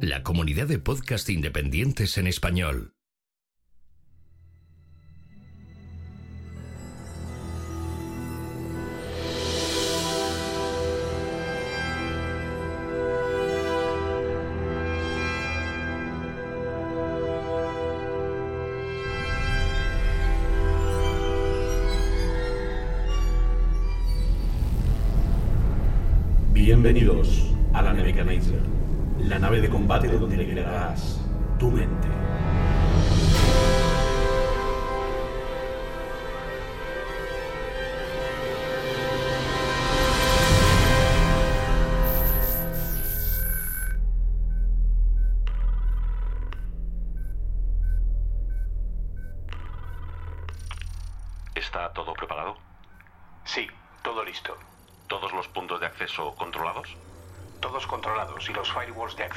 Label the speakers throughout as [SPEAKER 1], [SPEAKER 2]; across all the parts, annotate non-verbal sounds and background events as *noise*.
[SPEAKER 1] La comunidad de podcast independientes en español.
[SPEAKER 2] Bienvenidos a la Nebuchadnezzar, la nave de combate donde liberarás tu mente.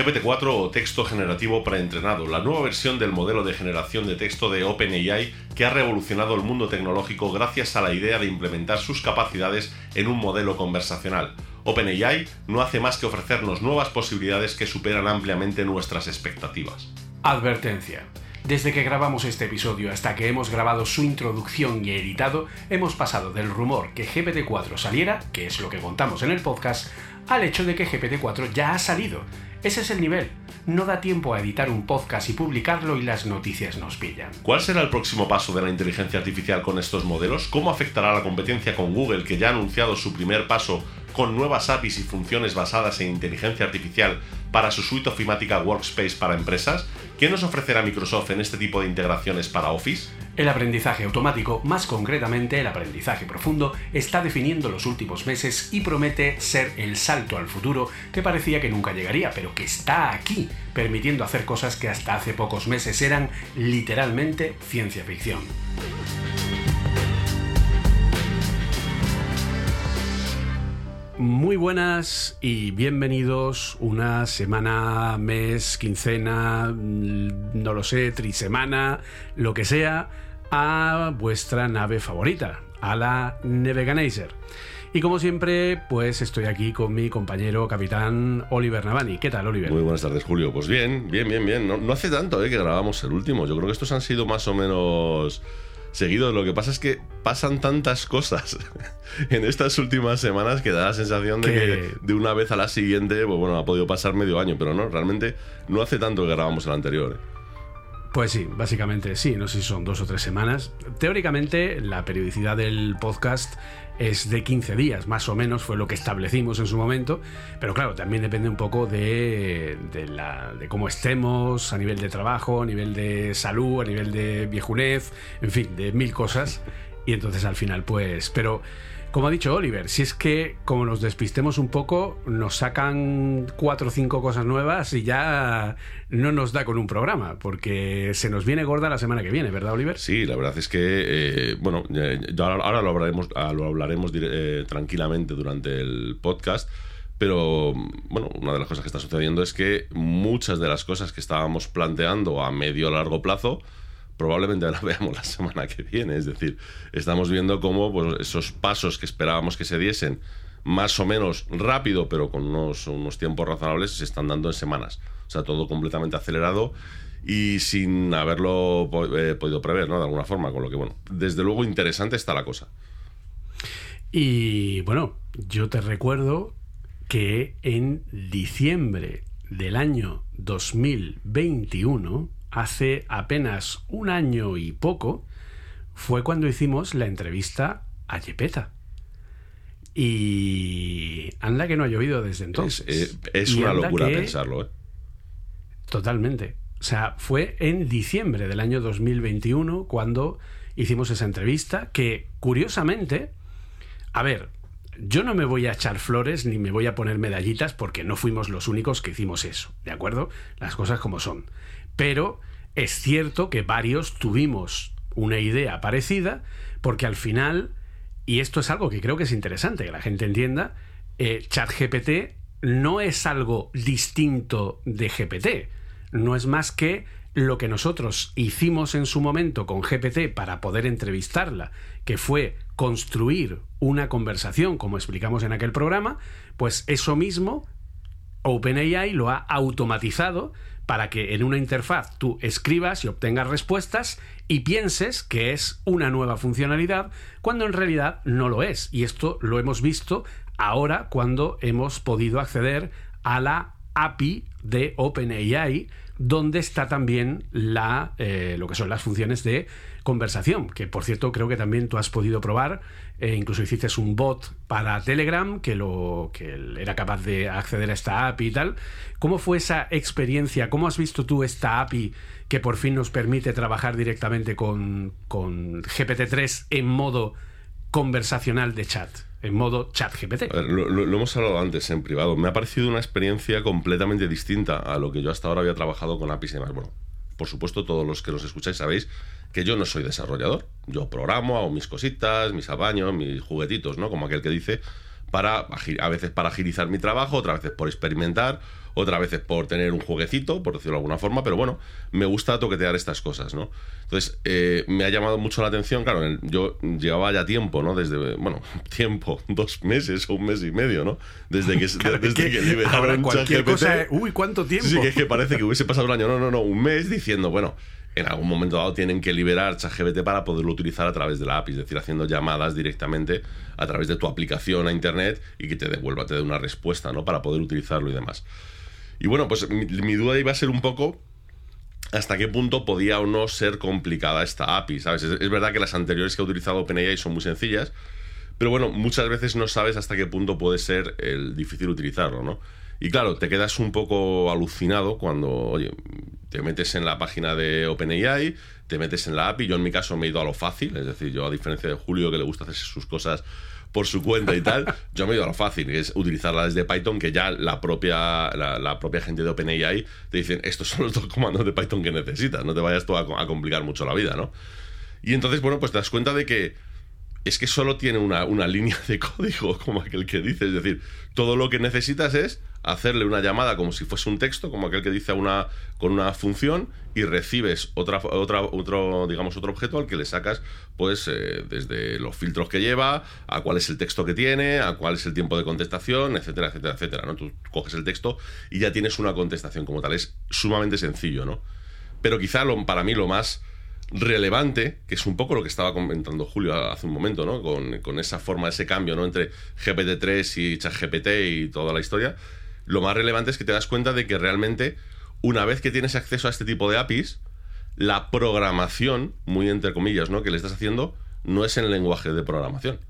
[SPEAKER 3] GPT-4 o texto generativo preentrenado, la nueva versión del modelo de generación de texto de OpenAI que ha revolucionado el mundo tecnológico gracias a la idea de implementar sus capacidades en un modelo conversacional. OpenAI no hace más que ofrecernos nuevas posibilidades que superan ampliamente nuestras expectativas.
[SPEAKER 4] Advertencia. Desde que grabamos este episodio hasta que hemos grabado su introducción y editado, hemos pasado del rumor que GPT-4 saliera, que es lo que contamos en el podcast, al hecho de que GPT-4 ya ha salido. Ese es el nivel. No da tiempo a editar un podcast y publicarlo y las noticias nos pillan.
[SPEAKER 3] ¿Cuál será el próximo paso de la inteligencia artificial con estos modelos? ¿Cómo afectará la competencia con Google, que ya ha anunciado su primer paso con nuevas APIs y funciones basadas en inteligencia artificial para su suite ofimática Workspace para empresas? ¿Qué nos ofrecerá Microsoft en este tipo de integraciones para Office?
[SPEAKER 4] El aprendizaje automático, más concretamente el aprendizaje profundo, está definiendo los últimos meses y promete ser el salto al futuro que parecía que nunca llegaría, pero que está aquí, permitiendo hacer cosas que hasta hace pocos meses eran literalmente ciencia ficción. Muy buenas y bienvenidos una semana, mes, quincena, no lo sé, trisemana, lo que sea, a vuestra nave favorita, a la Nebuchadnezzar. Y como siempre, pues estoy aquí con mi compañero capitán Oliver Navani. ¿Qué tal, Oliver?
[SPEAKER 3] Muy buenas tardes, Julio. Pues bien, bien, bien, bien. No, no hace tanto eh, que grabamos el último. Yo creo que estos han sido más o menos seguidos. Lo que pasa es que pasan tantas cosas *laughs* en estas últimas semanas que da la sensación de que, de una vez a la siguiente, pues bueno, ha podido pasar medio año, pero no, realmente no hace tanto que grabamos el anterior. eh.
[SPEAKER 4] Pues sí, básicamente sí, no sé si son dos o tres semanas. Teóricamente, la periodicidad del podcast es de 15 días, más o menos fue lo que establecimos en su momento, pero claro, también depende un poco de, de la, de cómo estemos a nivel de trabajo, a nivel de salud, a nivel de viejunez, en fin, de mil cosas. Y entonces al final, pues, pero como ha dicho Oliver, si es que como nos despistemos un poco, nos sacan cuatro o cinco cosas nuevas y ya no nos da con un programa, porque se nos viene gorda la semana que viene, ¿verdad, Oliver?
[SPEAKER 3] Sí, la verdad es que, eh, bueno, eh, ahora, lo hablaremos, ah, lo hablaremos eh, tranquilamente durante el podcast, pero bueno, una de las cosas que está sucediendo es que muchas de las cosas que estábamos planteando a medio o largo plazo probablemente la *laughs* veamos la semana que viene. Es decir, estamos viendo cómo pues, esos pasos que esperábamos que se diesen más o menos rápido, pero con unos, unos tiempos razonables, se están dando en semanas. O sea, todo completamente acelerado y sin haberlo eh, podido prever, ¿no? De alguna forma, con lo que, bueno, desde luego interesante está la cosa.
[SPEAKER 4] Y bueno, yo te recuerdo que en diciembre del año 2021, hace apenas un año y poco, fue cuando hicimos la entrevista a Yepeta. Y anda que no ha llovido desde entonces.
[SPEAKER 3] es eh, es una locura
[SPEAKER 4] que-
[SPEAKER 3] pensarlo, ¿eh?
[SPEAKER 4] Totalmente. O sea, fue en diciembre del año 2021 cuando hicimos esa entrevista que, curiosamente, a ver, yo no me voy a echar flores ni me voy a poner medallitas porque no fuimos los únicos que hicimos eso, ¿de acuerdo? Las cosas como son. Pero es cierto que varios tuvimos una idea parecida porque al final, y esto es algo que creo que es interesante que la gente entienda, eh, ChatGPT no es algo distinto de GPT no es más que lo que nosotros hicimos en su momento con GPT para poder entrevistarla, que fue construir una conversación, como explicamos en aquel programa, pues eso mismo OpenAI lo ha automatizado para que en una interfaz tú escribas y obtengas respuestas y pienses que es una nueva funcionalidad, cuando en realidad no lo es. Y esto lo hemos visto ahora cuando hemos podido acceder a la API de OpenAI, donde está también la, eh, lo que son las funciones de conversación, que por cierto creo que también tú has podido probar, eh, incluso hiciste un bot para Telegram que, lo, que era capaz de acceder a esta API y tal. ¿Cómo fue esa experiencia? ¿Cómo has visto tú esta API que por fin nos permite trabajar directamente con, con GPT-3 en modo conversacional de chat? en modo chat GPT.
[SPEAKER 3] Lo, lo, hemos hablado antes en privado. Me ha parecido una experiencia completamente distinta a lo que yo hasta ahora había trabajado con APIs y demás. Bueno, por supuesto, todos los que nos escucháis sabéis que yo no soy desarrollador. Yo programo, hago mis cositas, mis apaños, mis juguetitos, ¿no? Como aquel que dice, para a veces para agilizar mi trabajo, otras veces por experimentar, otras veces por tener un jueguecito, por decirlo de alguna forma, pero bueno, me gusta toquetear estas cosas, ¿no? Entonces, eh, me ha llamado mucho la atención, claro, yo llevaba ya tiempo, ¿no? Desde, bueno, *laughs* tiempo, dos meses o un mes y medio, ¿no? Desde que, *laughs* desde que,
[SPEAKER 4] que liberaron cualquier cosa, uy, ¿cuánto tiempo?
[SPEAKER 3] Sí, que es que parece que hubiese pasado un año, no, no, no, un mes diciendo, bueno, en algún momento dado tienen que liberar ChatGPT para poderlo utilizar a través de la API, es decir, haciendo llamadas directamente a través de tu aplicación a Internet y que te devuelva, te dé una respuesta, ¿no? Para poder utilizarlo y demás. Y bueno, pues mi, duda iba a ser un poco hasta qué punto podía o no ser complicada esta API, ¿sabes? Es, verdad que las anteriores que ha utilizado OpenAI son muy sencillas, pero bueno, muchas veces no sabes hasta qué punto puede ser el difícil utilizarlo, ¿no? Y claro, te quedas un poco alucinado cuando, oye, te metes en la página de OpenAI, te metes en la API. Yo en mi caso me he ido a lo fácil, es decir, yo a diferencia de Julio que le gusta hacer sus cosas por su cuenta y tal, *laughs* yo me he ido a lo fácil, que es utilizarla desde Python, que ya la propia, la, propia gente de OpenAI te dicen, estos son los dos comandos de Python que necesitas, no te vayas tú a, a complicar mucho la vida, ¿no? Y entonces, bueno, pues te das cuenta de que es que solo tiene una, una, línea de *laughs* código, como aquel que dice. Es decir, todo lo que necesitas es hacerle una llamada como si fuese un texto, como aquel que dice una, con una función, y recibes otra, otra, otro, digamos, otro objeto al que le sacas, pues, eh, desde los filtros que lleva, a cuál es el texto que tiene, a cuál es el tiempo de contestación, etcétera, etcétera, etcétera. ¿no? Tú coges el texto y ya tienes una contestación como tal. Es sumamente sencillo, ¿no? Pero quizá lo, para mí lo más relevante, que es un poco lo que estaba comentando Julio hace un momento, ¿no? Con, esa forma, ese cambio, ¿no? Entre GPT-3 y ChatGPT y toda la historia. Lo más relevante es que te das cuenta de que realmente, una vez que tienes acceso a este tipo de APIs, la programación, muy entre comillas, ¿no? Que le estás haciendo, no es en lenguaje de programación. *laughs*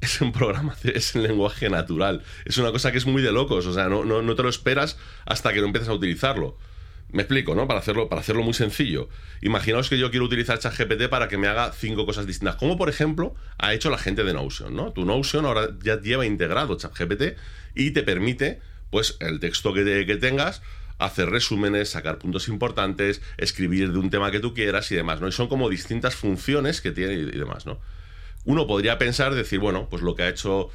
[SPEAKER 3] Es en programación, es en lenguaje natural. Es una cosa que es muy de locos. O sea, no, no, no te lo esperas hasta que no empiezas a utilizarlo. Me explico, ¿no? Para hacerlo, para hacerlo muy sencillo. Imaginaos que yo quiero utilizar ChatGPT para que me haga cinco cosas distintas. Como por ejemplo ha hecho la gente de Notion, ¿no? Tu Notion ahora ya lleva integrado ChatGPT y te permite, pues, el texto que, que tengas, hacer resúmenes, sacar puntos importantes, escribir de un tema que tú quieras y demás, ¿no? Y son como distintas funciones que tiene y, demás, ¿no? Uno podría pensar, decir, bueno, pues lo que ha hecho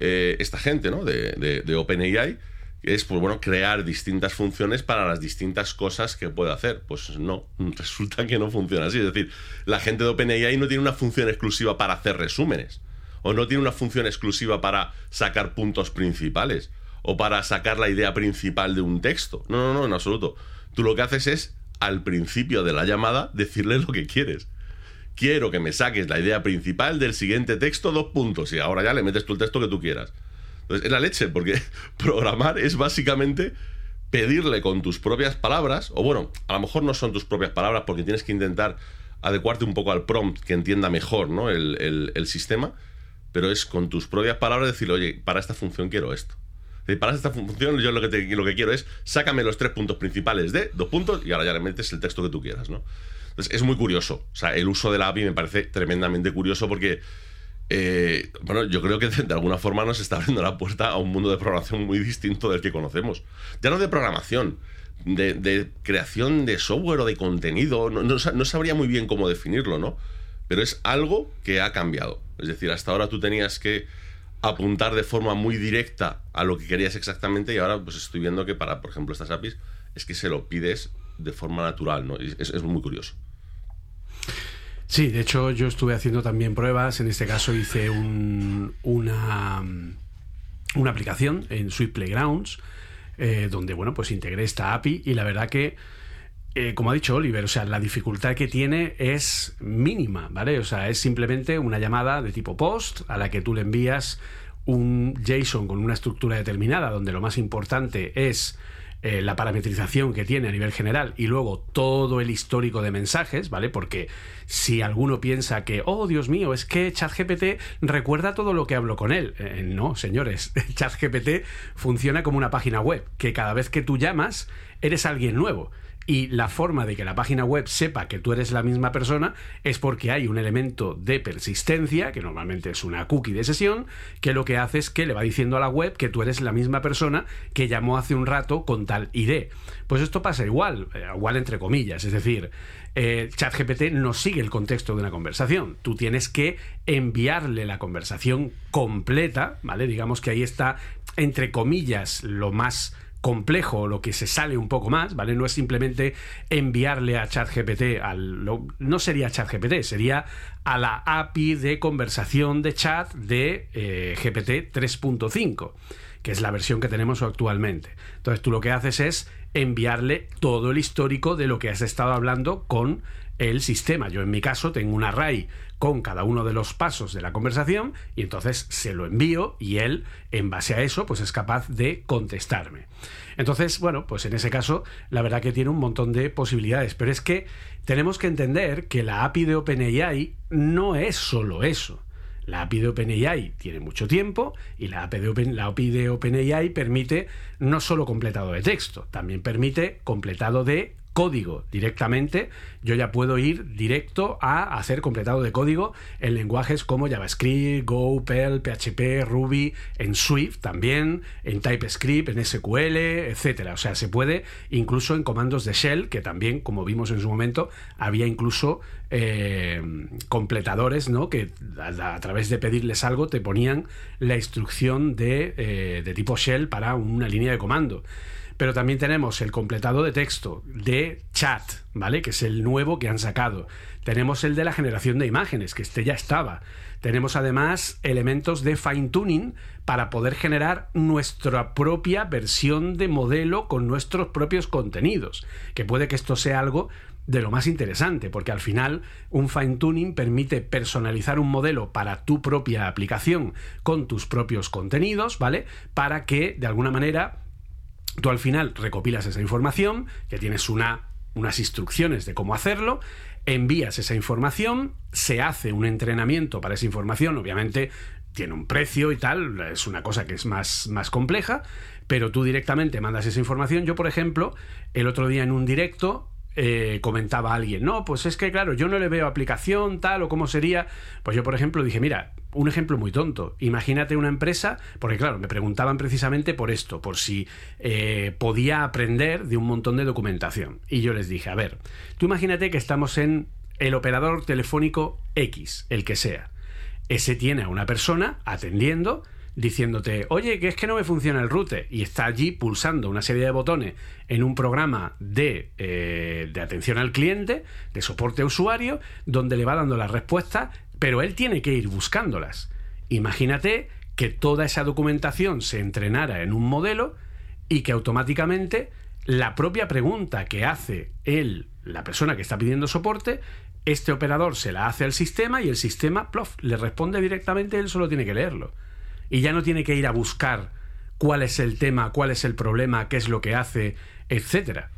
[SPEAKER 3] eh, esta gente, ¿no? De, de, OpenAI es pues bueno crear distintas funciones para las distintas cosas que puede hacer. Pues no, *laughs* resulta que no funciona así. Es decir, la gente de OpenAI no tiene una función exclusiva para hacer resúmenes, o no tiene una función exclusiva para sacar puntos principales, o para sacar la idea principal de un texto. No, no, no, en absoluto. Tú lo que haces es, al principio de la llamada, decirle lo que quieres. Quiero que me saques la idea principal del siguiente texto, dos puntos, y ahora ya le metes tú el texto que tú quieras. Entonces, es la leche, porque *laughs* programar es básicamente pedirle con tus propias palabras, o bueno, a lo mejor no son tus propias palabras porque tienes que intentar adecuarte un poco al prompt que entienda mejor ¿no? el, sistema, pero es con tus propias palabras decirle, oye, para esta función quiero esto. Para esta función, yo lo que, lo que quiero es sácame los tres puntos principales de dos puntos y ahora ya le metes el texto que tú quieras, ¿no? Entonces, es muy curioso. O sea, el uso de la API me parece tremendamente curioso porque, eh, bueno, yo creo que de, alguna forma nos está abriendo la puerta a un mundo de programación muy distinto del que conocemos. Ya no de programación, de, creación de software o de contenido. No, no no sabría muy bien cómo definirlo, ¿no? Pero es algo que ha cambiado. Es decir, hasta ahora tú tenías que apuntar de forma muy directa a lo que querías exactamente y ahora pues estoy viendo que para, por ejemplo, estas APIs es que se lo pides de forma natural, ¿no? Es, es muy curioso.
[SPEAKER 4] Sí, de hecho yo estuve haciendo también pruebas. En este caso hice un- una, una aplicación en Sweet Playgrounds eh, donde, bueno, pues integré esta API y la verdad que, eh, como ha dicho Oliver, o sea, la dificultad que tiene es mínima, ¿vale? O sea, es simplemente una llamada de tipo post a la que tú le envías un JSON con una estructura determinada donde lo más importante es eh, la parametrización que tiene a nivel general y luego todo el histórico de mensajes, ¿vale? Porque si alguno piensa que, oh Dios mío, es que ChatGPT recuerda todo lo que hablo con él. Eh, no, señores, *laughs* ChatGPT funciona como una página web, que cada vez que tú llamas, eres alguien nuevo. Y la forma de que la página web sepa que tú eres la misma persona es porque hay un elemento de persistencia, que normalmente es una cookie de sesión, que lo que hace es que le va diciendo a la web que tú eres la misma persona que llamó hace un rato con tal ID. Pues esto pasa igual, eh, igual entre comillas, es decir, eh, ChatGPT no sigue el contexto de una conversación. Tú tienes que enviarle la conversación completa, ¿vale? Digamos que ahí está, entre comillas, lo más complejo, lo que se sale un poco más, ¿vale? No es simplemente enviarle a ChatGPT, al, no sería ChatGPT, sería a la API de conversación de chat de eh, GPT 3.5, que es la versión que tenemos actualmente. Entonces tú lo que haces es enviarle todo el histórico de lo que has estado hablando con el sistema. Yo en mi caso tengo un array con cada uno de los pasos de la conversación y entonces se lo envío y él en base a eso pues es capaz de contestarme. Entonces, bueno, pues en ese caso la verdad que tiene un montón de posibilidades, pero es que tenemos que entender que la API de OpenAI no es solo eso. La API de OpenAI tiene mucho tiempo y la API, de Open- la API de OpenAI permite no solo completado de texto, también permite completado de código directamente. Yo ya puedo ir directo a hacer completado de código en lenguajes como JavaScript, Go, Perl, PHP, Ruby, en Swift también, en TypeScript, en SQL, etcétera. O sea, se puede incluso en comandos de shell, que también, como vimos en su momento, había incluso eh, completadores, ¿no? Que a, través de pedirles algo te ponían la instrucción de, eh, de tipo shell para una línea de comando. Pero también tenemos el completado de texto de chat, ¿vale? Que es el nuevo que han sacado. Tenemos el de la generación de imágenes, que este ya estaba. Tenemos además elementos de fine tuning para poder generar nuestra propia versión de modelo con nuestros propios contenidos. Que puede que esto sea algo de lo más interesante, porque al final un fine tuning permite personalizar un modelo para tu propia aplicación con tus propios contenidos, ¿vale? Para que de alguna manera Tú al final recopilas esa información, que tienes una, unas instrucciones de cómo hacerlo, envías esa información, se hace un entrenamiento para esa información, obviamente tiene un precio y tal, es una cosa que es más, más compleja, pero tú directamente mandas esa información. Yo, por ejemplo, el otro día en un directo eh, comentaba alguien, no, pues es que claro, yo no le veo aplicación tal o cómo sería. Pues yo, por ejemplo, dije, mira, un ejemplo muy tonto. Imagínate una empresa, porque claro, me preguntaban precisamente por esto, por si eh, podía aprender de un montón de documentación. Y yo les dije, a ver, tú imagínate que estamos en el operador telefónico X, el que sea. Ese tiene a una persona atendiendo diciéndote, oye, que es que no me funciona el router, y está allí pulsando una serie de botones en un programa de, eh, de atención al cliente, de soporte a usuario, donde le va dando las respuestas, pero él tiene que ir buscándolas. Imagínate que toda esa documentación se entrenara en un modelo y que automáticamente la propia pregunta que hace él, la persona que está pidiendo soporte, este operador se la hace al sistema y el sistema plof, le responde directamente, él solo tiene que leerlo y ya no tiene que ir a buscar cuál es el tema, cuál es el problema, qué es lo que hace, etcétera.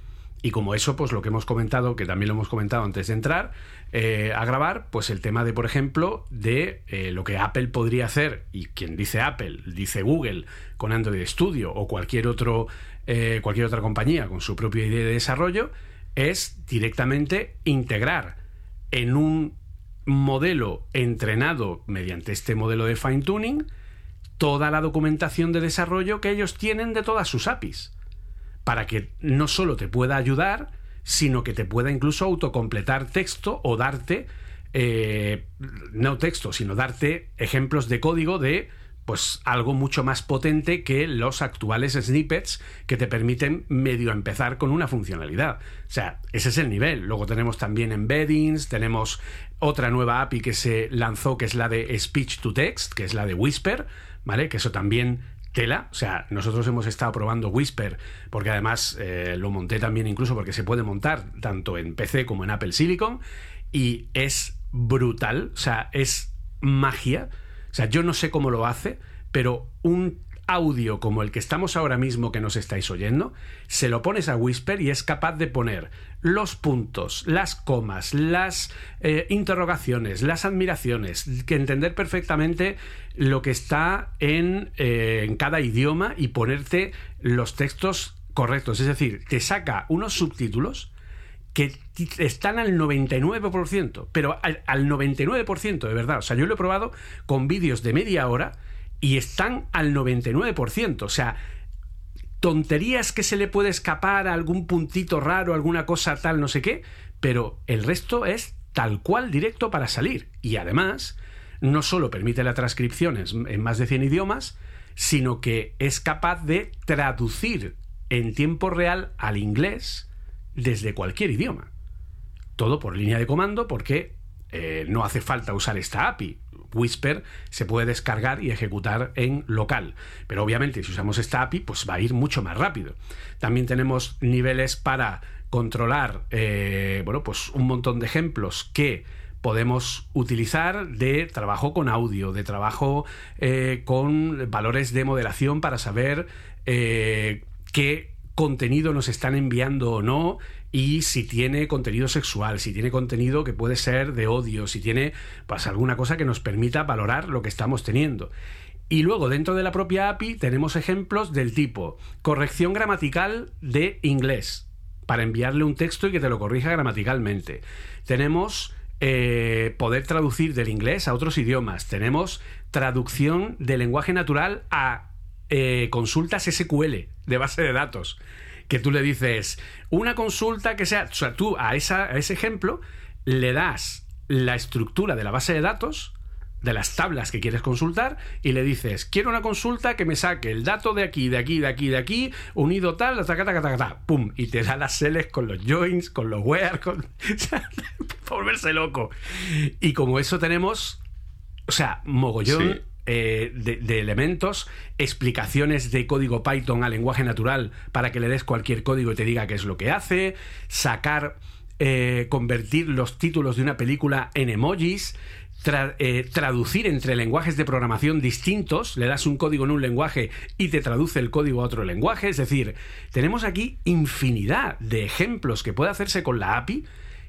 [SPEAKER 4] Y como eso, pues lo que hemos comentado, que también lo hemos comentado antes de entrar eh, a grabar, pues el tema de, por ejemplo, de eh, lo que Apple podría hacer, y quien dice Apple, dice Google con Android Studio o cualquier, otro, eh, cualquier otra compañía con su propia idea de desarrollo, es directamente integrar en un modelo entrenado mediante este modelo de fine tuning toda la documentación de desarrollo que ellos tienen de todas sus APIs para que no solo te pueda ayudar, sino que te pueda incluso autocompletar texto o darte, eh, no texto, sino darte ejemplos de código de pues algo mucho más potente que los actuales snippets que te permiten medio empezar con una funcionalidad. O sea, ese es el nivel. Luego tenemos también embeddings, tenemos otra nueva API que se lanzó que es la de speech to text, que es la de Whisper, ¿vale? Que eso también tela. O sea, nosotros hemos estado probando Whisper, porque además eh, lo monté también incluso porque se puede montar tanto en PC como en Apple Silicon, y es brutal, o sea, es magia. O sea, yo no sé cómo lo hace, pero un audio como el que estamos ahora mismo que nos estáis oyendo, se lo pones a Whisper y es capaz de poner los puntos, las comas, las eh, interrogaciones, las admiraciones, que entender perfectamente lo que está en, eh, en cada idioma y ponerte los textos correctos. Es decir, te saca unos subtítulos que están al 99%, pero al, al 99% de verdad. O sea, yo lo he probado con vídeos de media hora y están al 99%. O sea, tonterías que se le puede escapar a algún puntito raro, alguna cosa tal, no sé qué, pero el resto es tal cual directo para salir. Y además, no solo permite la transcripción en más de 100 idiomas, sino que es capaz de traducir en tiempo real al inglés desde cualquier idioma. Todo por línea de comando porque eh, no hace falta usar esta API. Whisper se puede descargar y ejecutar en local. Pero obviamente si usamos esta API, pues va a ir mucho más rápido. También tenemos niveles para controlar, eh, bueno, pues un montón de ejemplos que podemos utilizar de trabajo con audio, de trabajo eh, con valores de moderación para saber eh, qué contenido nos están enviando o no y si tiene contenido sexual, si tiene contenido que puede ser de odio, si tiene pues alguna cosa que nos permita valorar lo que estamos teniendo. Y luego dentro de la propia API tenemos ejemplos del tipo corrección gramatical de inglés para enviarle un texto y que te lo corrija gramaticalmente. Tenemos eh, poder traducir del inglés a otros idiomas. Tenemos traducción de lenguaje natural a eh, consultas SQL de base de datos que tú le dices una consulta que sea, o sea, tú a, esa, ese ejemplo le das la estructura de la base de datos, de las tablas que quieres consultar y le dices, quiero una consulta que me saque el dato de aquí, de aquí, de aquí, de aquí, unido tal, ta, ta, ta, pum, y te da las seles con los joins, con los where, con... *laughs* *laughs* volverse loco. Y como eso tenemos, o sea, mogollón... Eh, de, elementos, explicaciones de código Python a lenguaje natural para que le des cualquier código y te diga qué es lo que hace, sacar, eh, convertir los títulos de una película en emojis, eh, traducir entre lenguajes de programación distintos, le das un código en un lenguaje y te traduce el código a otro lenguaje, es decir, tenemos aquí infinidad de ejemplos que puede hacerse con la API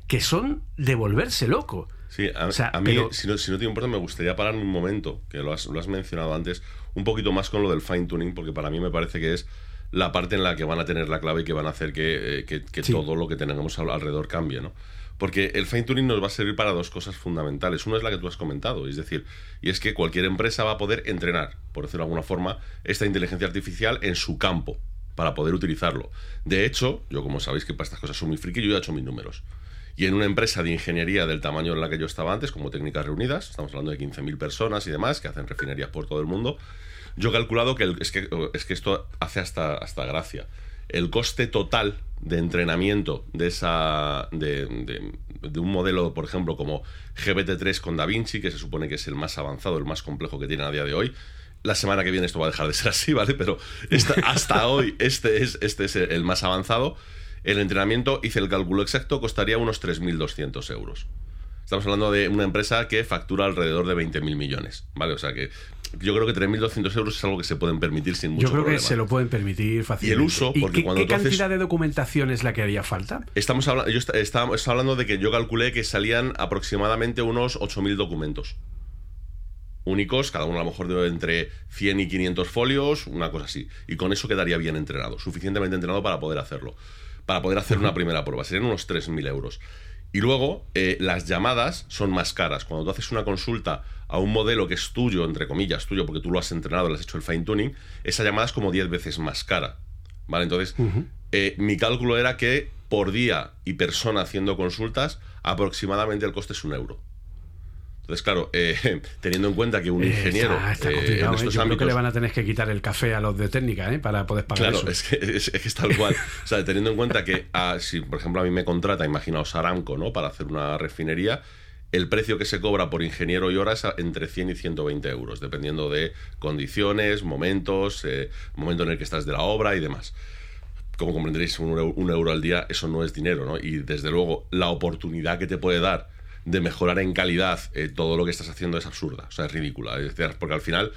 [SPEAKER 4] que son de volverse loco.
[SPEAKER 3] Sí, a, mí, si, no, si, no, te importa, me gustaría parar un momento, que lo has, lo has mencionado antes, un poquito más con lo del fine tuning, porque para mí me parece que es la parte en la que van a tener la clave y que van a hacer que, eh, que, todo lo que tenemos alrededor cambie, ¿no? Porque el fine tuning nos va a servir para dos cosas fundamentales. Una es la que tú has comentado, es decir, y es que cualquier empresa va a poder entrenar, por decirlo de alguna forma, esta inteligencia artificial en su campo para poder utilizarlo. De hecho, yo como sabéis que para estas cosas soy muy friki, yo ya he hecho mis números. Y en una empresa de ingeniería del tamaño en la que yo estaba antes, como Técnicas Reunidas, estamos hablando de 15.000 personas y demás, que hacen refinerías por todo el mundo, yo he calculado que, es, que es que esto hace hasta, hasta gracia. El coste total de entrenamiento de, esa, de, de, un modelo, por ejemplo, como GPT-3 con DaVinci, que se supone que es el más avanzado, el más complejo que tiene a día de hoy, la semana que viene esto va a dejar de ser así, ¿vale? Pero hasta hoy este es, este es el más avanzado. El entrenamiento, hice el cálculo exacto, costaría unos 3.200 euros. Estamos hablando de una empresa que factura alrededor de 20.000 millones, ¿vale? O sea que yo creo que 3.200 euros es algo que se pueden permitir sin mucho
[SPEAKER 4] Yo creo
[SPEAKER 3] problema.
[SPEAKER 4] que se lo pueden permitir fácilmente.
[SPEAKER 3] Y el uso, porque
[SPEAKER 4] qué,
[SPEAKER 3] cuando
[SPEAKER 4] qué
[SPEAKER 3] tú haces-
[SPEAKER 4] cantidad de documentación es la que haría falta?
[SPEAKER 3] Estamos hablando, yo est- estábamos hablando de que yo calculé que salían aproximadamente unos 8.000 documentos. Únicos, cada uno a lo mejor de entre 100 y 500 folios, una cosa así. Y con eso quedaría bien entrenado, suficientemente entrenado para poder hacerlo. Para poder hacer una primera prueba. Serían unos 3.000 euros. Y luego, eh, las llamadas son más caras. Cuando tú haces una consulta a un modelo que es tuyo, entre comillas, tuyo, porque tú lo has entrenado, le has hecho el fine tuning, esa llamada es como 10 veces más cara. ¿Vale? Entonces, eh, mi cálculo era que por día y persona haciendo consultas, aproximadamente el coste es un euro. Entonces, claro, eh, *laughs* teniendo en cuenta que un ingeniero
[SPEAKER 4] Está, está
[SPEAKER 3] eh, en
[SPEAKER 4] ¿eh?
[SPEAKER 3] estos
[SPEAKER 4] Yo creo que
[SPEAKER 3] ámbitos
[SPEAKER 4] le van a tener que quitar el café a los de técnica ¿eh? para poder pagar
[SPEAKER 3] Claro,
[SPEAKER 4] eso.
[SPEAKER 3] es que es, es que es tal cual. O sea, teniendo en cuenta que ah, si, por ejemplo, a mí me contrata, imaginaos Aramco, ¿no? Para hacer una refinería, el precio que se cobra por ingeniero y hora es a- entre 100 y 120 euros, dependiendo de condiciones, momentos, eh, momento en el que estás de la obra y demás. Como comprenderéis, un euro, un euro al día, eso no es dinero, ¿no? Y desde luego, la oportunidad que te puede dar de mejorar en calidad eh, todo lo que estás haciendo es absurda, o sea, es ridícula. Es decir, porque al final,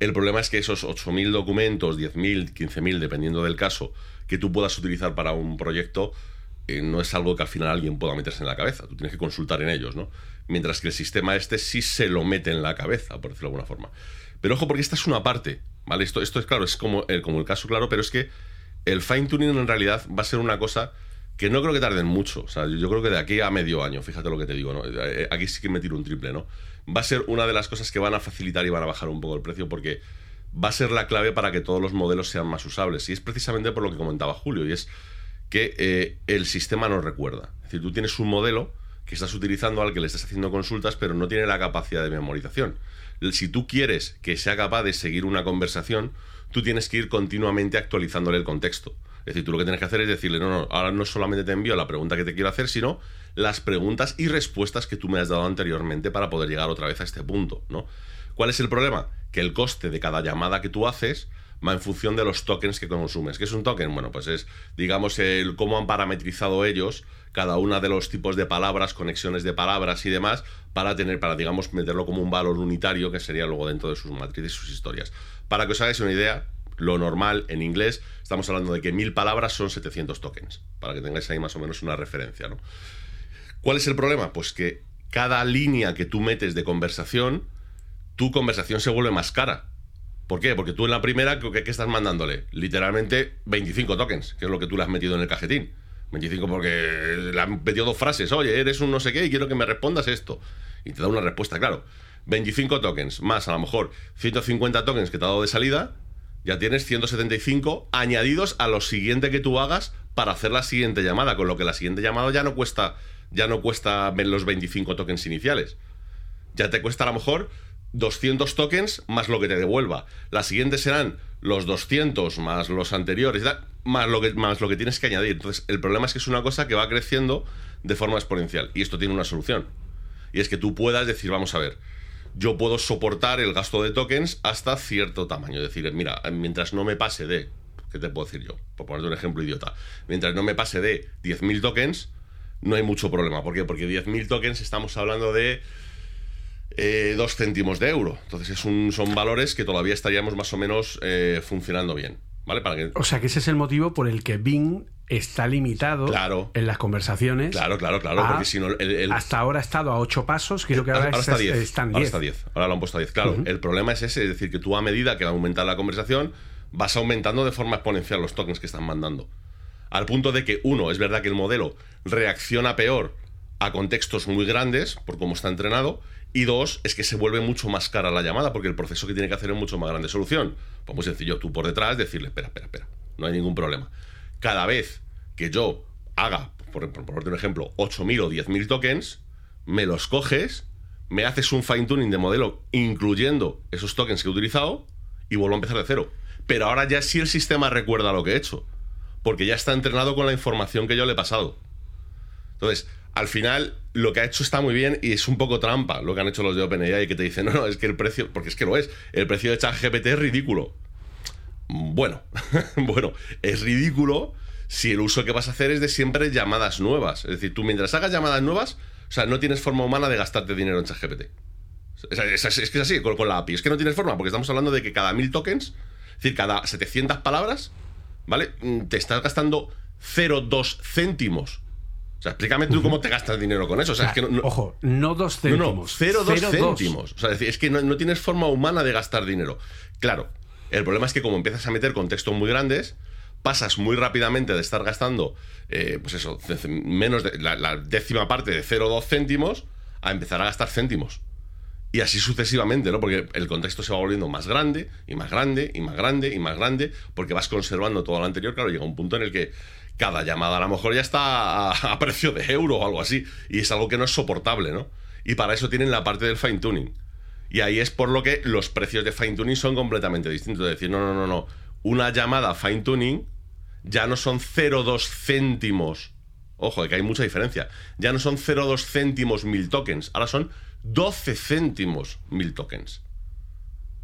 [SPEAKER 3] el problema es que esos 8.000 documentos, 10.000, 15.000, dependiendo del caso, que tú puedas utilizar para un proyecto, eh, no es algo que al final alguien pueda meterse en la cabeza. Tú tienes que consultar en ellos, ¿no? Mientras que el sistema este sí se lo mete en la cabeza, por decirlo de alguna forma. Pero ojo, porque esta es una parte, ¿vale? Esto, esto es claro, es como el, como el caso claro, pero es que el fine tuning en realidad va a ser una cosa que no creo que tarden mucho. O sea, yo creo que de aquí a medio año, fíjate lo que te digo, ¿no? Eh, Aquí sí que me tiro un triple, ¿no? Va a ser una de las cosas que van a facilitar y van a bajar un poco el precio porque va a ser la clave para que todos los modelos sean más usables. Y es precisamente por lo que comentaba Julio, y es que eh, el sistema no recuerda. Es decir, tú tienes un modelo que estás utilizando al que le estás haciendo consultas, pero no tiene la capacidad de memorización. Si tú quieres que sea capaz de seguir una conversación, tú tienes que ir continuamente actualizándole el contexto. Es decir, tú lo que tienes que hacer es decirle, no, no, ahora no solamente te envío la pregunta que te quiero hacer, sino las preguntas y respuestas que tú me has dado anteriormente para poder llegar otra vez a este punto, ¿no? ¿Cuál es el problema? Que el coste de cada llamada que tú haces va en función de los tokens que consumes. ¿Qué es un token? Bueno, pues es, digamos, el cómo han parametrizado ellos cada una de los tipos de palabras, conexiones de palabras y demás, para tener, para, digamos, meterlo como un valor unitario que sería luego dentro de sus matrices y sus historias. Para que os hagáis una idea, lo normal en inglés, estamos hablando de que mil palabras son 700 tokens, para que tengáis ahí más o menos una referencia, ¿no? ¿Cuál es el problema? Pues que cada línea que tú metes de conversación, tu conversación se vuelve más cara. ¿Por qué? Porque tú en la primera, ¿qué, qué estás mandándole? Literalmente 25 tokens, que es lo que tú le has metido en el cajetín. 25 porque le han metido dos frases. Oye, eres un no sé qué y quiero que me respondas esto. Y te da una respuesta, claro. 25 tokens, más a lo mejor 150 tokens que te ha dado de salida, ya tienes 175 añadidos a lo siguiente que tú hagas para hacer la siguiente llamada, con lo que la siguiente llamada ya no cuesta ya no cuesta los 25 tokens iniciales. Ya te cuesta a lo mejor 200 tokens más lo que te devuelva. Las siguientes serán los 200 más los anteriores, más lo que, más lo que tienes que añadir. Entonces, el problema es que es una cosa que va creciendo de forma exponencial. Y esto tiene una solución. Y es que tú puedas decir, vamos a ver, yo puedo soportar el gasto de tokens hasta cierto tamaño. Es decir, mira, mientras no me pase de, ¿qué te puedo decir yo? Por ponerte un ejemplo idiota. Mientras no me pase de 10.000 tokens, no hay mucho problema. ¿Por qué? Porque 10.000 tokens estamos hablando de eh, 2 céntimos de euro. Entonces es un, son valores que todavía estaríamos más o menos eh, funcionando bien. ¿Vale? Para que...
[SPEAKER 4] O sea que ese es el motivo por el que Bing está limitado
[SPEAKER 3] Claro.
[SPEAKER 4] en las conversaciones.
[SPEAKER 3] Claro, claro, claro.
[SPEAKER 4] a-
[SPEAKER 3] porque si no, el- el-
[SPEAKER 4] Hasta ahora ha estado a 8 pasos, creo que ahora,
[SPEAKER 3] ahora
[SPEAKER 4] es-
[SPEAKER 3] está 10.
[SPEAKER 4] están
[SPEAKER 3] Ahora
[SPEAKER 4] 10.
[SPEAKER 3] está 10. Ahora lo han puesto a 10. Claro, el problema es ese, es decir, que tú a medida que va a aumentar la conversación, vas aumentando de forma exponencial los tokens que están mandando. Al punto de que, uno, es verdad que el modelo reacciona peor a contextos muy grandes, por cómo está entrenado, y dos, es que se vuelve mucho más cara la llamada, porque el proceso que tiene que hacer es mucho más grande. Solución, pues muy sencillo, tú por detrás decirle, espera, espera, espera, no hay ningún problema. Cada vez que yo haga, por, por ponerte un ejemplo, 8.000 o 10.000 tokens, me los coges, me haces un fine tuning de modelo incluyendo esos tokens que he utilizado y vuelvo a empezar de cero. Pero ahora ya sí el sistema recuerda lo que he hecho, porque ya está entrenado con la información que yo le he pasado. Entonces, al final, lo que ha hecho está muy bien y es un poco trampa lo que han hecho los de OpenAI que te dicen, no, no, es que el precio, porque es que lo es, el precio de ChatGPT es ridículo. Bueno, *laughs* bueno, es ridículo si el uso que vas a hacer es de siempre llamadas nuevas. Es decir, tú mientras hagas llamadas nuevas, o sea, no tienes forma humana de gastarte dinero en ChatGPT. Es, es- que es así, con, con la API. Es que no tienes forma, porque estamos hablando de que cada mil tokens, es decir, cada 700 palabras, ¿vale? Mm, Te estás gastando 0,2 céntimos. Sea, explícame tú cómo te gastas dinero con eso. O sea, es que no, no-
[SPEAKER 4] Ojo, no dos
[SPEAKER 3] no,
[SPEAKER 4] céntimos.
[SPEAKER 3] no, 0,2
[SPEAKER 4] 0,2.
[SPEAKER 3] céntimos. O sea, es decir, es que no, no tienes forma humana de gastar dinero. Claro, el problema es que como empiezas a meter contextos muy grandes, pasas muy rápidamente de estar gastando, eh, pues eso, menos de la, la décima parte de 0,2 céntimos a empezar a gastar céntimos. Y así sucesivamente, ¿no? Porque el contexto se va volviendo más grande y más grande y más grande y más grande, porque vas conservando todo lo anterior. Claro, llega un punto en el que cada llamada a lo mejor ya está a, a precio de euro o algo así, y es algo que no es soportable, ¿no? Y para eso tienen la parte del fine tuning. Y ahí es por lo que los precios de fine tuning son completamente distintos. Es decir, no, no, no, no. Una llamada fine tuning ya no son 0,2 céntimos. Ojo, que hay mucha diferencia. Ya no son 0,2 céntimos mil tokens. Ahora son 12 céntimos mil tokens.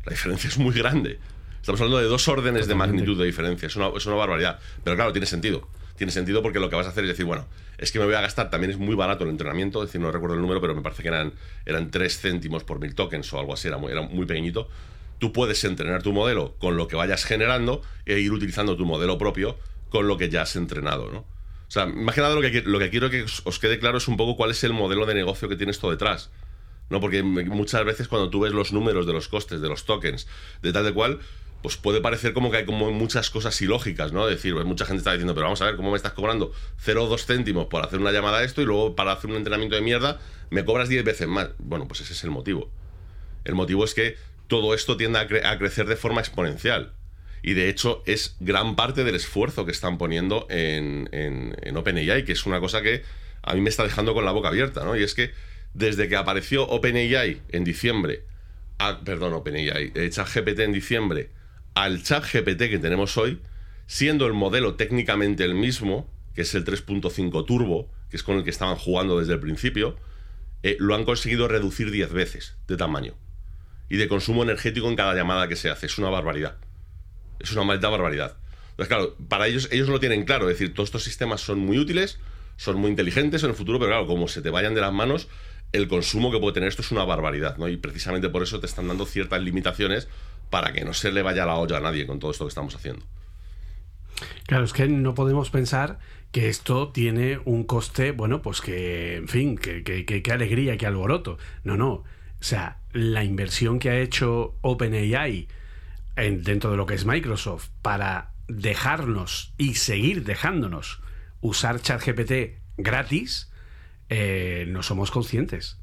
[SPEAKER 3] La diferencia es muy grande. Estamos hablando de dos órdenes de magnitud de diferencia. Es una, es una barbaridad. Pero claro, tiene sentido. Tiene sentido porque lo que vas a hacer es decir, bueno, es que me voy a gastar, también es muy barato el entrenamiento, es decir, no recuerdo el número, pero me parece que eran, eran 3 céntimos por mil tokens o algo así, era muy, era muy pequeñito. Tú puedes entrenar tu modelo con lo que vayas generando e ir utilizando tu modelo propio con lo que ya has entrenado, ¿no? O sea, más lo que, lo que quiero que os quede claro es un poco cuál es el modelo de negocio que tiene esto detrás. ¿no? Porque muchas veces cuando tú ves los números de los costes, de los tokens, de tal de cual, pues puede parecer como que hay como muchas cosas ilógicas, ¿no? Decir, pues mucha gente está diciendo, pero vamos a ver, ¿cómo me estás cobrando 0,2 céntimos por hacer una llamada a esto y luego para hacer un entrenamiento de mierda me cobras 10 veces más? Bueno, pues ese es el motivo. El motivo es que todo esto tiende a, cre- a crecer de forma exponencial. Y de hecho es gran parte del esfuerzo que están poniendo en, en, en OpenAI, que es una cosa que a mí me está dejando con la boca abierta, ¿no? Y es que desde que apareció OpenAI en diciembre, a- perdón, OpenAI, ChatGPT en diciembre, al ChatGPT que tenemos hoy, siendo el modelo técnicamente el mismo, que es el 3.5 Turbo, que es con el que estaban jugando desde el principio, eh, lo han conseguido reducir 10 veces de tamaño y de consumo energético en cada llamada que se hace. Es una barbaridad. Es una maldita barbaridad. Entonces, claro, para ellos, ellos lo tienen claro. Es decir, todos estos sistemas son muy útiles, son muy inteligentes en el futuro, pero claro, como se te vayan de las manos, el consumo que puede tener esto es una barbaridad, ¿no? Y precisamente por eso te están dando ciertas limitaciones para que no se le vaya la olla a nadie con todo esto que estamos haciendo.
[SPEAKER 4] Claro, es que no podemos pensar que esto tiene un coste, bueno, pues que, en fin, que, alegría, que alboroto. No, no. O sea, la inversión que ha hecho OpenAI en- dentro de lo que es Microsoft para dejarnos y seguir dejándonos usar ChatGPT gratis, eh, no somos conscientes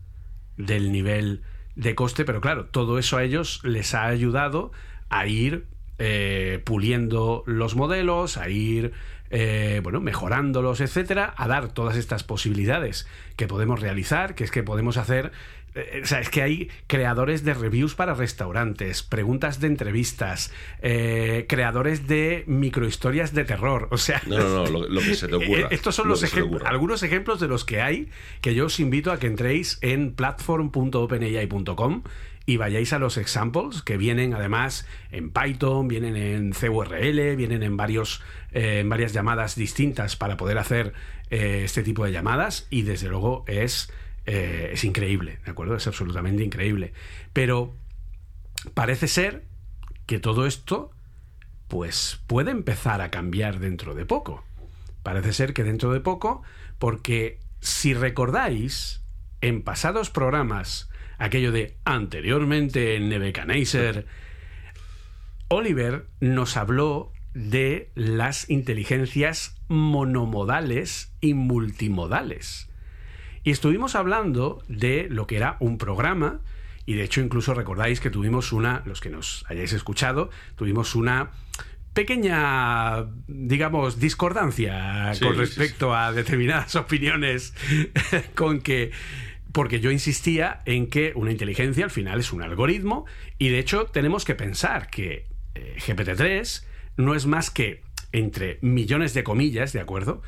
[SPEAKER 4] del nivel de coste, pero claro, todo eso a ellos les ha ayudado a ir eh, puliendo los modelos, a ir eh, bueno, mejorándolos, etcétera, a dar todas estas posibilidades que podemos realizar, que es que podemos hacer. Eh, o sea, es que hay creadores de reviews para restaurantes, preguntas de entrevistas, eh, creadores de microhistorias de terror. O sea,
[SPEAKER 3] No, no, no, lo, lo que se te *laughs* ocurra.
[SPEAKER 4] eh, Estos son
[SPEAKER 3] Lo
[SPEAKER 4] los ejemplos,
[SPEAKER 3] ocurra.
[SPEAKER 4] algunos ejemplos de los que hay, que yo os invito a que entréis en platform.openai.com y vayáis a los examples que vienen además en Python, vienen en CURL, vienen en varios eh, en varias llamadas distintas para poder hacer eh, este tipo de llamadas y desde luego es eh, es increíble, ¿de acuerdo? Es absolutamente increíble. Pero parece ser que todo esto pues puede empezar a cambiar dentro de poco. Parece ser que dentro de poco, porque si recordáis, en pasados programas, aquello de anteriormente en Nebuchadnezzar, Oliver nos habló de las inteligencias monomodales y multimodales. Y estuvimos hablando de lo que era un programa, y de hecho incluso recordáis que tuvimos una, los que nos hayáis escuchado, tuvimos una pequeña, digamos, discordancia
[SPEAKER 3] Sí,
[SPEAKER 4] con
[SPEAKER 3] sí,
[SPEAKER 4] respecto a determinadas *laughs* opiniones con que porque yo insistía en que una inteligencia al final es un algoritmo y de hecho tenemos que pensar que eh, GPT-3 no es más que, entre millones de comillas, ¿de acuerdo?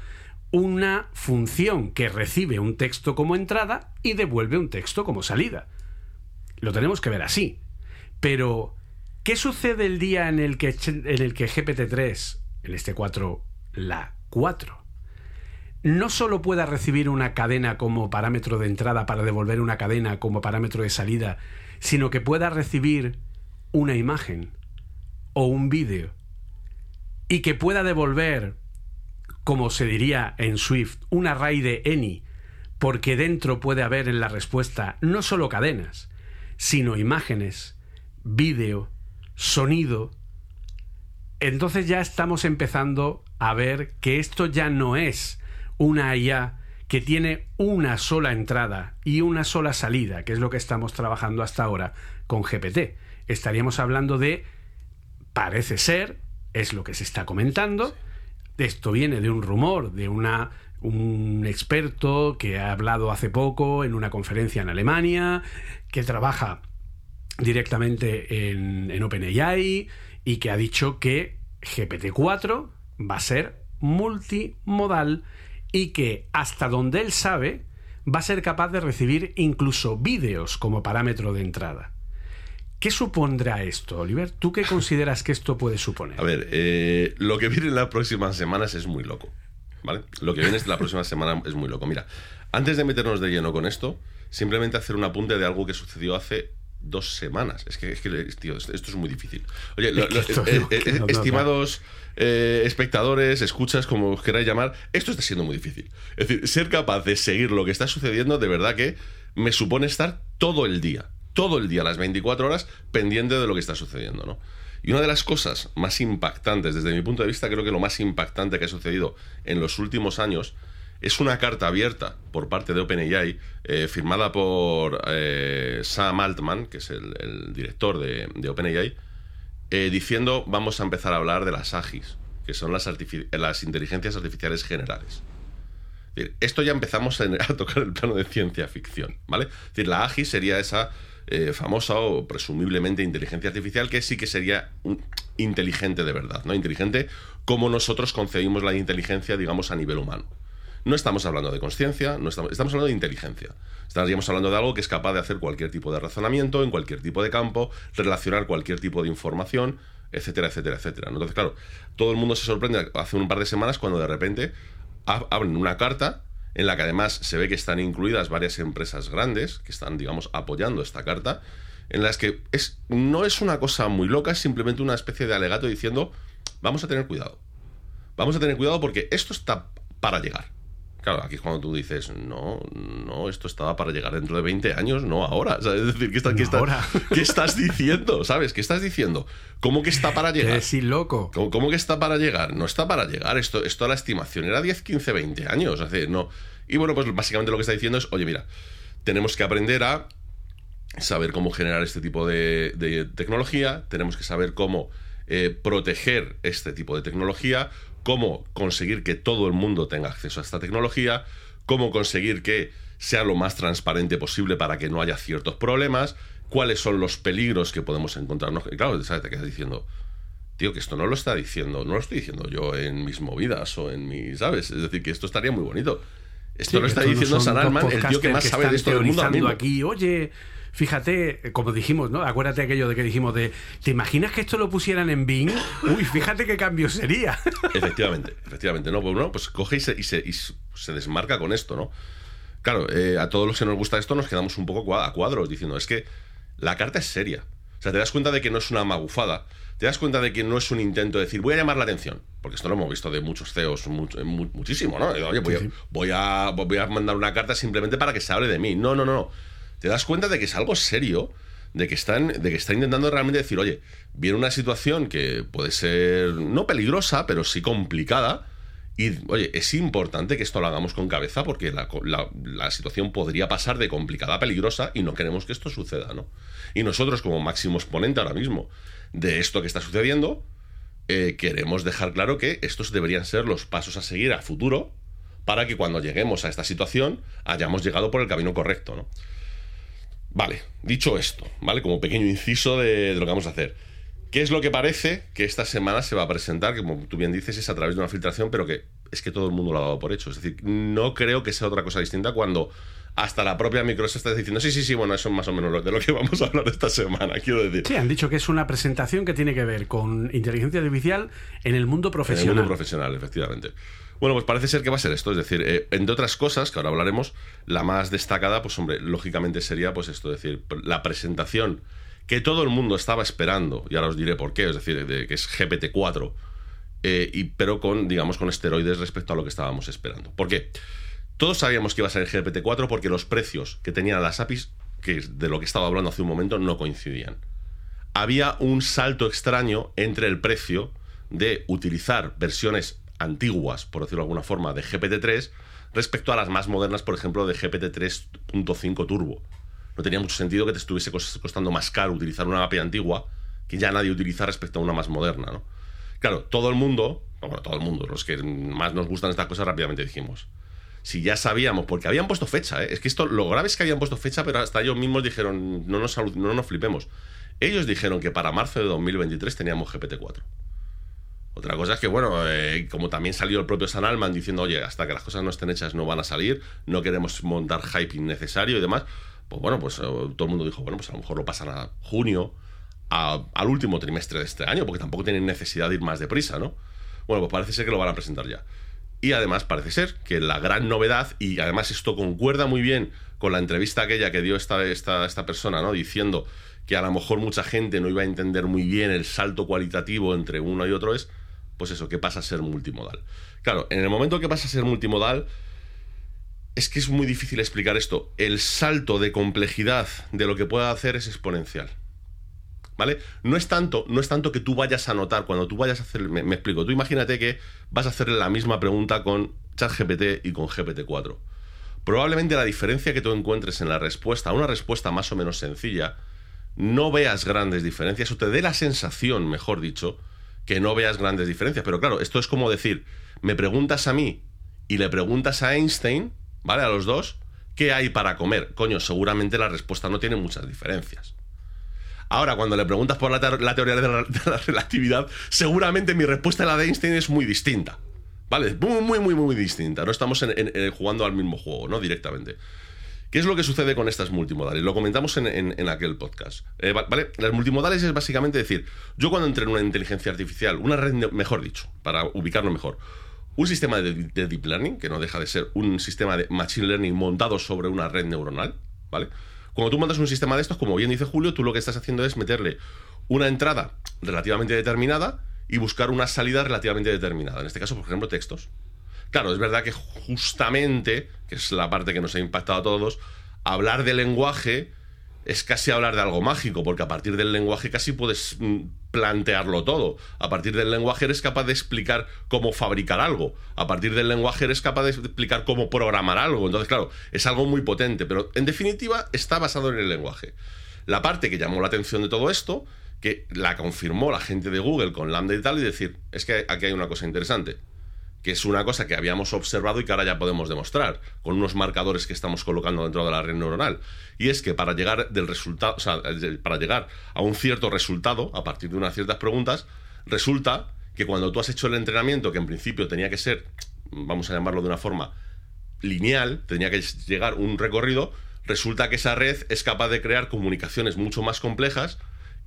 [SPEAKER 4] Una función que recibe un texto como entrada y devuelve un texto como salida. Lo tenemos que ver así. Pero, ¿qué sucede el día en el que, en el que GPT-3, en este 4, la 4, no solo pueda recibir una cadena como parámetro de entrada para devolver una cadena como parámetro de salida, sino que pueda recibir una imagen o un vídeo y que pueda devolver, como se diría en Swift, un array de any, porque dentro puede haber en la respuesta no solo cadenas, sino imágenes, vídeo, sonido, entonces ya estamos empezando a ver que esto ya no es una IA que tiene una sola entrada y una sola salida, que es lo que estamos trabajando hasta ahora con GPT. Estaríamos hablando de, parece ser, es lo que se está comentando, esto viene de un rumor, de una, un experto que ha hablado hace poco en una conferencia en Alemania, que trabaja directamente en, en OpenAI y que ha dicho que GPT-4 va a ser multimodal y que hasta donde él sabe va a ser capaz de recibir incluso vídeos como parámetro de entrada. ¿Qué supondrá esto, Oliver? ¿Tú qué consideras que esto puede suponer?
[SPEAKER 3] A ver, eh, lo que viene en las próximas semanas es muy loco. ¿Vale? Lo que viene la próxima semana es muy loco. Mira, antes de meternos de lleno con esto, simplemente hacer un apunte de algo que sucedió hace dos semanas. Es que, es que tío, esto es muy difícil. Oye, estimados espectadores, escuchas, como os queráis llamar, esto está siendo muy difícil. Es decir, ser capaz de seguir lo que está sucediendo, de verdad que me supone estar todo el día, todo el día, las 24 horas, pendiente de lo que está sucediendo, ¿no? Y una de las cosas más impactantes, desde mi punto de vista, creo que lo más impactante que ha sucedido en los últimos años, es una carta abierta por parte de OpenAI, eh, firmada por eh, Sam Altman, que es el, director de, OpenAI, eh, diciendo vamos a empezar a hablar de las AGIs, que son las, inteligencias artificiales generales. esto ya empezamos *laughs* a, tocar el plano de ciencia ficción, ¿vale? Es decir, la AGI sería esa famosa o presumiblemente inteligencia artificial que sí que sería inteligente de verdad, ¿no? Inteligente como nosotros concebimos la inteligencia, digamos, a nivel humano. No estamos hablando de conciencia, no estamos, estamos, hablando de inteligencia. Estaríamos hablando de algo que es capaz de hacer cualquier tipo de razonamiento en cualquier tipo de campo, relacionar cualquier tipo de información, etcétera, etcétera, etcétera. Entonces, claro, todo el mundo se sorprende hace un par de semanas cuando de repente abren una carta en la que además se ve que están incluidas varias empresas grandes que están, digamos, apoyando esta carta, en las que es, no es una cosa muy loca, es simplemente una especie de alegato diciendo, vamos a tener cuidado. Vamos a tener cuidado porque esto está para llegar. Claro, aquí es cuando tú dices, no, no, esto estaba para llegar dentro de 20 años, no ahora. es decir, ¿qué, está, ¿qué, ¿qué, estás diciendo? ¿Sabes? ¿Qué estás diciendo? ¿Cómo que está para llegar?
[SPEAKER 4] Sí, loco.
[SPEAKER 3] ¿Cómo, que está para llegar? No está para llegar. Esto, esto la estimación era 10, 15, 20 años. no. Y bueno, pues básicamente lo que está diciendo es, oye, mira, tenemos que aprender a saber cómo generar este tipo de, tecnología, tenemos que saber cómo eh, proteger este tipo de tecnología, cómo conseguir que todo el mundo tenga acceso a esta tecnología, cómo conseguir que sea lo más transparente posible para que no haya ciertos problemas, cuáles son los peligros que podemos encontrarnos. Y claro, ¿sabes? te quedas diciendo, tío, que esto no lo está diciendo, no lo estoy diciendo yo en mis movidas o en mis, ¿sabes? Es decir, que esto estaría muy bonito. Esto lo está diciendo San el tío que más sabe de esto del mundo.
[SPEAKER 4] Aquí, oye, fíjate, como dijimos, ¿no? Acuérdate aquello de que dijimos de, ¿te imaginas que esto lo pusieran en Bing? Uy, fíjate qué cambio sería. *laughs*
[SPEAKER 3] Efectivamente, efectivamente, ¿no? Pues, no, pues coge y se, desmarca con esto, ¿no? Claro, eh, a todos los que nos gusta esto nos quedamos un poco a cuadros diciendo, es que la carta es seria. O sea, te das cuenta de que no es una magufada. Te das cuenta de que no es un intento de decir, voy a llamar la atención. Porque esto lo hemos visto de muchos CEOs muchísimo, ¿no? Oye, voy, voy, a, voy a mandar una carta simplemente para que se hable de mí. No, no, no te das cuenta de que es algo serio, de que están, de que está intentando realmente decir, oye, viene una situación que puede ser no peligrosa, pero sí complicada. Y, oye, es importante que esto lo hagamos con cabeza porque la, situación podría pasar de complicada a peligrosa y no queremos que esto suceda, ¿no? Y nosotros, como máximo exponente ahora mismo de esto que está sucediendo, eh, queremos dejar claro que estos deberían ser los pasos a seguir a futuro para que cuando lleguemos a esta situación hayamos llegado por el camino correcto, ¿no? Vale, dicho esto, ¿vale? Como pequeño inciso de, lo que vamos a hacer. ¿Qué es lo que parece que esta semana se va a presentar? Que como tú bien dices, es a través de una filtración, pero que es que todo el mundo lo ha dado por hecho. Es decir, no creo que sea otra cosa distinta cuando hasta la propia Microsoft está diciendo, sí, sí, sí, bueno, eso es más o menos de lo que vamos a hablar esta semana, *laughs* quiero decir.
[SPEAKER 4] Sí, han dicho que es una presentación que tiene que ver con inteligencia artificial en el mundo
[SPEAKER 3] En el
[SPEAKER 4] profesional.
[SPEAKER 3] mundo profesional, efectivamente. Bueno, pues parece ser que va a ser esto. Es decir, eh, entre otras cosas, que ahora hablaremos, la más destacada, pues hombre, lógicamente sería pues esto, es decir, la presentación que todo el mundo estaba esperando, y ahora os diré por qué, es decir, de, que es GPT-4, eh, y, pero con, digamos, con esteroides respecto a lo que estábamos esperando. ¿Por qué? Todos sabíamos que iba a ser GPT-4 porque los precios que tenían las APIs, que es de lo que estaba hablando hace un momento, no coincidían había un salto extraño entre el precio de utilizar versiones antiguas, por decirlo de alguna forma, de GPT-3 respecto a las más modernas, por ejemplo, de GPT-3.5 Turbo. No tenía mucho sentido que te estuviese cos- costando más caro utilizar una API antigua que ya nadie utiliza respecto a una más moderna, ¿no? Claro, todo el mundo, bueno, todo el mundo, los que más nos gustan estas cosas rápidamente dijimos, si ya sabíamos, porque habían puesto fecha, ¿eh? es que esto, lo grave es que habían puesto fecha, pero hasta ellos mismos dijeron, no nos, no nos flipemos. Ellos dijeron que para marzo de 2023 teníamos GPT-4. Otra cosa es que, bueno, eh, como también salió el propio San Alman diciendo, oye, hasta que las cosas no estén hechas no van a salir, no queremos montar hype innecesario y demás, pues bueno, pues eh, todo el mundo dijo, bueno, pues a lo mejor lo pasan a junio, a- al último trimestre de este año, porque tampoco tienen necesidad de ir más deprisa, ¿no? Bueno, pues parece ser que lo van a presentar ya. Y además parece ser que la gran novedad, y además esto concuerda muy bien con la entrevista aquella que dio esta, esta, esta persona, ¿no? Diciendo que a lo mejor mucha gente no iba a entender muy bien el salto cualitativo entre uno y otro, es, pues eso, que pasa a ser multimodal. Claro, en el momento que pasa a ser multimodal, es que es muy difícil explicar esto. El salto de complejidad de lo que pueda hacer es exponencial. ¿Vale? No es tanto, no es tanto que tú vayas a notar, cuando tú vayas a hacer, me, me explico, tú imagínate que vas a hacerle la misma pregunta con ChatGPT y con GPT-4. Probablemente la diferencia que tú encuentres en la respuesta, una respuesta más o menos sencilla, no veas grandes diferencias, o te dé la sensación, mejor dicho, que no veas grandes diferencias. Pero claro, esto es como decir, me preguntas a mí y le preguntas a Einstein, ¿vale? A los dos, ¿qué hay para comer? Coño, seguramente la respuesta no tiene muchas diferencias. Ahora, cuando le preguntas por la, te- la teoría *laughs* de la, relatividad, seguramente mi respuesta a la de Einstein es muy distinta. ¿Vale? Muy, muy, muy, muy distinta. No estamos en- en- jugando al mismo juego, ¿no? Directamente. ¿Qué es lo que sucede con estas multimodales? Lo comentamos en, aquel podcast. Eh, va- ¿Vale? Las multimodales es básicamente decir, yo cuando entré en una inteligencia artificial, una red, mejor dicho, para ubicarlo mejor, un sistema de deep learning, que no deja de ser un sistema de machine learning montado sobre una red neuronal, ¿vale? Cuando tú montas un sistema de estos, como bien dice Julio, tú lo que estás haciendo es meterle una entrada relativamente determinada y buscar una salida relativamente determinada. En este caso, por ejemplo, textos. Claro, es verdad que justamente, que es la parte que nos ha impactado a todos, hablar de lenguaje es casi hablar de algo mágico, porque a partir del lenguaje casi puedes mm, plantearlo todo. A partir del lenguaje eres capaz de explicar cómo fabricar algo. A partir del lenguaje eres capaz de explicar cómo programar algo. Entonces, claro, es algo muy potente, pero en definitiva está basado en el lenguaje. La parte que llamó la atención de todo esto, que la confirmó la gente de Google con Lambda y tal, y decir, es que aquí hay una cosa interesante que es una cosa que habíamos observado y que ahora ya podemos demostrar con unos marcadores que estamos colocando dentro de la red neuronal. Y es que para llegar del resultado, o sea, para llegar a un cierto resultado a partir de unas ciertas preguntas, resulta que cuando tú has hecho el entrenamiento, que en principio tenía que ser, vamos a llamarlo de una forma lineal, tenía que llegar un recorrido, resulta que esa red es capaz de crear comunicaciones mucho más complejas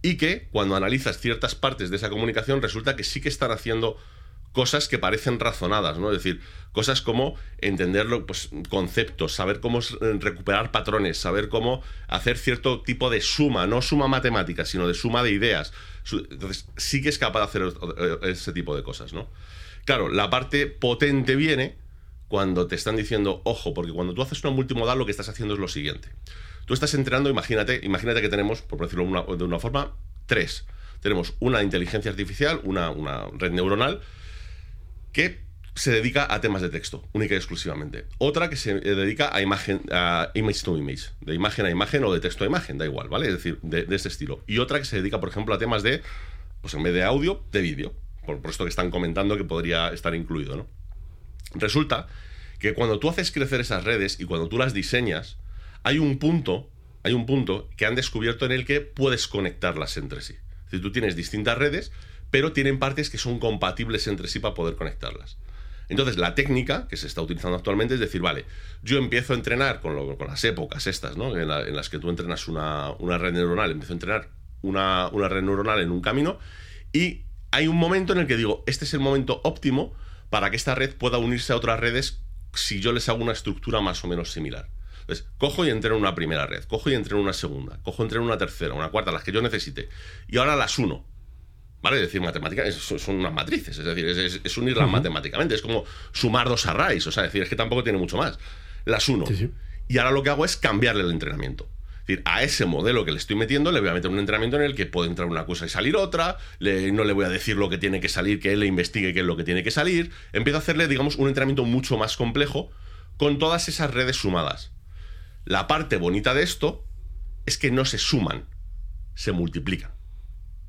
[SPEAKER 3] y que cuando analizas ciertas partes de esa comunicación resulta que sí que están haciendo cosas que parecen razonadas, ¿no? Es decir, cosas como entenderlo, pues conceptos, saber cómo s- recuperar patrones, saber cómo hacer cierto tipo de suma, no suma matemática, sino de suma de ideas. Entonces, sí que es capaz de hacer eh, ese tipo de cosas, ¿no? Claro, la parte potente viene cuando te están diciendo, ojo, porque cuando tú haces una multimodal lo que estás haciendo es lo siguiente. Tú estás entrenando, imagínate, imagínate que tenemos, por decirlo de una forma, tres. Tenemos una inteligencia artificial, una red neuronal, que se dedica a temas de texto, única y exclusivamente. Otra que se dedica a imagen, a image to image, de imagen a imagen o de texto a imagen, da igual, ¿vale? Es decir, de, de ese estilo. Y otra que se dedica, por ejemplo, a temas de, pues en vez de audio, de vídeo. Por, por esto que están comentando que podría estar incluido, ¿no? Resulta que cuando tú haces crecer esas redes y cuando tú las diseñas, hay un punto, hay un punto que han descubierto en el que puedes conectarlas entre sí. Decir, tú tienes distintas redes, pero tienen partes que son compatibles entre sí para poder conectarlas. Entonces, la técnica que se está utilizando actualmente es decir, vale, yo empiezo a entrenar con, las épocas estas, ¿no? En, la- en las que tú entrenas una, una red neuronal, empiezo a entrenar una, una red neuronal en un camino y hay un momento en el que digo, este es el momento óptimo para que esta red pueda unirse a otras redes si yo les hago una estructura más o menos similar. Entonces, cojo y entreno una primera red, cojo y entreno una segunda, cojo y entreno una tercera, una cuarta, las que yo necesite. Y ahora las uno. ¿Vale? Es decir, matemáticas es- son unas matrices, es decir, es, es- unirlas matemáticamente, es como sumar dos arrays, o sea, es decir, es que tampoco tiene mucho más. Las uno.
[SPEAKER 4] Sí, sí.
[SPEAKER 3] Y ahora lo que hago es cambiarle el entrenamiento. Es decir, a ese modelo que le estoy metiendo le voy a meter un entrenamiento en el que puede entrar una cosa y salir otra, le- no le voy a decir lo que tiene que salir, que él le investigue qué es lo que tiene que salir. Empiezo a hacerle, digamos, un entrenamiento mucho más complejo con todas esas redes sumadas. La parte bonita de esto es que no se suman, se multiplican.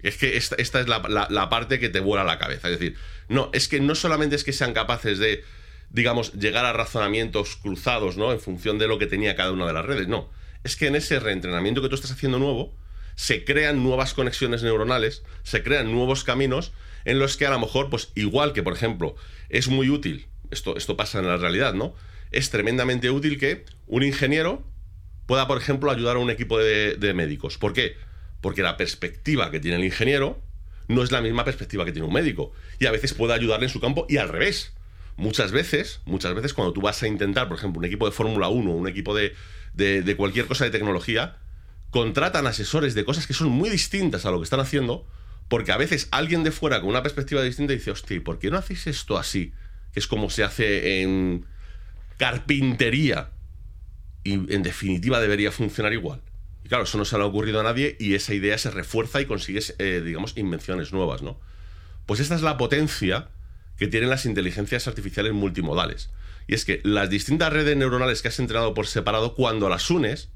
[SPEAKER 3] Es que esta, es la parte que te vuela la cabeza. Es decir, no, es que no solamente es que sean capaces de, digamos, llegar a razonamientos cruzados, ¿no? En función de lo que tenía cada una de las redes. No. Es que en ese reentrenamiento que tú estás haciendo nuevo, se crean nuevas conexiones neuronales, se crean nuevos caminos en los que a lo mejor, pues igual que, por ejemplo, es muy útil, esto, esto pasa en la realidad, ¿no? Es tremendamente útil que un ingeniero pueda, por ejemplo, ayudar a un equipo de, de médicos. ¿Por qué? Porque la perspectiva que tiene el ingeniero no es la misma perspectiva que tiene un médico. Y a veces puede ayudarle en su campo y al revés. Muchas veces, muchas veces cuando tú vas a intentar, por ejemplo, un equipo de Fórmula 1, un equipo de, de- de cualquier cosa de tecnología, contratan asesores de cosas que son muy distintas a lo que están haciendo, porque a veces alguien de fuera con una perspectiva distinta dice, hostia, ¿y ¿por qué no hacéis esto así? Que es como se hace en carpintería y en definitiva debería funcionar igual. Y claro, eso no se le ha ocurrido a nadie y esa idea se refuerza y consigues, eh, digamos, invenciones nuevas, ¿no? Pues esta es la potencia que tienen las inteligencias artificiales multimodales. Y es que las distintas redes neuronales que has entrenado por separado, cuando las unes,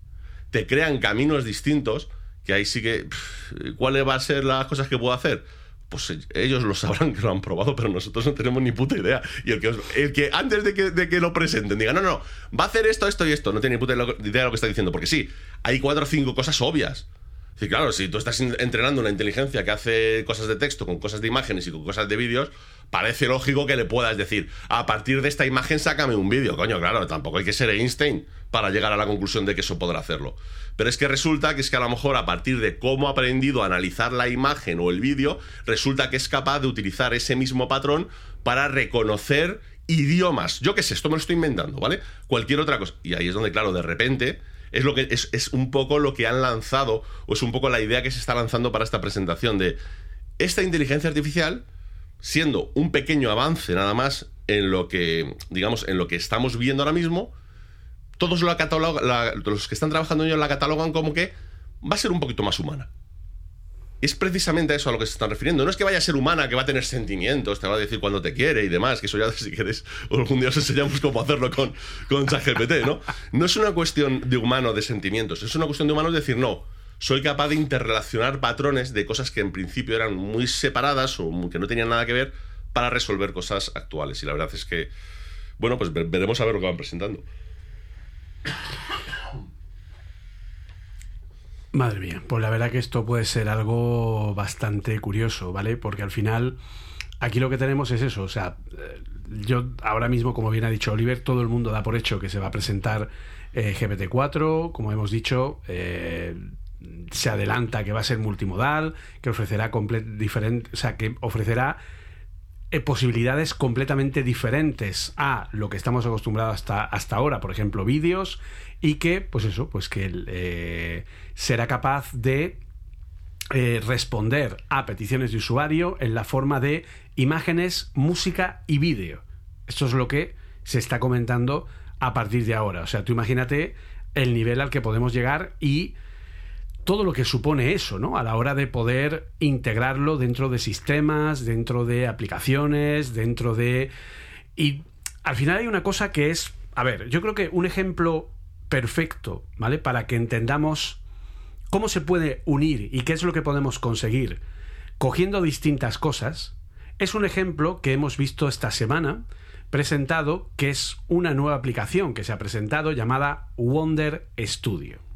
[SPEAKER 3] te crean caminos distintos, que ahí sí que... ¿Cuáles van a ser las cosas que puedo hacer? Pues eh, ellos lo sabrán que lo han probado, pero nosotros no tenemos ni puta idea. Y el que, el que antes de que, de que lo presenten diga, no, no, va a hacer esto, esto y esto, no tiene ni puta idea de lo que está diciendo. Porque sí, hay cuatro o cinco cosas obvias. Sí, claro, si tú estás entrenando una inteligencia que hace cosas de texto con cosas de imágenes y con cosas de vídeos, parece lógico que le puedas decir, a partir de esta imagen sácame un vídeo. Coño, claro, tampoco hay que ser Einstein para llegar a la conclusión de que eso podrá hacerlo. Pero es que resulta que es que a lo mejor a partir de cómo ha aprendido a analizar la imagen o el vídeo, resulta que es capaz de utilizar ese mismo patrón para reconocer idiomas. Yo qué sé, esto me lo estoy inventando, ¿vale? Cualquier otra cosa. Y ahí es donde, claro, de repente es lo que es, es un poco lo que han lanzado o es un poco la idea que se está lanzando para esta presentación de esta inteligencia artificial siendo un pequeño avance nada más en lo que digamos en lo que estamos viendo ahora mismo todos lo la- los que están trabajando en ello la catalogan como que va a ser un poquito más humana es precisamente a eso a lo que se están refiriendo. No es que vaya a ser humana, que va a tener sentimientos, te va a decir cuando te quiere y demás, que eso ya *laughs* si quieres, algún día os enseñamos cómo hacerlo con, con ChatGPT, ¿no? No es una cuestión de humano de sentimientos, es una cuestión de humano de decir, no, soy capaz de interrelacionar patrones de cosas que en principio eran muy separadas o que no tenían nada que ver para resolver cosas actuales. Y la verdad es que, bueno, pues ve- veremos a ver lo que van presentando.
[SPEAKER 4] Madre mía, pues la verdad que esto puede ser algo bastante curioso, ¿vale? Porque al final aquí lo que tenemos es eso, o sea, eh, yo ahora mismo, como bien ha dicho Oliver, todo el mundo da por hecho que se va a presentar eh, GPT-4, como hemos dicho, eh, se adelanta que va a ser multimodal, que ofrecerá o sea, que ofrecerá eh, posibilidades completamente diferentes a lo que estamos acostumbrados hasta, hasta ahora, por ejemplo, vídeos, y que, pues eso, pues que eh, será capaz de eh, responder a peticiones de usuario en la forma de imágenes, música y vídeo. Esto es lo que se está comentando a partir de ahora. O sea, tú imagínate el nivel al que podemos llegar y todo lo que supone eso, ¿no? A la hora de poder integrarlo dentro de sistemas, dentro de aplicaciones, dentro de... Y al final hay una cosa que es... A ver, yo creo que un ejemplo perfecto, ¿vale? Para que entendamos cómo se puede unir y qué es lo que podemos conseguir cogiendo distintas cosas, es un ejemplo que hemos visto esta semana presentado, que es una nueva aplicación que se ha presentado llamada Wonder Studio.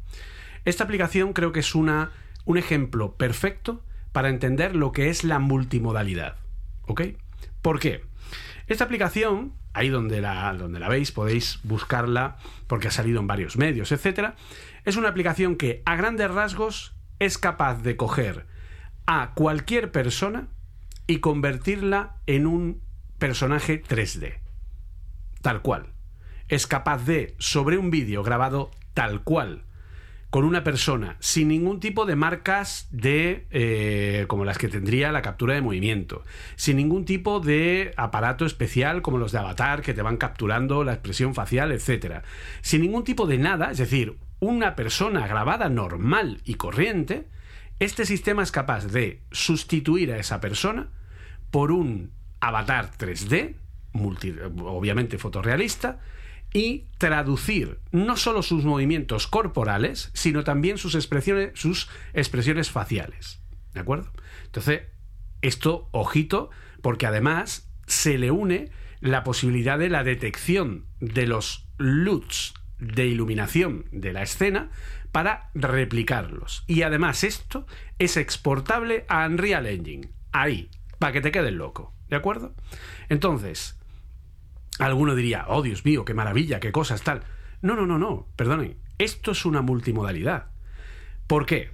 [SPEAKER 4] Esta aplicación creo que es una, un ejemplo perfecto para entender lo que es la multimodalidad. ¿Ok? ¿Por qué? Esta aplicación, ahí donde la, donde la veis, podéis buscarla porque ha salido en varios medios, etc. Es una aplicación que a grandes rasgos es capaz de coger a cualquier persona y convertirla en un personaje 3D. Tal cual. Es capaz de, sobre un vídeo grabado tal cual, con una persona, sin ningún tipo de marcas de eh, como las que tendría la captura de movimiento, sin ningún tipo de aparato especial como los de Avatar que te van capturando la expresión facial, etcétera, sin ningún tipo de nada, es decir, una persona grabada normal y corriente, este sistema es capaz de sustituir a esa persona por un avatar 3D, obviamente fotorrealista, y traducir no solo sus movimientos corporales, sino también sus expresiones, sus expresiones faciales. ¿De acuerdo? Entonces, esto, ojito, porque además se le une la posibilidad de la detección de los LUTs de iluminación de la escena para replicarlos. Y además esto es exportable a Unreal Engine. Ahí, para que te quedes loco. ¿De acuerdo? Entonces, Alguno diría, oh Dios mío, qué maravilla, qué cosas, tal. No, no, no, no, perdonen. Esto es una multimodalidad. ¿Por qué?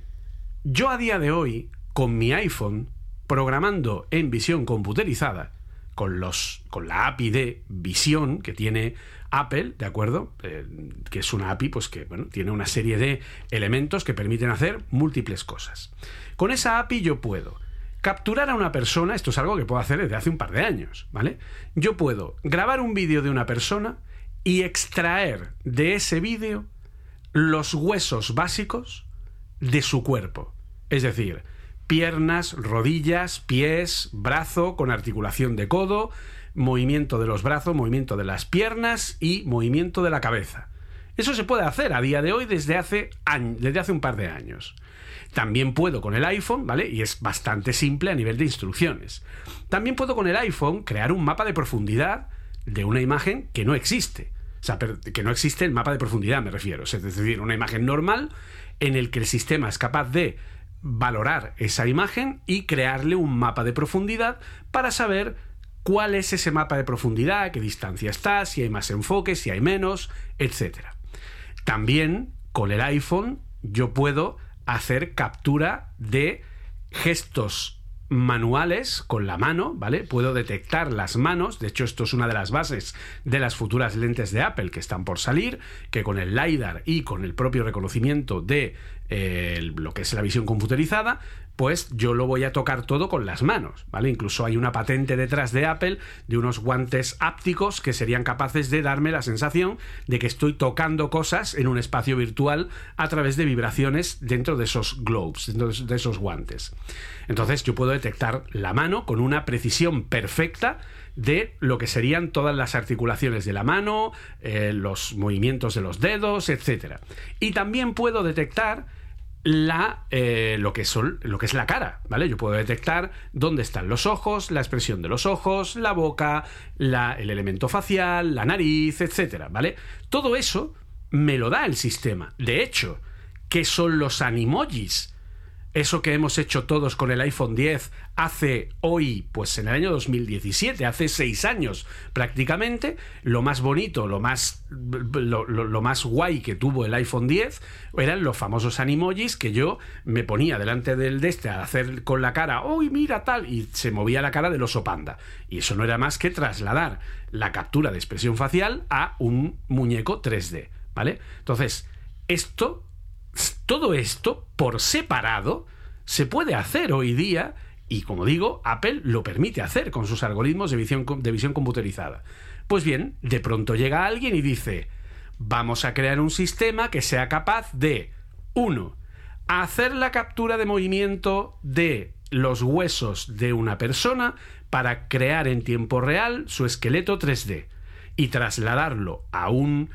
[SPEAKER 4] Yo a día de hoy, con mi iPhone, programando en visión computerizada, con, los, con la API de visión que tiene Apple, ¿de acuerdo? Eh, que es una API pues que bueno, tiene una serie de elementos que permiten hacer múltiples cosas. Con esa API yo puedo Capturar a una persona, esto es algo que puedo hacer desde hace un par de años, ¿vale? Yo puedo grabar un vídeo de una persona y extraer de ese vídeo los huesos básicos de su cuerpo. Es decir, piernas, rodillas, pies, brazo con articulación de codo, movimiento de los brazos, movimiento de las piernas y movimiento de la cabeza. Eso se puede hacer a día de hoy desde hace, desde hace un par de años. También puedo con el iPhone, ¿vale? Y es bastante simple a nivel de instrucciones. También puedo con el iPhone crear un mapa de profundidad de una imagen que no existe. O sea, que no existe el mapa de profundidad, me refiero. Es decir, una imagen normal en el que el sistema es capaz de valorar esa imagen y crearle un mapa de profundidad para saber cuál es ese mapa de profundidad, qué distancia está, si hay más enfoque, si hay menos, etc. También con el iPhone yo puedo hacer captura de gestos manuales con la mano, ¿vale? Puedo detectar las manos, de hecho esto es una de las bases de las futuras lentes de Apple que están por salir, que con el LiDAR y con el propio reconocimiento de eh, lo que es la visión computerizada, pues yo lo voy a tocar todo con las manos, ¿vale? Incluso hay una patente detrás de Apple de unos guantes ápticos que serían capaces de darme la sensación de que estoy tocando cosas en un espacio virtual a través de vibraciones dentro de esos globes, dentro de esos guantes. Entonces yo puedo detectar la mano con una precisión perfecta de lo que serían todas las articulaciones de la mano, eh, los movimientos de los dedos, etc. Y también puedo detectar la, eh, lo, que son, lo que es la cara, ¿vale? Yo puedo detectar dónde están los ojos, la expresión de los ojos, la boca, el elemento facial, la nariz, etcétera, ¿vale? Todo eso me lo da el sistema. De hecho, ¿qué son los animojis? Eso que hemos hecho todos con el iPhone 10 hace hoy, pues en el año 2017, hace seis años prácticamente, lo más bonito, lo más, lo, más guay que tuvo el iPhone 10 eran los famosos animojis que yo me ponía delante del de este a hacer con la cara, ¡uy, mira tal! Y se movía la cara del oso panda. Y eso no era más que trasladar la captura de expresión facial a un muñeco 3D, ¿vale? Entonces, esto todo esto, por separado, se puede hacer hoy día y, como digo, Apple lo permite hacer con sus algoritmos de visión, de visión computerizada. Pues bien, de pronto llega alguien y dice, vamos a crear un sistema que sea capaz de, uno, hacer la captura de movimiento de los huesos de una persona para crear en tiempo real su esqueleto 3D y trasladarlo a un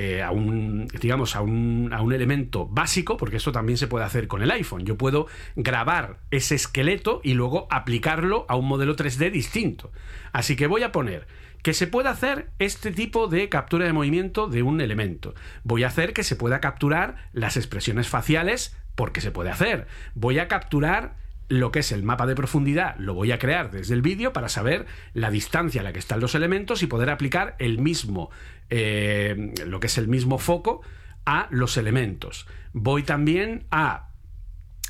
[SPEAKER 4] eh, a un, digamos, a un, a un elemento básico, porque esto también se puede hacer con el iPhone. Yo puedo grabar ese esqueleto y luego aplicarlo a un modelo 3D distinto. Así que voy a poner que se pueda hacer este tipo de captura de movimiento de un elemento. Voy a hacer que se pueda capturar las expresiones faciales porque se puede hacer. Voy a capturar lo que es el mapa de profundidad lo voy a crear desde el vídeo para saber la distancia a la que están los elementos y poder aplicar el mismo, eh, lo que es el mismo foco a los elementos. Voy también a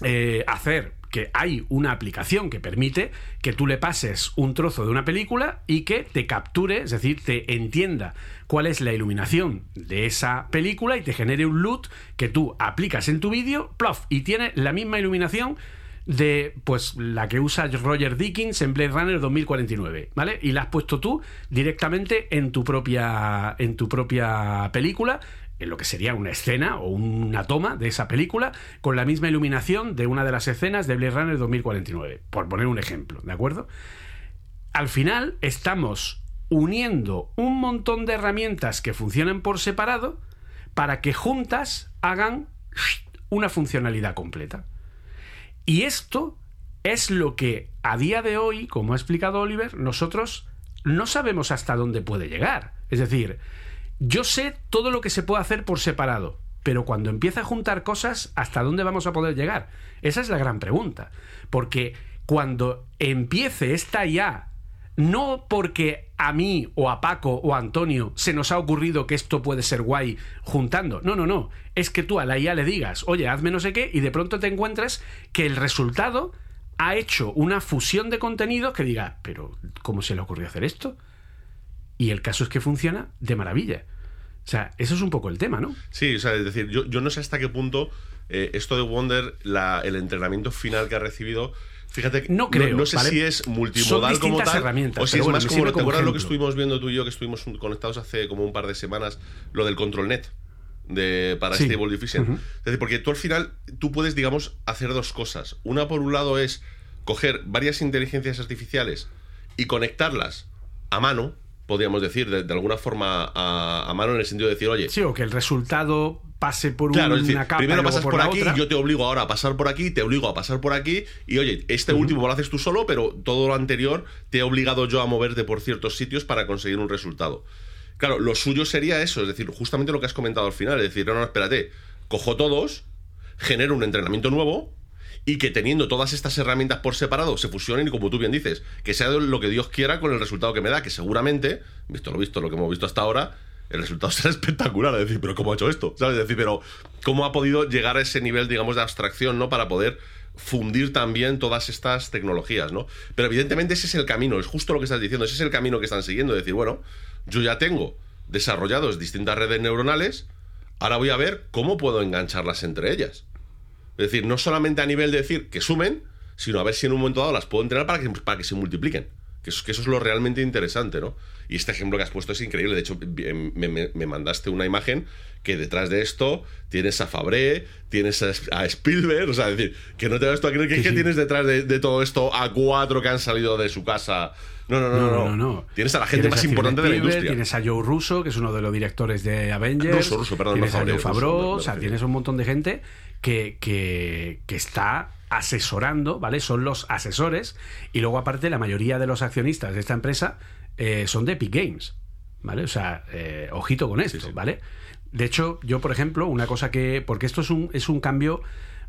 [SPEAKER 4] eh, hacer que hay una aplicación que permite que tú le pases un trozo de una película y que te capture, es decir, te entienda cuál es la iluminación de esa película y te genere un LUT que tú aplicas en tu vídeo, plof, y tiene la misma iluminación de pues la que usa Roger Dickens en Blade Runner 2049, ¿vale? Y la has puesto tú directamente en tu propia en tu propia película en lo que sería una escena o una toma de esa película con la misma iluminación de una de las escenas de Blade Runner 2049, por poner un ejemplo, ¿de acuerdo? Al final estamos uniendo un montón de herramientas que funcionan por separado para que juntas hagan una funcionalidad completa. Y esto es lo que a día de hoy, como ha explicado Oliver, nosotros no sabemos hasta dónde puede llegar. Es decir, yo sé todo lo que se puede hacer por separado, pero cuando empieza a juntar cosas, ¿hasta dónde vamos a poder llegar? Esa es la gran pregunta. Porque cuando empiece esta IA, no porque a mí o a Paco o a Antonio se nos ha ocurrido que esto puede ser guay juntando. No, no, no. Es que tú a la IA le digas, oye, hazme no sé qué, y de pronto te encuentras que el resultado ha hecho una fusión de contenidos que diga, pero ¿cómo se le ocurrió hacer esto? Y el caso es que funciona de maravilla. O sea, eso es un poco el tema, ¿no?
[SPEAKER 3] Sí, o sea, es decir, yo, yo no sé hasta qué punto eh, esto de Wonder, el entrenamiento final que ha recibido. Fíjate,
[SPEAKER 4] no creo.
[SPEAKER 3] No, sé si es multimodal como tal.
[SPEAKER 4] Herramientas,
[SPEAKER 3] o si es
[SPEAKER 4] bueno,
[SPEAKER 3] más como, ¿te
[SPEAKER 4] como
[SPEAKER 3] lo que estuvimos viendo tú y yo, que estuvimos conectados hace como un par de semanas, lo del control net? De, para
[SPEAKER 4] Sí.
[SPEAKER 3] Stable Diffusion. Es decir, porque tú al final, tú puedes, digamos, hacer dos cosas. Una, por un lado, es coger varias inteligencias artificiales y conectarlas a mano, podríamos decir, de, de alguna forma a, a mano, en el sentido de decir, oye,
[SPEAKER 4] Sí, o que el resultado pase por
[SPEAKER 3] Claro,
[SPEAKER 4] una
[SPEAKER 3] es decir,
[SPEAKER 4] capa
[SPEAKER 3] primero
[SPEAKER 4] y luego
[SPEAKER 3] pasas
[SPEAKER 4] por,
[SPEAKER 3] aquí
[SPEAKER 4] otra.
[SPEAKER 3] yo te obligo ahora a pasar por aquí, te obligo a pasar por aquí y oye, este último lo haces tú solo, pero todo lo anterior te he obligado yo a moverte por ciertos sitios para conseguir un resultado. Claro, lo suyo sería eso, es decir, justamente lo que has comentado al final, es decir, no, no, espérate, cojo todos, genero un entrenamiento nuevo y que teniendo todas estas herramientas por separado se fusionen y como tú bien dices, que sea lo que Dios quiera con el resultado que me da, que seguramente, visto lo visto, lo que hemos visto hasta ahora, el resultado *laughs* será espectacular. Es decir, pero ¿cómo ha hecho esto? ¿Sabes? Es decir, pero ¿cómo ha podido llegar a ese nivel, digamos, de abstracción, ¿no? Para poder fundir también todas estas tecnologías, ¿no? Pero evidentemente ese es el camino, es justo lo que estás diciendo, ese es el camino que están siguiendo, decir, bueno, yo ya tengo desarrollados distintas redes neuronales, ahora voy a ver cómo puedo engancharlas entre ellas. Es decir, no solamente a nivel de decir que sumen, sino a ver si en un momento dado las puedo entrenar para que, para que se multipliquen. Que eso, que eso es lo realmente interesante, ¿no? Y este ejemplo que has puesto es increíble. De hecho, me, me- me mandaste una imagen que detrás de esto tienes a Fabré, tienes a, a Spielberg, o sea, es decir, que no te vas tú a creer que,
[SPEAKER 4] Sí,
[SPEAKER 3] que tienes detrás de, de todo esto a cuatro que han salido de su casa. No, no, no, no.
[SPEAKER 4] No, no, no.
[SPEAKER 3] Tienes a la gente más importante de la industria.
[SPEAKER 4] Tienes a Joe Russo, que es uno de los directores de Avengers.
[SPEAKER 3] Russo, Russo, perdón,
[SPEAKER 4] Tienes
[SPEAKER 3] no
[SPEAKER 4] a Joe
[SPEAKER 3] Favreau,
[SPEAKER 4] o sea, tienes un montón de gente que, que, que está asesorando, ¿vale? Son los asesores. Y luego, aparte, la mayoría de los accionistas de esta empresa eh, son de Epic Games, ¿vale? O sea, eh, ojito con esto,
[SPEAKER 3] sí.
[SPEAKER 4] ¿vale? De hecho, yo, por ejemplo, una cosa que. Porque esto es un, es un cambio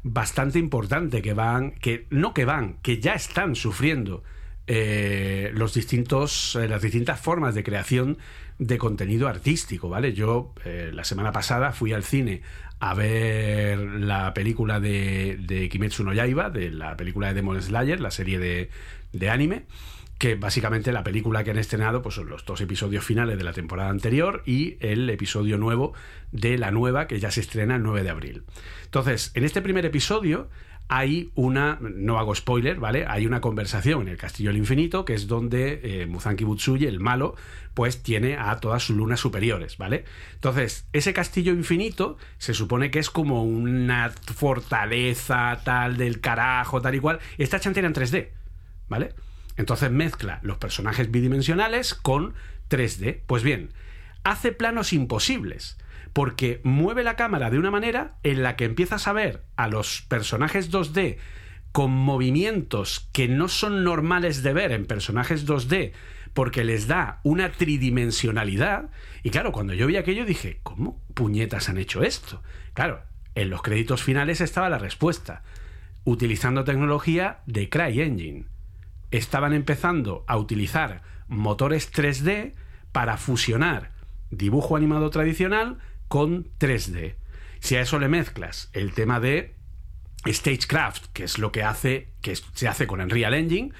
[SPEAKER 4] bastante importante que van. que No que van, que ya están sufriendo eh, los distintos, las distintas formas de creación de contenido artístico, ¿vale? Yo la semana pasada fui al cine a ver la película de, de Kimetsu no Yaiba, de la película de Demon Slayer, la serie de, de anime, que básicamente la película que han estrenado pues son los dos episodios finales de la temporada anterior y el episodio nuevo de la nueva que ya se estrena el 9 de abril. Entonces, en este primer episodio hay una, no hago spoiler, ¿vale? Hay una conversación en el Castillo del Infinito, que es donde eh, Muzanki Butsuyi, el malo, pues tiene a todas sus lunas superiores, ¿vale? Entonces, ese Castillo Infinito se supone que es como una fortaleza tal del carajo, tal y cual. Esta hecha entera en 3D, ¿vale? Entonces mezcla los personajes bidimensionales con 3D. Pues bien, hace planos imposibles porque mueve la cámara de una manera en la que empiezas a ver a los personajes 2D con movimientos que no son normales de ver en personajes 2D porque les da una tridimensionalidad. Y claro, cuando yo vi aquello dije, ¿cómo puñetas han hecho esto? Claro, en los créditos finales estaba la respuesta. utilizando tecnología de CryEngine. Estaban empezando a utilizar motores 3D para fusionar dibujo animado tradicional con 3D. Si a eso le mezclas el tema de Stagecraft, que es lo que hace, que se hace con Unreal Engine,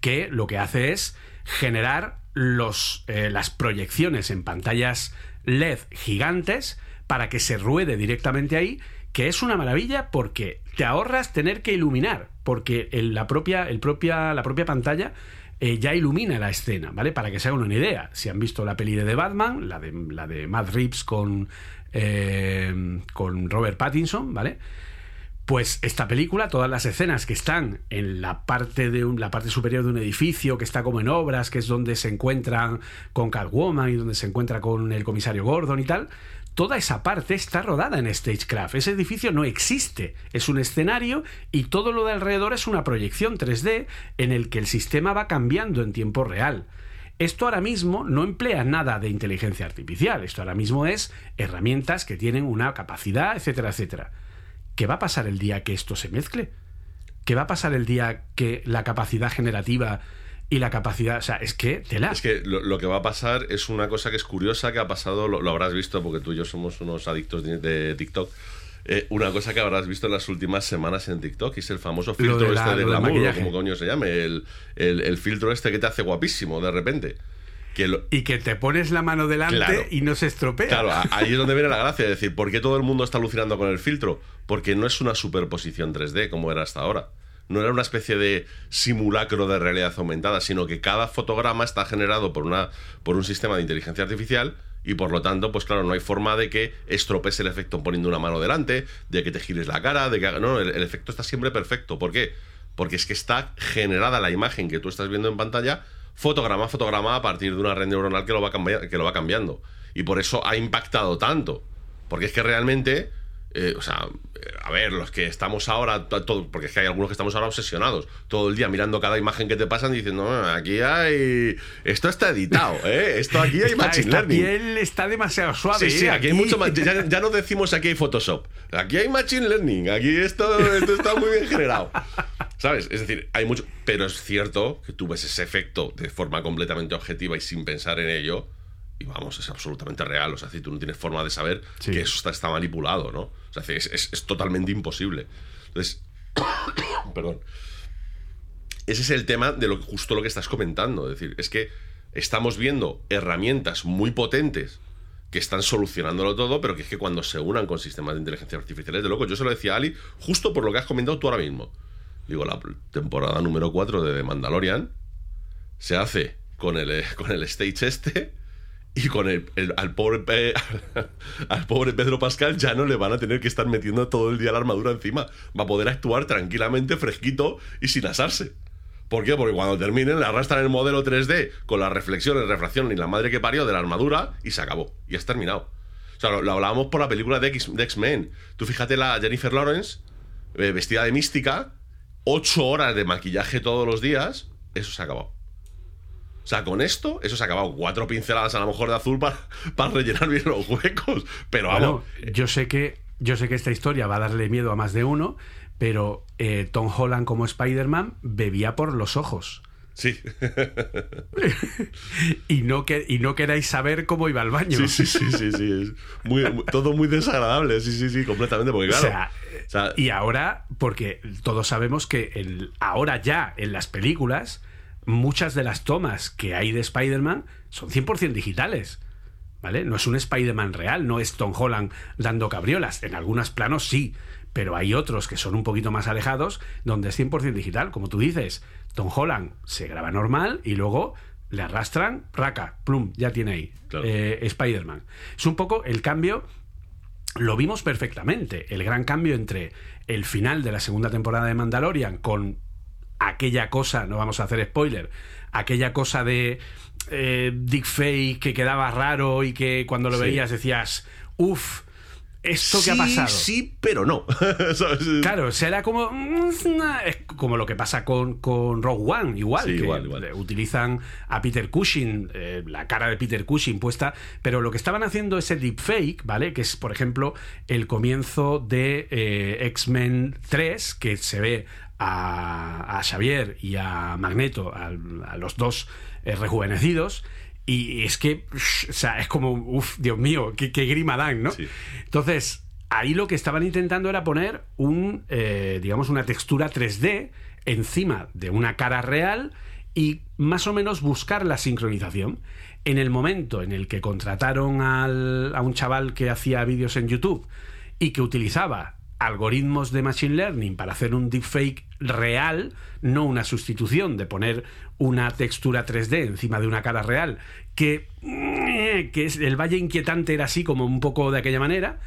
[SPEAKER 4] que lo que hace es generar los, eh, las proyecciones en pantallas LED gigantes para que se ruede directamente ahí, que es una maravilla porque te ahorras tener que iluminar, porque la, propia, el propia, la propia pantalla eh, ya ilumina la escena, ¿vale? Para que se hagan una idea. Si han visto la peli de Batman, la de, la Matt Reeves con, eh, con Robert Pattinson, ¿vale? Pues esta película, todas las escenas que están en la parte de la parte superior de un edificio, que está como en obras, que es donde se encuentran con Catwoman y donde se encuentra con el comisario Gordon y tal, toda esa parte está rodada en Stagecraft. Ese edificio no existe, es un escenario y todo lo de alrededor es una proyección 3D en el que el sistema va cambiando en tiempo real. Esto ahora mismo no emplea nada de inteligencia artificial, esto ahora mismo es herramientas que tienen una capacidad, etcétera, etcétera. ¿Qué va a pasar el día que esto se mezcle? ¿Qué va a pasar el día que la capacidad generativa y la capacidad, o sea, es que tela.
[SPEAKER 3] Es que lo, que va a pasar es una cosa que es curiosa que ha pasado, lo, habrás visto porque tú y yo somos unos adictos de, TikTok. Eh, una cosa que habrás visto en las últimas semanas en TikTok es el famoso filtro este de glamour, como coño se llame, el, el, filtro este que te hace guapísimo de repente.
[SPEAKER 4] y que te pones la mano delante y no se estropea.
[SPEAKER 3] Claro, ahí es donde viene la gracia, de decir, ¿por qué todo el mundo está alucinando con el filtro? Porque no es una superposición 3D como era hasta ahora. No era una especie de simulacro de realidad aumentada, sino que cada fotograma está generado por, una, por un sistema de inteligencia artificial y por lo tanto, pues claro, no hay forma de que estropees el efecto poniendo una mano delante, de que te gires la cara, de que... No, el, el efecto está siempre perfecto. ¿Por qué? Porque es que está generada la imagen que tú estás viendo en pantalla fotograma a fotograma a partir de una red neuronal que lo va, que lo va cambiando. Y por eso ha impactado tanto. Porque es que realmente eh, o sea, a ver, los que estamos ahora, todo, porque es que hay algunos que estamos ahora obsesionados, todo el día mirando cada imagen que te pasan diciendo, aquí hay. Esto está editado, ¿eh? Esto aquí hay machine learning.
[SPEAKER 4] piel está demasiado suave.
[SPEAKER 3] Sí, sí, aquí, hay mucho más. Ya, no decimos aquí hay Photoshop. Aquí hay machine learning. Aquí esto, esto está muy bien generado. ¿Sabes? Es decir, hay mucho. Pero es cierto que tú ves ese efecto de forma completamente objetiva y sin pensar en ello y vamos, es absolutamente real. O sea, si tú no tienes forma de saber que eso está, está, manipulado, ¿no? O sea, es, es, totalmente imposible. Entonces, *coughs* perdón. Ese es el tema de lo justo lo que estás comentando. Es decir, es que estamos viendo herramientas muy potentes que están solucionándolo todo, pero que es que cuando se unan con sistemas de inteligencia artificial, de loco, yo se lo decía a Ali, justo por lo que has comentado tú ahora mismo. Digo, la temporada número 4 de The Mandalorian se hace con el, con el stage este y con el, al, pobre, *laughs* al pobre Pedro Pascal ya no le van a tener que estar metiendo todo el día la armadura encima. Va a poder actuar tranquilamente, fresquito y sin asarse. ¿Por qué? Porque cuando terminen le arrastran el modelo 3D con las reflexiones, refracción y la madre que parió de la armadura y se acabó. Y has terminado. O sea, lo, hablábamos por la película de X-Men. Tú fíjate la Jennifer Lawrence, eh, vestida de mística, ocho horas de maquillaje todos los días, eso se ha acabado. O sea, con esto, eso se ha acabado. Cuatro pinceladas a lo mejor de azul para, para rellenar bien los huecos. Pero vamos.
[SPEAKER 4] yo sé que. Yo sé que esta historia va a darle miedo a más de uno, pero eh, Tom Holland como Spider-Man bebía por los ojos.
[SPEAKER 3] Sí. *laughs*
[SPEAKER 4] y, no que, y no queráis saber cómo iba al baño.
[SPEAKER 3] Sí, sí, sí, sí, sí. muy, todo muy desagradable, sí, sí, sí, completamente. Porque claro.
[SPEAKER 4] O sea, y ahora, porque todos sabemos que el, ahora ya en las películas muchas de las tomas que hay de Spider-Man son 100% digitales. ¿Vale? No es un Spider-Man real, no es Tom Holland dando cabriolas. En algunos planos sí, pero hay otros que son un poquito más alejados donde es 100% digital. Como tú dices, Tom Holland se graba normal y luego le arrastran, raca, plum, ya tiene ahí eh, Spider-Man. Es un poco el cambio, lo vimos perfectamente, el gran cambio entre el final de la segunda temporada de Mandalorian con aquella cosa, no vamos a hacer spoiler, aquella cosa de eh, Dick Fake que quedaba raro y que cuando lo veías decías, uff, esto que ha
[SPEAKER 3] Sí,
[SPEAKER 4] pasado.
[SPEAKER 3] Sí, pero no. *laughs*
[SPEAKER 4] Claro, será como. mm, Es como lo que pasa con, con Rogue One, igual.
[SPEAKER 3] Sí,
[SPEAKER 4] que
[SPEAKER 3] igual, igual.
[SPEAKER 4] Utilizan a Peter Cushing, eh, la cara de Peter Cushing puesta. Pero lo que estaban haciendo ese deepfake, ¿vale? Que es, por ejemplo, el comienzo de eh, X-Men 3, que se ve a, a Xavier y a Magneto, a, a los dos eh, rejuvenecidos. Y es que, o sea, es como, uff, Dios mío, qué, qué grima dan, ¿no?
[SPEAKER 3] Sí.
[SPEAKER 4] Entonces, ahí lo que estaban intentando era poner un, eh, digamos, una textura 3D encima de una cara real y más o menos buscar la sincronización. En el momento en el que contrataron al- a un chaval que hacía vídeos en YouTube y que utilizaba algoritmos de Machine Learning para hacer un deepfake real, no una sustitución de poner una textura 3D encima de una cara real, que, que es, el valle inquietante era así como un poco de aquella manera,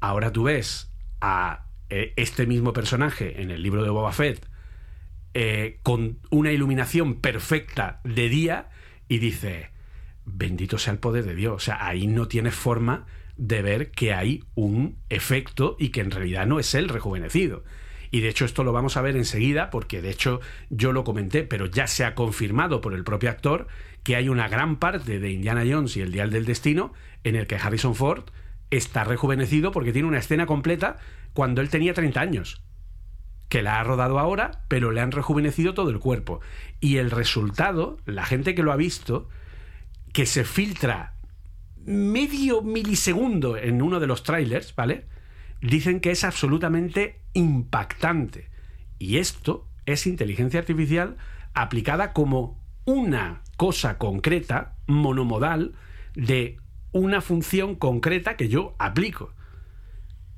[SPEAKER 4] ahora tú ves a eh, este mismo personaje en el libro de Boba Fett eh, con una iluminación perfecta de día y dice, bendito sea el poder de Dios. O sea, ahí no tienes forma de ver que hay un efecto y que en realidad no es él rejuvenecido. Y de hecho esto lo vamos a ver enseguida porque de hecho yo lo comenté, pero ya se ha confirmado por el propio actor que hay una gran parte de Indiana Jones y el Dial del Destino en el que Harrison Ford está rejuvenecido porque tiene una escena completa cuando él tenía 30 años que la ha rodado ahora, pero le han rejuvenecido todo el cuerpo. Y el resultado, la gente que lo ha visto, que se filtra medio milisegundo en uno de los trailers, ¿vale? Dicen que es absolutamente impactante. Y esto es inteligencia artificial aplicada como una cosa concreta, monomodal, de una función concreta que yo aplico.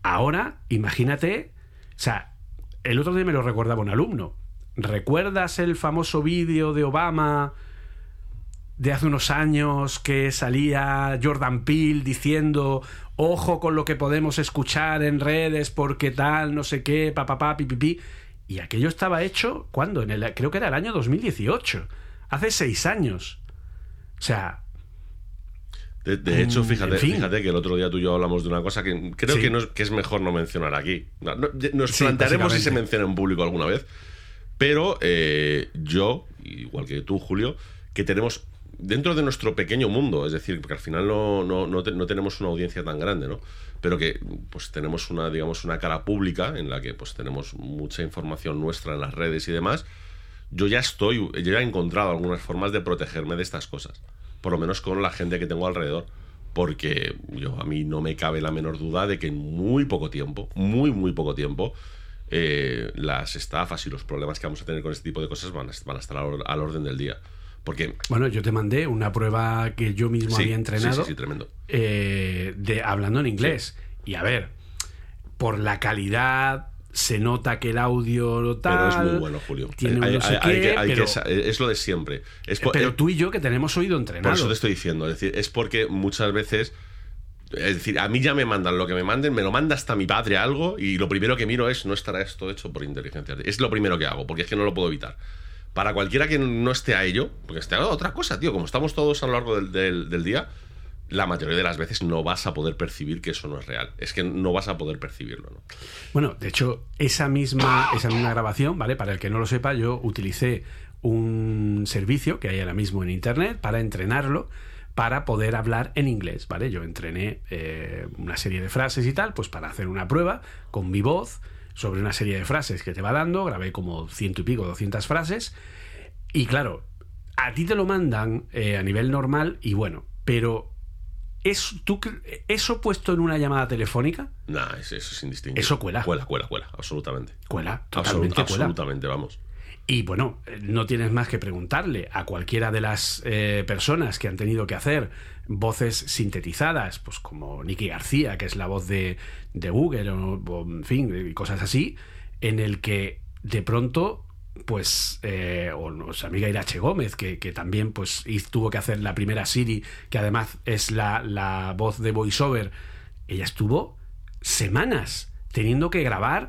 [SPEAKER 4] Ahora, imagínate, o sea, el otro día me lo recordaba un alumno. ¿Recuerdas el famoso vídeo de Obama de hace unos años que salía Jordan Peele diciendo ojo con lo que podemos escuchar en redes porque tal, no sé qué, papá, pipipi? Y aquello estaba hecho, el, creo que era el año 2018, hace seis años. O sea,
[SPEAKER 3] De, de hecho,
[SPEAKER 4] Mm,
[SPEAKER 3] fíjate,
[SPEAKER 4] en fin.
[SPEAKER 3] fíjate que el otro día tú y yo hablamos de una cosa que creo
[SPEAKER 4] Sí.
[SPEAKER 3] que, no es, que es mejor no mencionar aquí. No, no, nos
[SPEAKER 4] Sí,
[SPEAKER 3] plantearemos si se menciona en público alguna vez. Pero eh, yo, igual que tú, Julio, que tenemos dentro de nuestro pequeño mundo, es decir, porque al final no, no, no te- no tenemos una audiencia tan grande, ¿no? Pero que pues tenemos una, digamos, una cara pública en la que pues tenemos mucha información nuestra en las redes y demás. Yo ya estoy, yo ya he encontrado algunas formas de protegerme de estas cosas. Por lo menos con la gente que tengo alrededor. Porque yo a mí no me cabe la menor duda de que en muy poco tiempo, muy, muy poco tiempo, eh, las estafas y los problemas que vamos a tener con este tipo de cosas van a, estar al orden del día. Porque
[SPEAKER 4] bueno, yo te mandé una prueba que yo mismo
[SPEAKER 3] Sí,
[SPEAKER 4] había entrenado.
[SPEAKER 3] sí, sí, tremendo.
[SPEAKER 4] eh, de, hablando en inglés. Y a ver, por la calidad se nota que el audio tal.
[SPEAKER 3] Pero es muy bueno, Julio.
[SPEAKER 4] Tiene un no sé
[SPEAKER 3] hay-
[SPEAKER 4] qué,
[SPEAKER 3] que- hay que
[SPEAKER 4] pero,
[SPEAKER 3] sa- es lo de siempre. Es por,
[SPEAKER 4] pero
[SPEAKER 3] eh,
[SPEAKER 4] tú y yo que tenemos oído
[SPEAKER 3] por
[SPEAKER 4] entrenado.
[SPEAKER 3] eso te estoy diciendo. Es decir, es porque muchas veces. Es decir, a mí ya me mandan lo que me manden, me lo manda hasta mi padre algo y lo primero que miro es no estará esto hecho por inteligencia artificial. Es lo primero que hago, porque es que no lo puedo evitar. Para cualquiera que no esté a ello, porque esté a otra cosa, tío, como estamos todos a lo largo del, día, la mayoría de las veces no vas a poder percibir que eso no es real. Es que no vas a poder percibirlo, ¿no?
[SPEAKER 4] Bueno, de hecho, esa misma, esa misma grabación, ¿vale? Para el que no lo sepa, yo utilicé un servicio que hay ahora mismo en internet para entrenarlo para poder hablar en inglés, ¿vale? Yo entrené eh, una serie de frases y tal, pues para hacer una prueba con mi voz sobre una serie de frases que te va dando, grabé como ciento y pico, 200 frases, y claro, a ti te lo mandan eh, a nivel normal y bueno, pero es, ¿tú, ¿eso puesto en una llamada telefónica?
[SPEAKER 3] Nah, es- eso es indistinguible.
[SPEAKER 4] Eso cuela.
[SPEAKER 3] Cuela, cuela, cuela, absolutamente.
[SPEAKER 4] Cuela,
[SPEAKER 3] Absolut-
[SPEAKER 4] totalmente cuela.
[SPEAKER 3] absolutamente, vamos.
[SPEAKER 4] Y bueno, no tienes más que preguntarle a cualquiera de las eh, personas que han tenido que hacer voces sintetizadas, pues como Nicky García, que es la voz de, de Google, o, en fin, cosas así, en el que de pronto, pues, eh, o nuestra amiga Irache Gómez, que, que también pues tuvo que hacer la primera Siri, que además es la, la voz de voiceover, ella estuvo semanas teniendo que grabar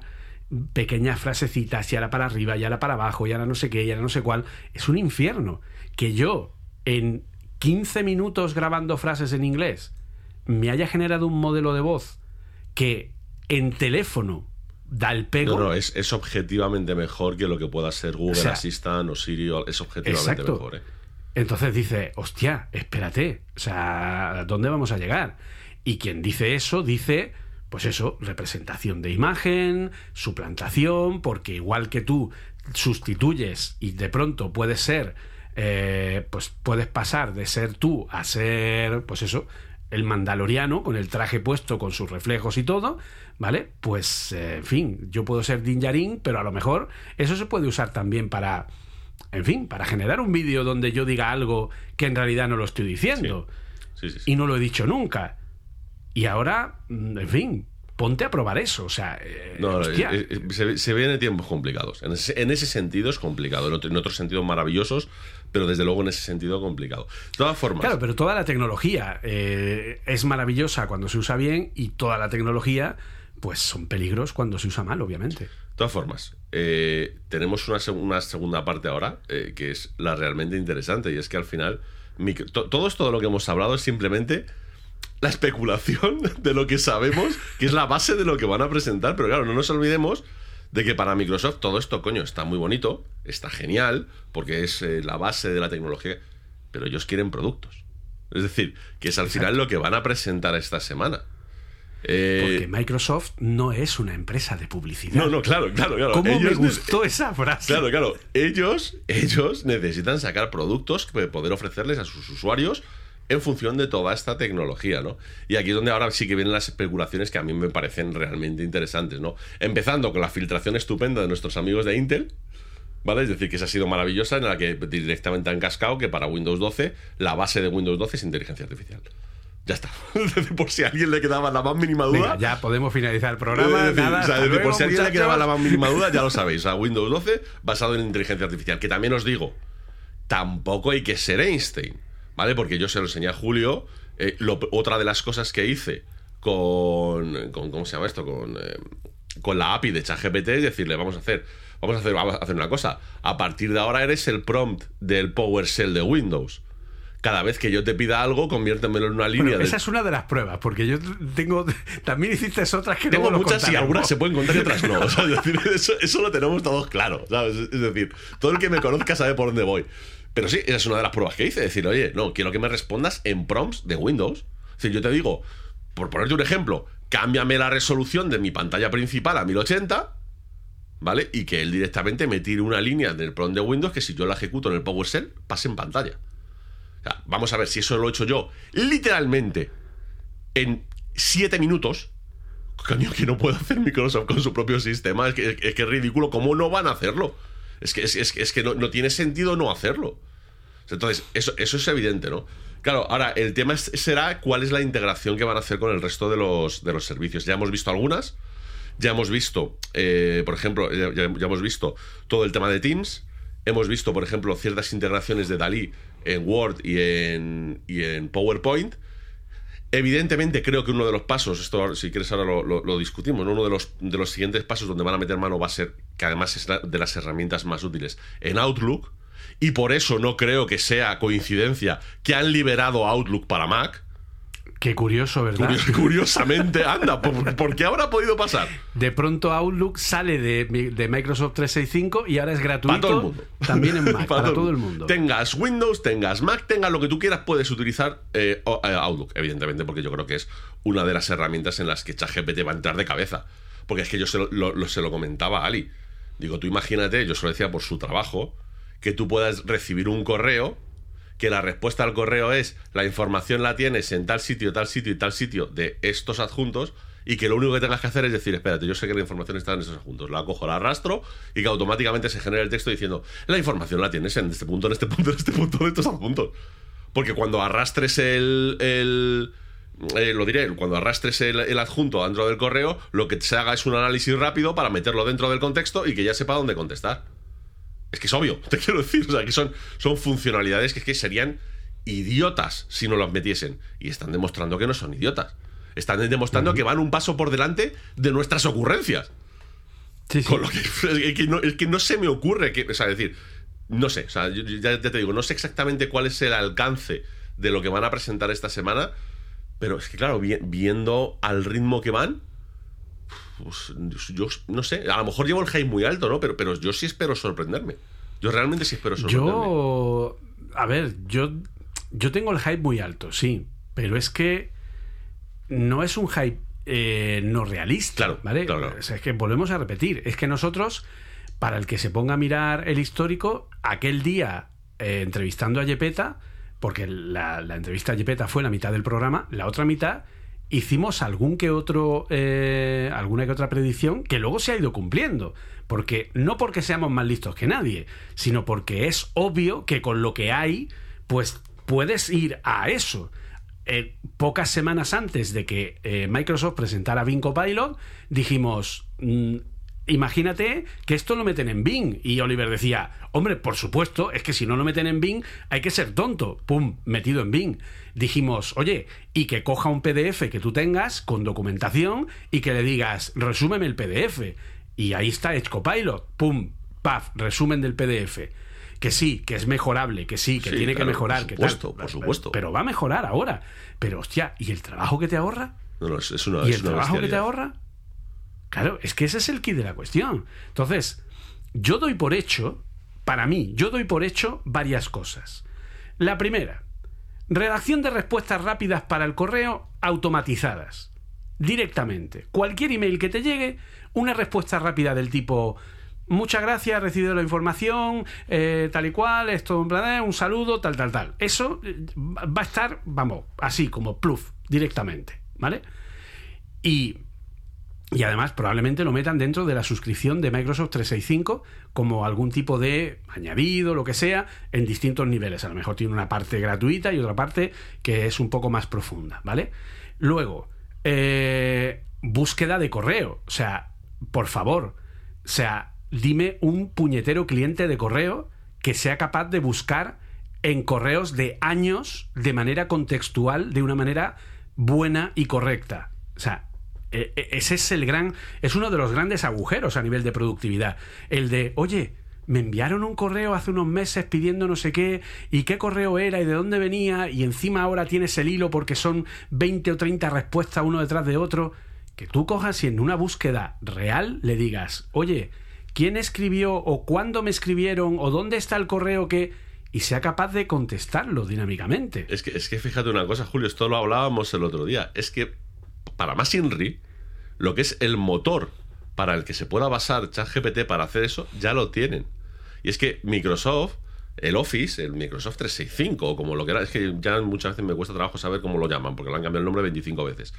[SPEAKER 4] pequeñas frasecitas y ahora para arriba y ahora para abajo y ahora no sé qué y ahora no sé cuál. Es un infierno. Que yo en 15 minutos grabando frases en inglés me haya generado un modelo de voz que en teléfono da el pego.
[SPEAKER 3] No, no, es, es objetivamente mejor que lo que pueda ser Google
[SPEAKER 4] O sea,
[SPEAKER 3] Assistant o Siri. Es objetivamente
[SPEAKER 4] Exacto.
[SPEAKER 3] mejor, ¿eh?
[SPEAKER 4] Entonces dice, hostia, espérate, o sea, ¿dónde vamos a llegar? Y quien dice eso, dice, pues eso, representación de imagen, suplantación, porque igual que tú sustituyes y de pronto puedes ser, eh, pues puedes pasar de ser tú a ser, pues eso, el mandaloriano con el traje puesto, con sus reflejos y todo, ¿vale? Pues, eh, en fin, yo puedo ser Din Djarin, pero a lo mejor eso se puede usar también para en fin, para generar un vídeo donde yo diga algo que en realidad no lo estoy diciendo
[SPEAKER 3] Sí, sí, sí.
[SPEAKER 4] y no lo he dicho nunca. Y ahora, mm, en fin, ponte a probar eso. O sea, eh,
[SPEAKER 3] No, eh, eh, se, se vienen tiempos complicados. En ese, en ese sentido es complicado. En, otro- en otros sentidos maravillosos, pero desde luego en ese sentido complicado. De todas formas,
[SPEAKER 4] Claro, pero toda la tecnología eh, es maravillosa cuando se usa bien y toda la tecnología, pues son peligros cuando se usa mal, obviamente.
[SPEAKER 3] De todas formas, eh, tenemos una, una segunda parte ahora que es la realmente interesante y es que al final micro- to- todo esto de lo que hemos hablado es simplemente la especulación *laughs* de lo que sabemos, que es la base de lo que van a presentar, pero claro, no nos olvidemos de que para Microsoft todo esto, coño, está muy bonito, está genial, porque es eh, la base de la tecnología, pero ellos quieren productos. Es decir, que es al final lo que van a presentar esta semana. Eh,
[SPEAKER 4] Porque Microsoft no es una empresa de publicidad.
[SPEAKER 3] no, no, claro, claro, claro.
[SPEAKER 4] ¿Cómo me gustó esa frase?
[SPEAKER 3] Claro, claro. Ellos, ellos necesitan sacar productos que poder ofrecerles a sus usuarios en función de toda esta tecnología, ¿no? Y aquí es donde ahora sí que vienen las especulaciones que a mí me parecen realmente interesantes, ¿no? Empezando con la filtración estupenda de nuestros amigos de Intel, ¿vale? Es decir, que esa ha sido maravillosa, en la que directamente han cascado que para Windows 12 la base de Windows 12 es inteligencia artificial. Ya está. *laughs* Por si a alguien le quedaba la más mínima duda.
[SPEAKER 4] Venga, ya podemos finalizar el programa.
[SPEAKER 3] Es decir,
[SPEAKER 4] nada,
[SPEAKER 3] o sea,
[SPEAKER 4] luego,
[SPEAKER 3] por si a alguien le quedaba la más mínima duda, ya lo sabéis. O sea, Windows 12 basado en inteligencia artificial. Que también os digo, tampoco hay que ser Einstein, ¿vale? Porque yo se lo enseñé a Julio. eh, lo- otra de las cosas que hice con, con- ¿cómo se llama esto? Con, eh, con la API de ChatGPT es decirle, vamos a hacer, vamos a hacer, vamos a hacer una cosa. A partir de ahora eres el prompt del PowerShell de Windows. Cada vez que yo te pida algo, conviértemelo en una línea
[SPEAKER 4] Bueno,
[SPEAKER 3] de
[SPEAKER 4] esa es una de las pruebas, porque yo tengo. También hiciste otras que
[SPEAKER 3] Tengo muchas y algunas se pueden contar y otras no. *laughs* O sea, es decir, eso, eso lo tenemos todos claro. ¿sabes? Es decir, todo el que me conozca sabe por dónde voy. Pero sí, esa es una de las pruebas que hice. Decir, oye, no, quiero que me respondas en prompts de Windows. Es decir, yo te digo, por ponerte un ejemplo, cámbiame la resolución de mi pantalla principal a 1080, ¿vale? Y que él directamente me tire una línea del prompt de Windows que si yo la ejecuto en el PowerShell, pase en pantalla. O sea, vamos a ver si eso lo he hecho yo literalmente en 7 minutos. Coño, que no puede hacer Microsoft con su propio sistema. Es que es, que es ridículo. ¿Cómo no van a hacerlo? Es que, es, es que- no, no tiene sentido no hacerlo. Entonces, eso, eso es evidente, ¿no? Claro, ahora el tema será cuál es la integración que van a hacer con el resto de los, de los servicios. Ya hemos visto algunas. Ya hemos visto, eh, por ejemplo, ya- ya hemos visto todo el tema de Teams. Hemos visto, por ejemplo, ciertas integraciones de Dalí en Word y en, y en PowerPoint. Evidentemente, creo que uno de los pasos, esto si quieres ahora lo, discutimos, ¿no? uno de los, de los siguientes pasos donde van a meter mano va a ser, que además es de las herramientas más útiles, en Outlook. Y por eso no creo que sea coincidencia que han liberado Outlook para Mac.
[SPEAKER 4] Qué curioso, ¿verdad?
[SPEAKER 3] Curios- *laughs* curiosamente, anda, ¿por, por qué habrá podido pasar?
[SPEAKER 4] De pronto Outlook sale de, de Microsoft 365 y ahora es gratuito.
[SPEAKER 3] Para todo el mundo.
[SPEAKER 4] También en Mac, *laughs* para, todo el mundo.
[SPEAKER 3] Tengas Windows, tengas Mac, tengas lo que tú quieras, puedes utilizar eh, eh, Outlook, evidentemente, porque yo creo que es una de las herramientas en las que ChatGPT va a entrar de cabeza. Porque es que yo se lo, lo- lo- se lo comentaba a Ali. Digo, tú imagínate, yo se lo decía por su trabajo, que tú puedas recibir un correo, que la respuesta al correo es la información la tienes en tal sitio, tal sitio y tal sitio de estos adjuntos, y que lo único que tengas que hacer es decir, espérate, yo sé que la información está en esos adjuntos, la cojo, la arrastro y que automáticamente se genere el texto diciendo, la información la tienes en este punto, en este punto, en este punto, de estos adjuntos. Porque cuando arrastres el. el eh, lo diré, cuando arrastres el adjunto dentro del correo, lo que se haga es un análisis rápido para meterlo dentro del contexto y que ya sepa dónde contestar. Es que es obvio, *laughs* te quiero decir. O sea, que son, son funcionalidades que, es que serían idiotas si no las metiesen. Y están demostrando que no son idiotas. Están demostrando que van un paso por delante de nuestras ocurrencias.
[SPEAKER 4] Sí, sí.
[SPEAKER 3] Con lo que, *laughs* es que no, es que no se me ocurre que. O sea, es decir, no sé, o sea, yo- yo ya, ya te digo, no sé exactamente cuál es el alcance de lo que van a presentar esta semana, pero es que, claro, vi- viendo al ritmo que van, pues, yo no sé, a lo mejor llevo el hype muy alto, ¿no? Pero, pero yo sí espero sorprenderme. Yo realmente sí espero sorprenderme.
[SPEAKER 4] Yo, a ver, yo, yo tengo el hype muy alto, sí, pero es que no es un hype eh, no realista,
[SPEAKER 3] Claro,
[SPEAKER 4] ¿vale?
[SPEAKER 3] claro, claro.
[SPEAKER 4] O sea, es que volvemos a repetir, es que nosotros, para el que se ponga a mirar el histórico, aquel día eh, entrevistando a Yepeta, porque la, la entrevista a Yepeta fue la mitad del programa, la otra mitad hicimos algún que otro eh, alguna que otra predicción que luego se ha ido cumpliendo. Porque no porque seamos más listos que nadie sino porque es obvio que con lo que hay pues puedes ir a eso. Eh, pocas semanas antes de que eh, Microsoft presentara Bing Copilot dijimos mm, Imagínate que esto lo meten en Bing. Y Oliver decía, hombre, por supuesto, es que si no lo meten en Bing, hay que ser tonto. Pum, metido en Bing. Dijimos, oye, y que coja un PDF que tú tengas con documentación y que le digas, resúmeme el PDF. Y ahí está Edge Copilot. Pum, paf, resumen del PDF. Que sí, que es mejorable, que sí, que
[SPEAKER 3] Sí,
[SPEAKER 4] tiene
[SPEAKER 3] claro,
[SPEAKER 4] que mejorar.
[SPEAKER 3] por
[SPEAKER 4] que tal.
[SPEAKER 3] supuesto, por supuesto.
[SPEAKER 4] Pero va a mejorar ahora. Pero hostia, ¿y el trabajo que te ahorra?
[SPEAKER 3] No, no, es, una,
[SPEAKER 4] ¿Y
[SPEAKER 3] es
[SPEAKER 4] el
[SPEAKER 3] una
[SPEAKER 4] trabajo que te ahorra? Claro, es que ese es el kit de la cuestión. Entonces, yo doy por hecho, para mí, yo doy por hecho varias cosas. La primera, redacción de respuestas rápidas para el correo automatizadas. Directamente. Cualquier email que te llegue, una respuesta rápida del tipo... Muchas gracias, he recibido la información, eh, tal y cual, esto eh, un saludo, tal, tal, tal. Eso eh, va a estar, vamos, así como pluf, directamente, ¿vale? Y y además probablemente lo metan dentro de la suscripción de Microsoft 365 como algún tipo de añadido, lo que sea, en distintos niveles. A lo mejor tiene una parte gratuita y otra parte que es un poco más profunda, ¿vale? Luego, eh, búsqueda de correo. O sea, por favor, o sea, dime un puñetero cliente de correo que sea capaz de buscar en correos de años de manera contextual, de una manera buena y correcta. O sea, ese es el gran, es uno de los grandes agujeros a nivel de productividad. El de, oye, me enviaron un correo hace unos meses pidiendo no sé qué, y qué correo era y de dónde venía, y encima ahora tienes el hilo porque son 20 o 30 respuestas uno detrás de otro. Que tú cojas y en una búsqueda real le digas, oye, ¿quién escribió o cuándo me escribieron o dónde está el correo que... y sea capaz de contestarlo dinámicamente.
[SPEAKER 3] Es que, es que fíjate una cosa, Julio, esto lo hablábamos el otro día. Es que para más INRI, lo que es el motor para el que se pueda basar ChatGPT para hacer eso, ya lo tienen. Y es que Microsoft, el Office, el Microsoft 365, o como lo que era, es que ya muchas veces me cuesta trabajo saber cómo lo llaman, porque le han cambiado el nombre 25 veces.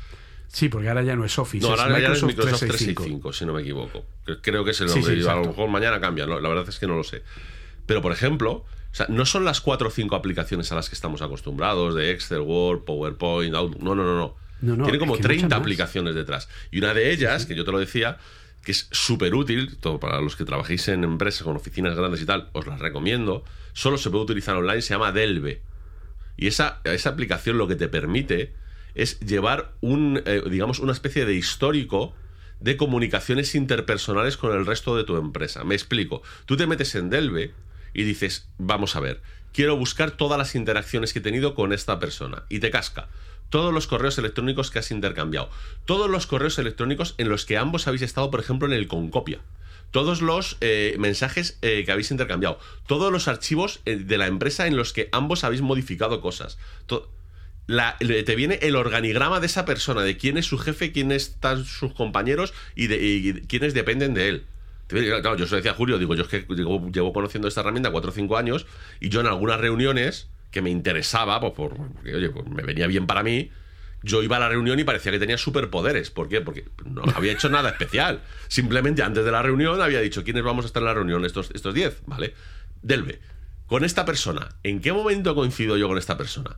[SPEAKER 4] Sí, porque ahora ya no es Office,
[SPEAKER 3] No,
[SPEAKER 4] es
[SPEAKER 3] ahora ya es
[SPEAKER 4] Microsoft,
[SPEAKER 3] Microsoft
[SPEAKER 4] 365.
[SPEAKER 3] 365, si no me equivoco. Cre- Creo que es el nombre.
[SPEAKER 4] sí,
[SPEAKER 3] a lo mejor mañana cambia, ¿no? la verdad es que no lo sé. Pero, por ejemplo, o sea, no son las cuatro o cinco aplicaciones a las que estamos acostumbrados, de Excel, Word, PowerPoint, Outlook. No, no, no, no.
[SPEAKER 4] No, no,
[SPEAKER 3] Tiene como
[SPEAKER 4] es que muchas
[SPEAKER 3] 30
[SPEAKER 4] más.
[SPEAKER 3] aplicaciones detrás. Y una de ellas, que yo te lo decía, que es súper útil, todo para los que trabajéis en empresas con oficinas grandes y tal, os la recomiendo. Solo se puede utilizar online, se llama Delve. Y esa, esa aplicación lo que te permite es llevar un, eh, digamos, una especie de histórico de comunicaciones interpersonales con el resto de tu empresa. Me explico. Tú te metes en Delve y dices, vamos a ver, quiero buscar todas las interacciones que he tenido con esta persona. Y te casca todos los correos electrónicos que has intercambiado. Todos los correos electrónicos en los que ambos habéis estado, por ejemplo, en el concopia. Todos los eh, mensajes eh, que habéis intercambiado. Todos los archivos eh, de la empresa en los que ambos habéis modificado cosas. Te viene el organigrama de esa persona, de quién es su jefe, quiénes están sus compañeros y, de, y quiénes dependen de él. Claro, yo lo decía a Julio, digo, yo es que llevo conociendo esta herramienta cuatro o cinco años y yo en algunas reuniones que me interesaba, pues, por- porque oye, pues me venía bien para mí, yo iba a la reunión y parecía que tenía superpoderes. ¿Por qué? Porque no había hecho nada especial. Simplemente antes de la reunión había dicho, ¿quiénes vamos a estar en la reunión? Estos, estos 10, ¿vale? Delve, con esta persona, ¿en qué momento coincido yo con esta persona?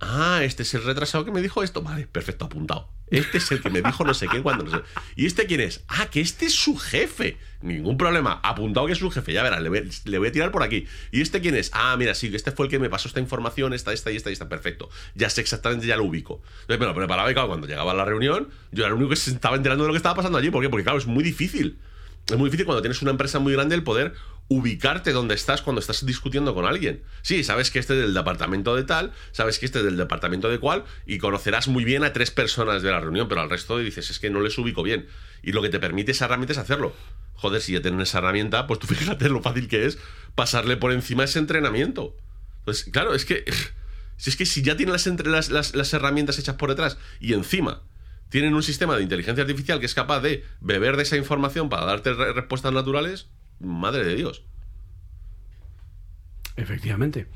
[SPEAKER 3] Ah, este es el retrasado que me dijo esto. Vale, perfecto, apuntado. Este es el que me dijo no sé qué cuando no sé. ¿Y este quién es? Ah, que este es su jefe. Ningún problema. Apuntado que es su jefe. Ya verás, le voy, a tirar por aquí. ¿Y este quién es? Ah, mira, sí, este fue el que me pasó esta información, esta, esta y esta y esta. Perfecto. Ya sé exactamente, ya lo ubico. Entonces me lo preparaba y claro, cuando llegaba a la reunión, yo era el único que se estaba enterando de lo que estaba pasando allí. ¿Por qué? Porque claro, es muy difícil. Es muy difícil cuando tienes una empresa muy grande el poder ubicarte donde estás cuando estás discutiendo con alguien. Sí, sabes que este es del departamento de tal, sabes que este es del departamento de cual, y conocerás muy bien a tres personas de la reunión, pero al resto dices, es que no les ubico bien. Y lo que te permite esa herramienta es hacerlo. Joder, si ya tienes esa herramienta, pues tú *laughs* fíjate lo fácil que es pasarle por encima ese entrenamiento. Entonces, claro, es que. Si es que si ya tienen las, las, herramientas hechas por detrás y encima tienen un sistema de inteligencia artificial que es capaz de beber de esa información para darte re- respuestas naturales, madre de Dios.
[SPEAKER 4] Efectivamente.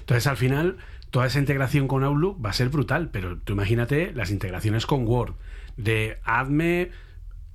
[SPEAKER 4] Entonces, al final, toda esa integración con Outlook va a ser brutal, pero tú imagínate las integraciones con Word, de hazme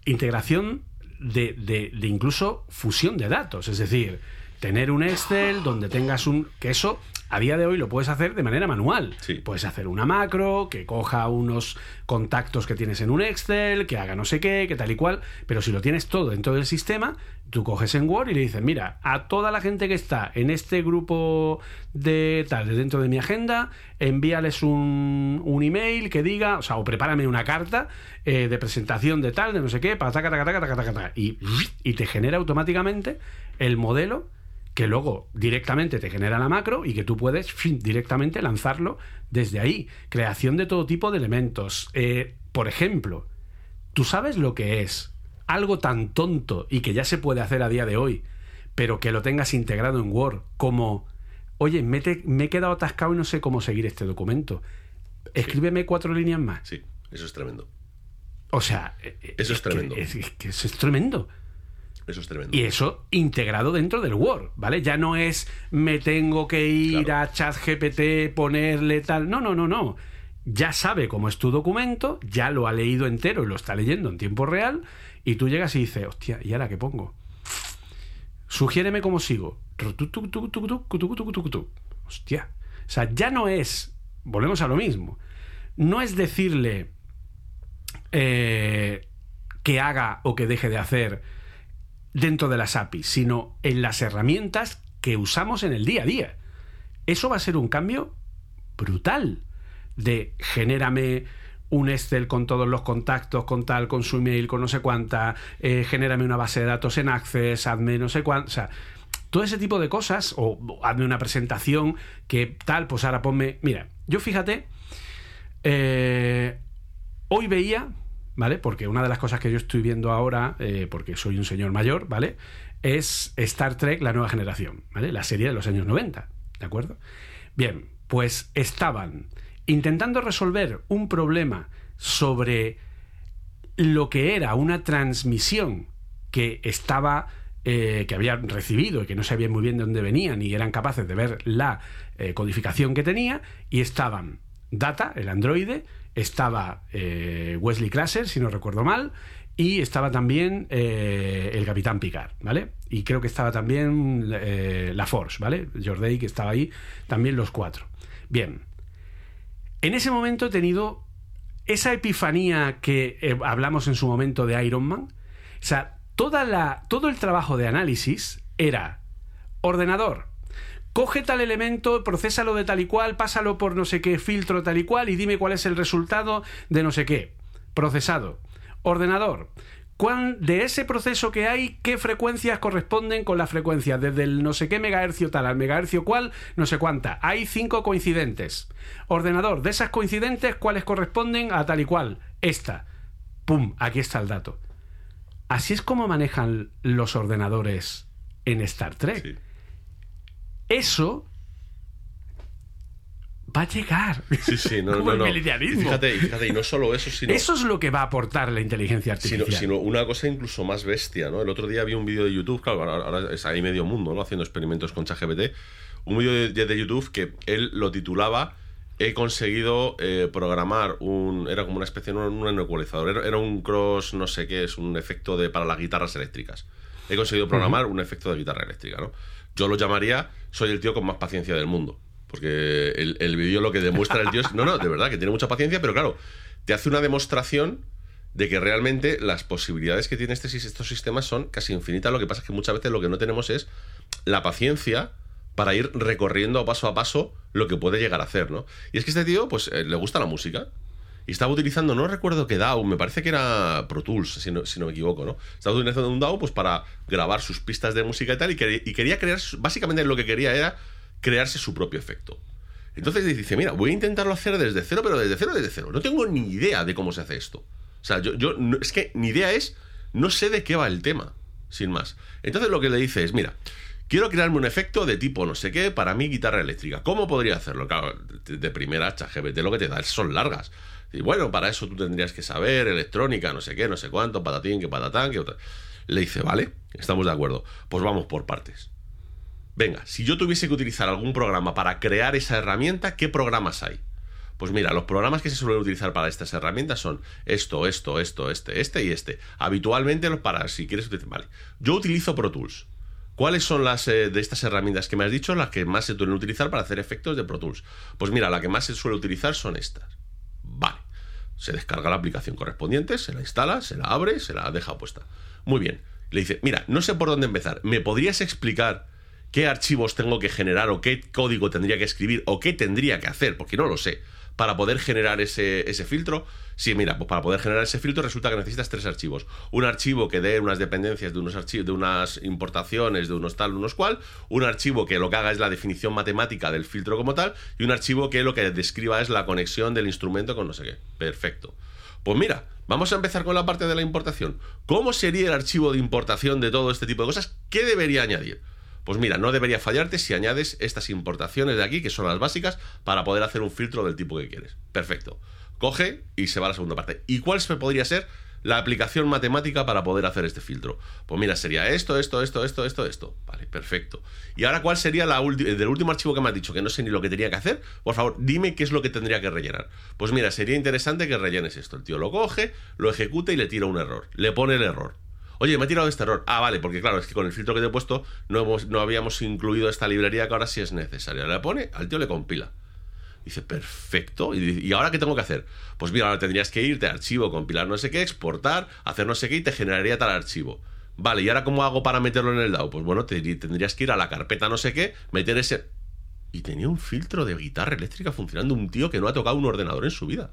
[SPEAKER 4] integración de, de- de incluso fusión de datos, es decir, tener un Excel donde tengas un... que eso a día de hoy lo puedes hacer de manera manual.
[SPEAKER 3] Sí.
[SPEAKER 4] Puedes hacer una macro que coja unos contactos que tienes en un Excel, que haga no sé qué, que tal y cual, pero si lo tienes todo dentro del sistema, tú coges en Word y le dices, mira, a toda la gente que está en este grupo de tal, de dentro de mi agenda, envíales un, un email que diga, o sea, o prepárame una carta eh, de presentación de tal, de no sé qué, para taca, taca, taca, taca, taca, y, y te genera automáticamente el modelo que luego directamente te genera la macro y que tú puedes directamente lanzarlo desde ahí. Creación de todo tipo de elementos. Eh, por ejemplo, tú sabes lo que es algo tan tonto y que ya se puede hacer a día de hoy, pero que lo tengas integrado en Word como, oye, me, te- me he quedado atascado y no sé cómo seguir este documento. Escríbeme cuatro líneas más.
[SPEAKER 3] Sí, eso es tremendo.
[SPEAKER 4] O sea, eh,
[SPEAKER 3] Eso es
[SPEAKER 4] que-
[SPEAKER 3] tremendo.
[SPEAKER 4] es- es que eso es tremendo.
[SPEAKER 3] Eso es tremendo.
[SPEAKER 4] Y eso integrado dentro del Word, ¿vale? Ya no es me tengo que ir
[SPEAKER 3] Claro.
[SPEAKER 4] a ChatGPT, ponerle tal. No, no, no, no. Ya sabe cómo es tu documento, ya lo ha leído entero y lo está leyendo en tiempo real, y tú llegas y dices, hostia, ¿y ahora qué pongo? Sugiéreme cómo sigo. Hostia. O sea, ya no es. Volvemos a lo mismo. No es decirle eh, que haga o que deje de hacer dentro de las APIs, sino en las herramientas que usamos en el día a día. Eso va a ser un cambio brutal de genérame un Excel con todos los contactos, con tal, con su email, con no sé cuánta, eh, genérame una base de datos en Access, hazme no sé cuánto, o sea, todo ese tipo de cosas, o, o hazme una presentación que tal, pues ahora ponme, mira, yo fíjate, eh, hoy veía, ¿vale? Porque una de las cosas que yo estoy viendo ahora, eh, porque soy un señor mayor, ¿vale? Es Star Trek, la nueva generación, ¿vale? La serie de los años 90, ¿de acuerdo? Bien, pues estaban intentando resolver un problema sobre lo que era una transmisión que estaba eh, que habían recibido y que no sabían muy bien de dónde venían y eran capaces de ver la eh, codificación que tenía y estaban Data, el androide, estaba eh, Wesley Crusher, si no recuerdo mal, y estaba también eh, el Capitán Picard, ¿vale? Y creo que estaba también la Force, ¿vale? Jordi, que estaba ahí, también los cuatro. Bien, en ese momento he tenido esa epifanía que eh, hablamos en su momento de Iron Man. O sea, toda la, todo el trabajo de análisis era ordenador. Coge tal elemento, procésalo de tal y cual, pásalo por no sé qué filtro tal y cual y dime cuál es el resultado de no sé qué. Procesado. Ordenador. ¿Cuán- de ese proceso que hay, qué frecuencias corresponden con la frecuencia? Desde el no sé qué megahercio tal al megahercio cual, no sé cuánta. Hay cinco coincidentes. Ordenador, de esas coincidentes, ¿cuáles corresponden a tal y cual? Esta. ¡Pum! Aquí está el dato. Así es como manejan los ordenadores en Star Trek.
[SPEAKER 3] Sí.
[SPEAKER 4] Eso va a llegar.
[SPEAKER 3] Sí, sí, no, *laughs*
[SPEAKER 4] Como
[SPEAKER 3] no,
[SPEAKER 4] el
[SPEAKER 3] no. Y fíjate, y fíjate, y no solo eso, sino,
[SPEAKER 4] Eso es lo que va a aportar la inteligencia artificial.
[SPEAKER 3] sino una cosa incluso más bestia, ¿no? El otro día vi un vídeo de YouTube, claro, ahora, ahora es ahí medio mundo, ¿no? Haciendo experimentos con ChatGPT. Un vídeo de, de YouTube que él lo titulaba He conseguido eh, programar un. Era como una especie de un, un ecualizador. Era, era un cross, no sé qué, es un efecto de, para las guitarras eléctricas. He conseguido programar un efecto de guitarra eléctrica, ¿no? Yo lo llamaría, soy el tío con más paciencia del mundo. Porque el, el vídeo lo que demuestra el tío es. No, no, de verdad, que tiene mucha paciencia, pero claro, te hace una demostración de que realmente las posibilidades que tienen este, estos sistemas son casi infinitas. Lo que pasa es que muchas veces lo que no tenemos es la paciencia para ir recorriendo paso a paso lo que puede llegar a hacer, ¿no? Y es que este tío, pues, eh, le gusta la música. y estaba utilizando, no recuerdo qué DAW, me parece que era Pro Tools, si no, si no me equivoco, ¿no? Estaba utilizando un DAW pues para grabar sus pistas de música y tal, y quería crear, básicamente lo que quería era crearse su propio efecto. Entonces dice, mira, voy a intentarlo hacer desde cero, pero desde cero, desde cero. No tengo ni idea de cómo se hace esto. O sea, yo, yo es que ni idea es, no sé de qué va el tema, sin más. Entonces lo que le dice es, mira, quiero crearme un efecto de tipo no sé qué para mi guitarra eléctrica. ¿Cómo podría hacerlo? Claro, de primera, ChatGPT lo que te da son largas. Y bueno, para eso tú tendrías que saber electrónica, no sé qué, no sé cuánto, patatín, que patatán, que otra. Le dice, vale, estamos de acuerdo. Pues vamos por partes. Venga, si yo tuviese que utilizar algún programa para crear esa herramienta, ¿qué programas hay? Pues mira, los programas que se suelen utilizar para estas herramientas son esto, esto, esto, este, este y este. Habitualmente los para, si quieres utilizar, vale. Yo utilizo Pro Tools. ¿Cuáles son las eh, de estas herramientas que me has dicho las que más se suelen utilizar para hacer efectos de Pro Tools? Pues mira, la que más se suele utilizar son estas. Vale. Se descarga la aplicación correspondiente, se la instala, se la abre, se la deja puesta. Muy bien. Le dice, mira, no sé por dónde empezar. ¿Me podrías explicar qué archivos tengo que generar o qué código tendría que escribir o qué tendría que hacer? Porque no lo sé para poder generar ese, ese filtro? Sí, mira, pues para poder generar ese filtro resulta que necesitas tres archivos. Un archivo que dé unas dependencias de unos archivos, de unas importaciones, de unos tal, unos cual, un archivo que lo que haga es la definición matemática del filtro como tal, y un archivo que lo que describa es la conexión del instrumento con no sé qué. Perfecto. Pues mira, vamos a empezar con la parte de la importación. ¿Cómo sería el archivo de importación de todo este tipo de cosas? ¿Qué debería añadir? Pues mira, no debería fallarte si añades estas importaciones de aquí, que son las básicas, para poder hacer un filtro del tipo que quieres. Perfecto. Coge y se va a la segunda parte. ¿Y cuál podría ser la aplicación matemática para poder hacer este filtro? Pues mira, sería esto, esto, esto, esto, esto, esto. Vale, perfecto. ¿Y ahora cuál sería la del último archivo que me has dicho, que no sé ni lo que tenía que hacer? Por favor, dime qué es lo que tendría que rellenar. Pues mira, sería interesante que rellenes esto. El tío lo coge, lo ejecuta y le tira un error. Le pone el error. Oye, me he tirado este error. Ah, vale, porque claro, es que con el filtro que te he puesto no, no habíamos incluido esta librería que ahora sí es necesaria. Le pone, al tío le compila. Dice, perfecto. Y, ahora qué tengo que hacer? Pues mira, ahora tendrías que irte a archivo, compilar no sé qué, exportar, hacer no sé qué y te generaría tal archivo. Vale, ¿y ahora cómo hago para meterlo en el DAO? Pues bueno, tendrías que ir a la carpeta no sé qué, meter ese... Y tenía un filtro de guitarra eléctrica funcionando un tío que no ha tocado un ordenador en su vida.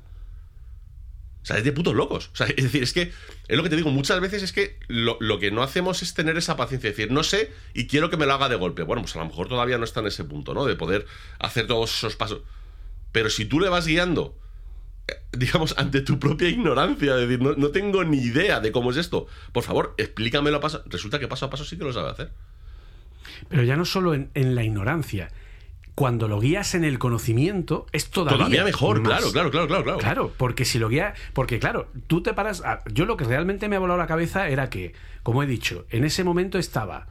[SPEAKER 3] O sea, es de putos locos. O sea, es decir, es que es lo que te digo, muchas veces es que lo, que no hacemos es tener esa paciencia, decir, no sé y quiero que me lo haga de golpe. Bueno, pues a lo mejor todavía no está en ese punto, ¿no? De poder hacer todos esos pasos. Pero si tú le vas guiando, eh, digamos, ante tu propia ignorancia, de decir, no, tengo ni idea de cómo es esto, por favor, explícamelo a paso. Resulta que paso a paso sí que lo sabe hacer.
[SPEAKER 4] Pero ya no solo en, en la ignorancia, cuando lo guías en el conocimiento es todavía,
[SPEAKER 3] mejor, claro, claro, claro, claro,
[SPEAKER 4] claro. porque si lo guías, porque claro, tú te paras, yo lo que realmente me ha volado la cabeza era que, como he dicho, en ese momento estaba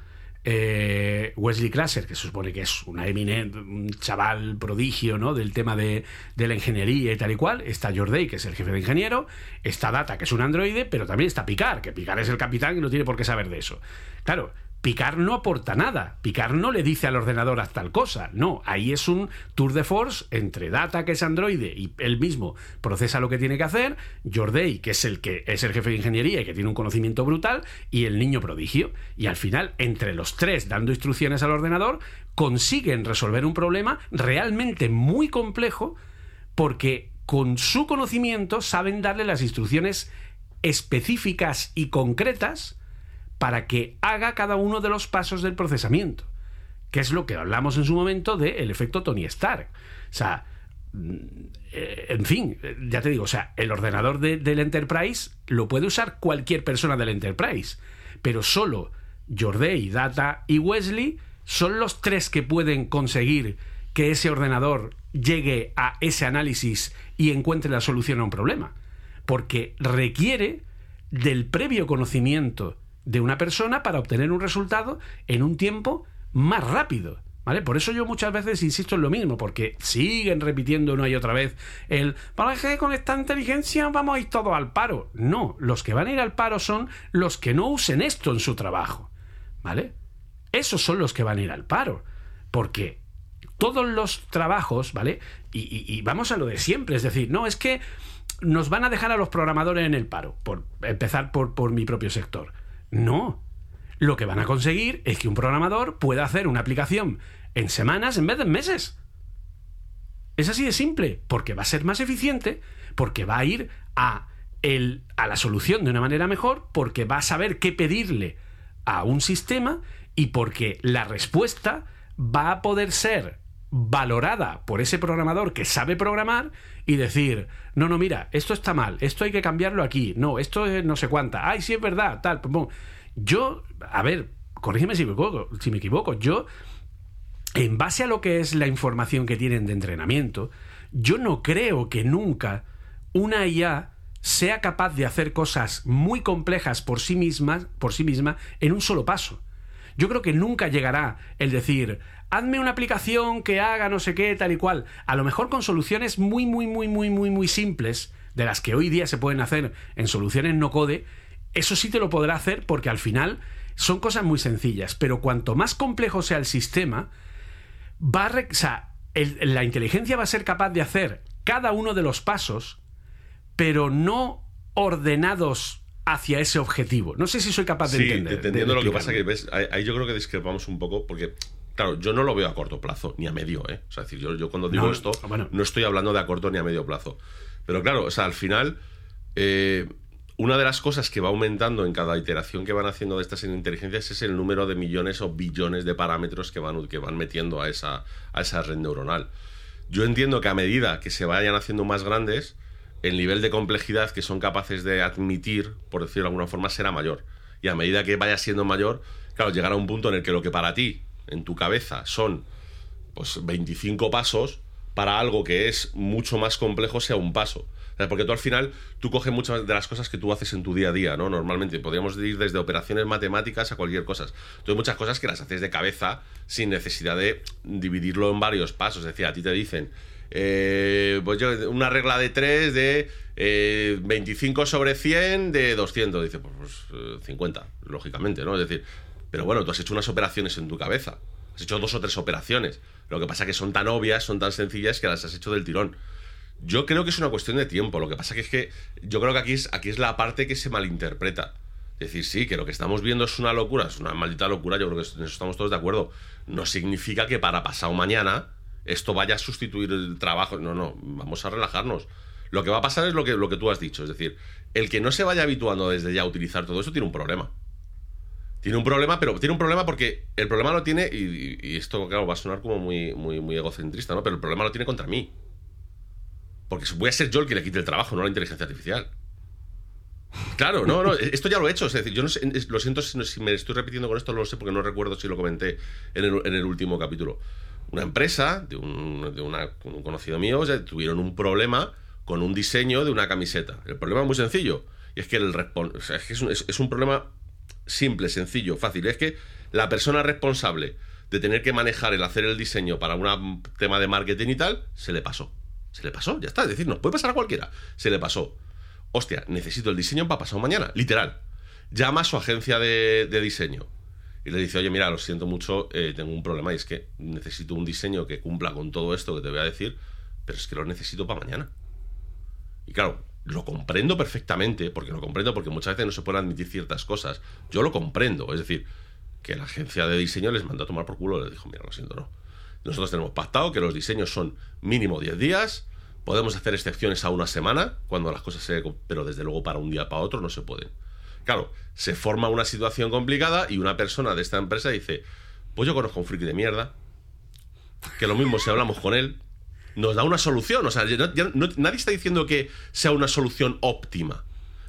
[SPEAKER 4] eh, Wesley Classer, que se supone que es una eminente, un chaval prodigio, ¿no? Del tema de, de, la ingeniería y tal y cual. Está Jorday, que es el jefe de ingeniero. Está Data, que es un androide, pero también está Picard, que Picard es el capitán y no tiene por qué saber de eso. Claro, Picard no aporta nada. Picard no le dice al ordenador haz tal cosa. No, ahí es un tour de force entre Data, que es androide, y él mismo procesa lo que tiene que hacer, Jorday, que es el que es el jefe de ingeniería y que tiene un conocimiento brutal, y el niño prodigio. Y al final, entre los tres dando instrucciones al ordenador, consiguen resolver un problema realmente muy complejo porque con su conocimiento saben darle las instrucciones específicas y concretas para que haga cada uno de los pasos del procesamiento, que es lo que hablamos en su momento del efecto Tony Stark. O sea, mm, eh, en fin, ya te digo, o sea, el ordenador del Enterprise lo puede usar cualquier persona del Enterprise, pero solo Jorday, Data y Wesley son los tres que pueden conseguir que ese ordenador llegue a ese análisis y encuentre la solución a un problema. Porque requiere del previo conocimiento de una persona para obtener un resultado en un tiempo más rápido. ¿Vale? Por eso yo muchas veces insisto en lo mismo, porque siguen repitiendo una y otra vez el para que con esta inteligencia vamos a ir todos al paro. No, los que van a ir al paro son los que no usen esto en su trabajo. ¿Vale? Esos son los que van a ir al paro. Porque todos los trabajos, ¿vale? Y, vamos a lo de siempre, es decir, no, es que nos van a dejar a los programadores en el paro, por empezar por, por mi propio sector. No. Lo que van a conseguir es que un programador pueda hacer una aplicación en semanas en vez de en meses. Es así de simple, porque va a ser más eficiente, porque va a ir a, el, a la solución de una manera mejor, porque va a saber qué pedirle a un sistema y porque la respuesta va a poder ser valorada por ese programador que sabe programar y decir, no, no, mira, esto está mal, esto hay que cambiarlo aquí, no, esto es no sé cuánta, ay, sí es verdad, tal. Yo, a ver, corrígeme si me equivoco, si me equivoco, yo, en base a lo que es la información que tienen de entrenamiento, yo no creo que nunca una IA sea capaz de hacer cosas muy complejas por sí misma, por sí misma en un solo paso. Yo creo que nunca llegará el decir, hazme una aplicación que haga no sé qué, tal y cual. A lo mejor con soluciones muy, muy, muy, muy, muy, muy simples, de las que hoy día se pueden hacer en soluciones no code, eso sí te lo podrá hacer porque al final son cosas muy sencillas. Pero cuanto más complejo sea el sistema, va a, o sea, la inteligencia va a ser capaz de hacer cada uno de los pasos, pero no ordenados hacia ese objetivo. No sé si soy capaz de
[SPEAKER 3] sí,
[SPEAKER 4] entender.
[SPEAKER 3] Entendiendo lo que pasa que ves, ahí, yo creo que discrepamos un poco porque Claro, yo no lo veo a corto plazo, ni a medio, ¿eh? O sea, decir, yo, yo cuando digo esto, no estoy hablando de a corto ni a medio plazo. Pero claro, o sea, al final, eh, una de las cosas que va aumentando en cada iteración que van haciendo de estas inteligencias es el número de millones o billones de parámetros que van, que van metiendo a esa, a esa red neuronal. Yo entiendo que a medida que se vayan haciendo más grandes, el nivel de complejidad que son capaces de admitir, por decirlo de alguna forma, será mayor. Y a medida que vaya siendo mayor, claro, llegará un punto en el que lo que para ti en tu cabeza son pues 25 pasos para algo que es mucho más complejo sea un paso. Porque tú al final, tú coges muchas de las cosas que tú haces en tu día a día, ¿no? Normalmente podríamos ir desde operaciones matemáticas a cualquier cosa. Tú hay muchas cosas que las haces de cabeza sin necesidad de dividirlo en varios pasos. Es decir, a ti te dicen, eh, pues yo, una regla de 3 de 25 eh, sobre 100 de 200. Dice, pues, 50, pues, lógicamente, ¿no? Es decir, pero bueno, tú has hecho unas operaciones en tu cabeza. Has hecho dos o tres operaciones. Lo que pasa es que son tan obvias, son tan sencillas que las has hecho del tirón. Yo creo que es una cuestión de tiempo. Lo que pasa que es que yo creo que aquí es, aquí es la parte que se malinterpreta. Es decir, sí, que lo que estamos viendo es una locura, es una maldita locura, yo creo que en eso estamos todos de acuerdo. No significa que para pasado mañana esto vaya a sustituir el trabajo. No, no, vamos a relajarnos. Lo que va a pasar es lo que, lo que tú has dicho. Es decir, el que no se vaya habituando desde ya a utilizar todo eso tiene un problema. Tiene un problema, pero tiene un problema porque el problema lo tiene, y, esto, claro, va a sonar como muy, muy, egocentrista, ¿no? Pero el problema lo tiene contra mí. Porque voy a ser yo el que le quite el trabajo, no la inteligencia artificial. Claro, no, no, esto ya lo he hecho. Es decir, yo no sé, lo siento si me estoy repitiendo con esto, lo sé porque no recuerdo si lo comenté en el, último capítulo. Una empresa de un, de un conocido mío tuvieron un problema con un diseño de una camiseta. El problema es muy sencillo. Y es que, el es un problema simple, sencillo, fácil. Es que la persona responsable de tener que manejar el hacer el diseño para un tema de marketing y tal, se le pasó. Se le pasó, ya está. Es decir, nos puede pasar a cualquiera. Se le pasó. Hostia, necesito el diseño para pasado mañana. Literal. Llama a su agencia de, diseño y le dice, oye, mira, lo siento mucho, eh, tengo un problema y es que necesito un diseño que cumpla con todo esto que te voy a decir, pero es que lo necesito para mañana. Y claro, lo comprendo perfectamente, porque lo comprendo porque muchas veces no se pueden admitir ciertas cosas. Yo lo comprendo, es decir, que la agencia de diseño les mandó a tomar por culo, les dijo, mira, lo siento, no. Nosotros tenemos pactado que los diseños son mínimo 10 días, podemos hacer excepciones a una semana, cuando las cosas se... pero desde luego para un día para otro no se pueden. Claro, se forma una situación complicada y una persona de esta empresa dice, pues yo conozco a un friki de mierda, que lo mismo si hablamos con él, nos da una solución. O sea, nadie está diciendo que sea una solución óptima.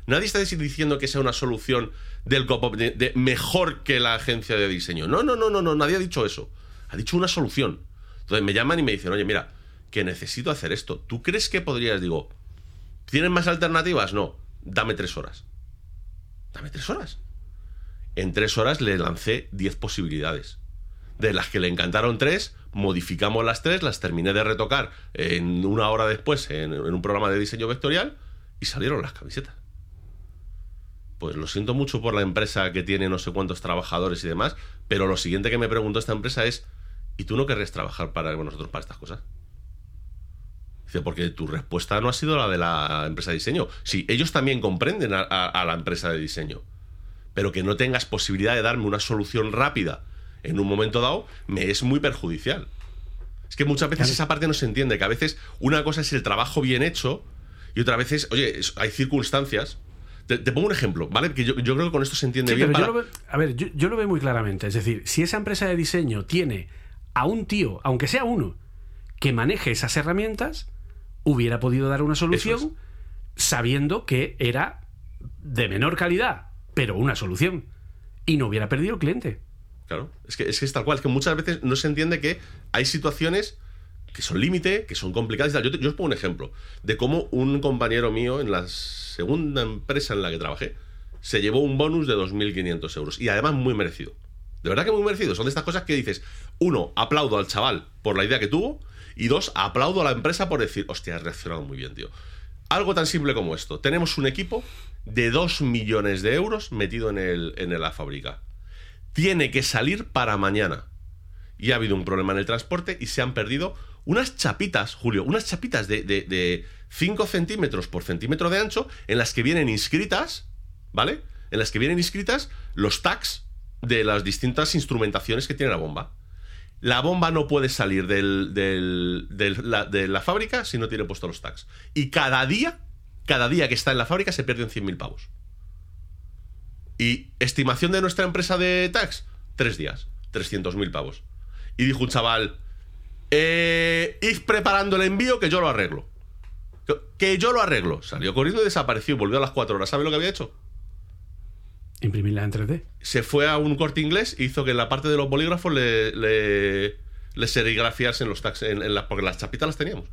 [SPEAKER 3] Nadie está diciendo que sea una solución del de, mejor que la agencia de diseño. No, no, no, no, no, nadie ha dicho eso. Ha dicho una solución. Entonces me llaman y me dicen, oye, mira, que necesito hacer esto. ¿Tú crees que podrías? Digo, ¿tienen más alternativas? No, dame tres horas. Dame tres horas. En tres horas le lancé diez posibilidades. De las que le encantaron tres, modificamos las tres, las terminé de retocar en una hora después en, un programa de diseño vectorial y salieron las camisetas. Pues lo siento mucho por la empresa que tiene no sé cuántos trabajadores y demás, pero lo siguiente que me preguntó esta empresa es, ¿y tú no querrías trabajar para nosotros para estas cosas? Dice, porque tu respuesta no ha sido la de la empresa de diseño. Sí, ellos también comprenden a la empresa de diseño, pero que no tengas posibilidad de darme una solución rápida en un momento dado, me es muy perjudicial. Es que muchas veces esa parte no se entiende, que a veces una cosa es el trabajo bien hecho Y veces, oye, es- hay circunstancias. Te, te pongo un ejemplo, ¿vale? Que yo, yo creo que con esto se entiende
[SPEAKER 4] Sí,
[SPEAKER 3] bien.
[SPEAKER 4] pero yo
[SPEAKER 3] para-
[SPEAKER 4] lo veo- a ver, yo, yo lo veo muy claramente. Es decir, si esa empresa de diseño tiene a un tío, aunque sea uno, que maneje esas herramientas, hubiera podido dar una solución sabiendo que era de menor calidad, pero una solución. Y no hubiera perdido el cliente.
[SPEAKER 3] Claro, es que, es que es tal cual, es que muchas veces no se entiende que hay situaciones que son límite, que son complicadas y yo os pongo un ejemplo de cómo un compañero mío en la segunda empresa en la que trabajé se llevó un bonus de 2.500 euros y además muy merecido. De verdad que muy merecido. Son de estas cosas que dices, uno, aplaudo al chaval por la idea que tuvo y dos, aplaudo a la empresa por decir, hostia, has reaccionado muy bien, tío. Algo tan simple como esto. Tenemos un equipo de 2 millones de euros metido en, el, en la fábrica tiene que salir para mañana. Y ha habido un problema en el transporte y se han perdido unas chapitas, Julio, unas chapitas de, de, de 5 centímetros por centímetro de ancho en las que vienen inscritas, ¿vale? En las que vienen inscritas los tags de las distintas instrumentaciones que tiene la bomba. La bomba no puede salir del- de la fábrica si no tiene puestos los tags. Y cada día, cada día que está en la fábrica se pierden 100.000 pavos. Y estimación de nuestra empresa de tax, tres días, 300.000 pavos. Y dijo un chaval, eh, id preparando el envío que yo lo arreglo. Que- Que yo lo arreglo. Salió corriendo y desapareció. Volvió a las cuatro horas. ¿Sabe lo que había hecho?
[SPEAKER 4] Imprimirla en 3D.
[SPEAKER 3] Se fue a un corte inglés e hizo que en la parte de los bolígrafos le, le, le serigrafiasen los tags, en, en la- porque las chapitas las teníamos.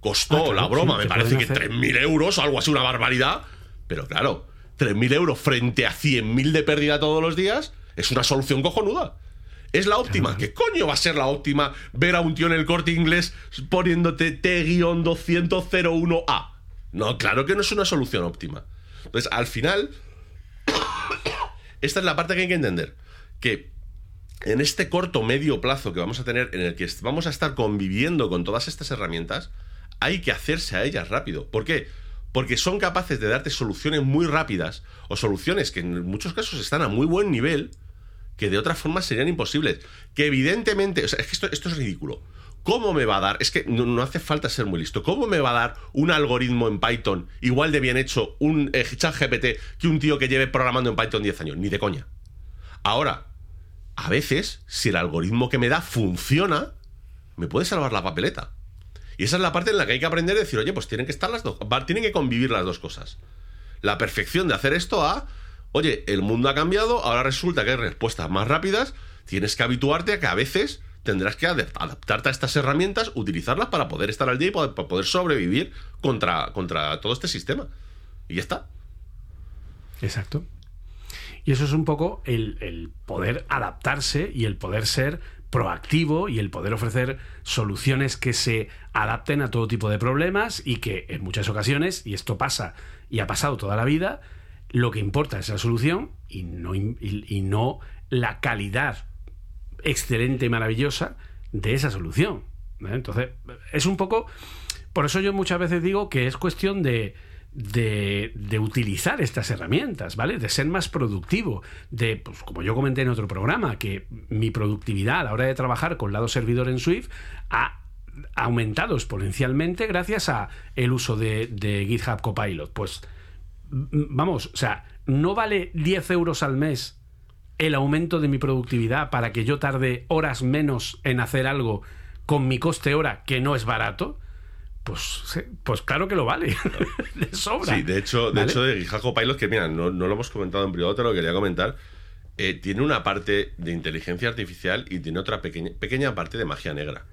[SPEAKER 3] Costó
[SPEAKER 4] Ah, claro,
[SPEAKER 3] la broma,
[SPEAKER 4] sí,
[SPEAKER 3] me parece que
[SPEAKER 4] pueden hacer-
[SPEAKER 3] 3.000 euros o algo así, una barbaridad. Pero claro, 3.000 euros frente a 100.000 de pérdida todos los días es una solución cojonuda. Es la óptima. ¿Qué coño va a ser la óptima ver a un tío en el corte inglés poniéndote T-200-01A? No, claro que no es una solución óptima. Entonces, al final, esta es la parte que hay que entender. Que en este corto medio plazo que vamos a tener, en el que vamos a estar conviviendo con todas estas herramientas, hay que hacerse a ellas rápido. ¿Por qué? Porque son capaces de darte soluciones muy rápidas o soluciones que en muchos casos están a muy buen nivel que de otra forma serían imposibles. Que evidentemente, o sea, es que esto, es ridículo. ¿Cómo me va a dar? Es que no, no hace falta ser muy listo. ¿Cómo me va a dar un algoritmo en Python igual de bien hecho un eh, chat GPT que un tío que lleve programando en Python 10 años? Ni de coña. Ahora, a veces, si el algoritmo que me da funciona, me puede salvar la papeleta. Y esa es la parte en la que hay que aprender a decir, oye, pues tienen que estar las dos, tienen que convivir las dos cosas. La perfección de hacer esto a, oye, el mundo ha cambiado, ahora resulta que hay respuestas más rápidas, tienes que habituarte a que a veces tendrás que adap- adaptarte a estas herramientas, utilizarlas para poder estar al día y poder, para poder sobrevivir contra, contra todo este sistema. Y ya está.
[SPEAKER 4] Exacto. Y eso es un poco el, el poder adaptarse y el poder ser proactivo y el poder ofrecer soluciones que se adapten a todo tipo de problemas y que en muchas ocasiones, y esto pasa y ha pasado toda la vida, lo que importa es la solución y no, y, no la calidad excelente y maravillosa de esa solución. ¿vale? Entonces, es un poco... Por eso yo muchas veces digo que es cuestión de, de, utilizar estas herramientas, ¿vale? De ser más productivo, de, pues como yo comenté en otro programa, que mi productividad a la hora de trabajar con lado servidor en Swift ha aumentado exponencialmente gracias a el uso de, de GitHub Copilot. Pues vamos, o sea, no vale 10 euros al mes el aumento de mi productividad para que yo tarde horas menos en hacer algo con mi coste hora que no es barato. Pues, pues claro que lo vale. *laughs* de sobra.
[SPEAKER 3] Sí, de hecho, de hecho de GitHub Pilot, que mira, no, no lo hemos comentado en privado, te lo quería comentar. eh, tiene una parte de inteligencia artificial y tiene otra pequeña, pequeña parte de magia negra.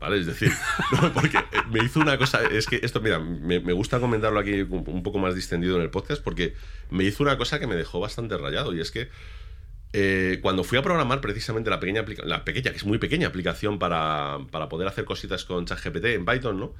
[SPEAKER 3] ¿Vale? Es decir, *laughs* no, porque eh, me hizo una cosa. Es que esto, mira, me, me gusta comentarlo aquí un un poco más distendido en el podcast, porque me hizo una cosa que me dejó bastante rayado. Y es que eh, cuando fui a programar precisamente la pequeña, la pequeña, que es muy pequeña aplicación para, para poder hacer cositas con ChatGPT en Python, ¿no?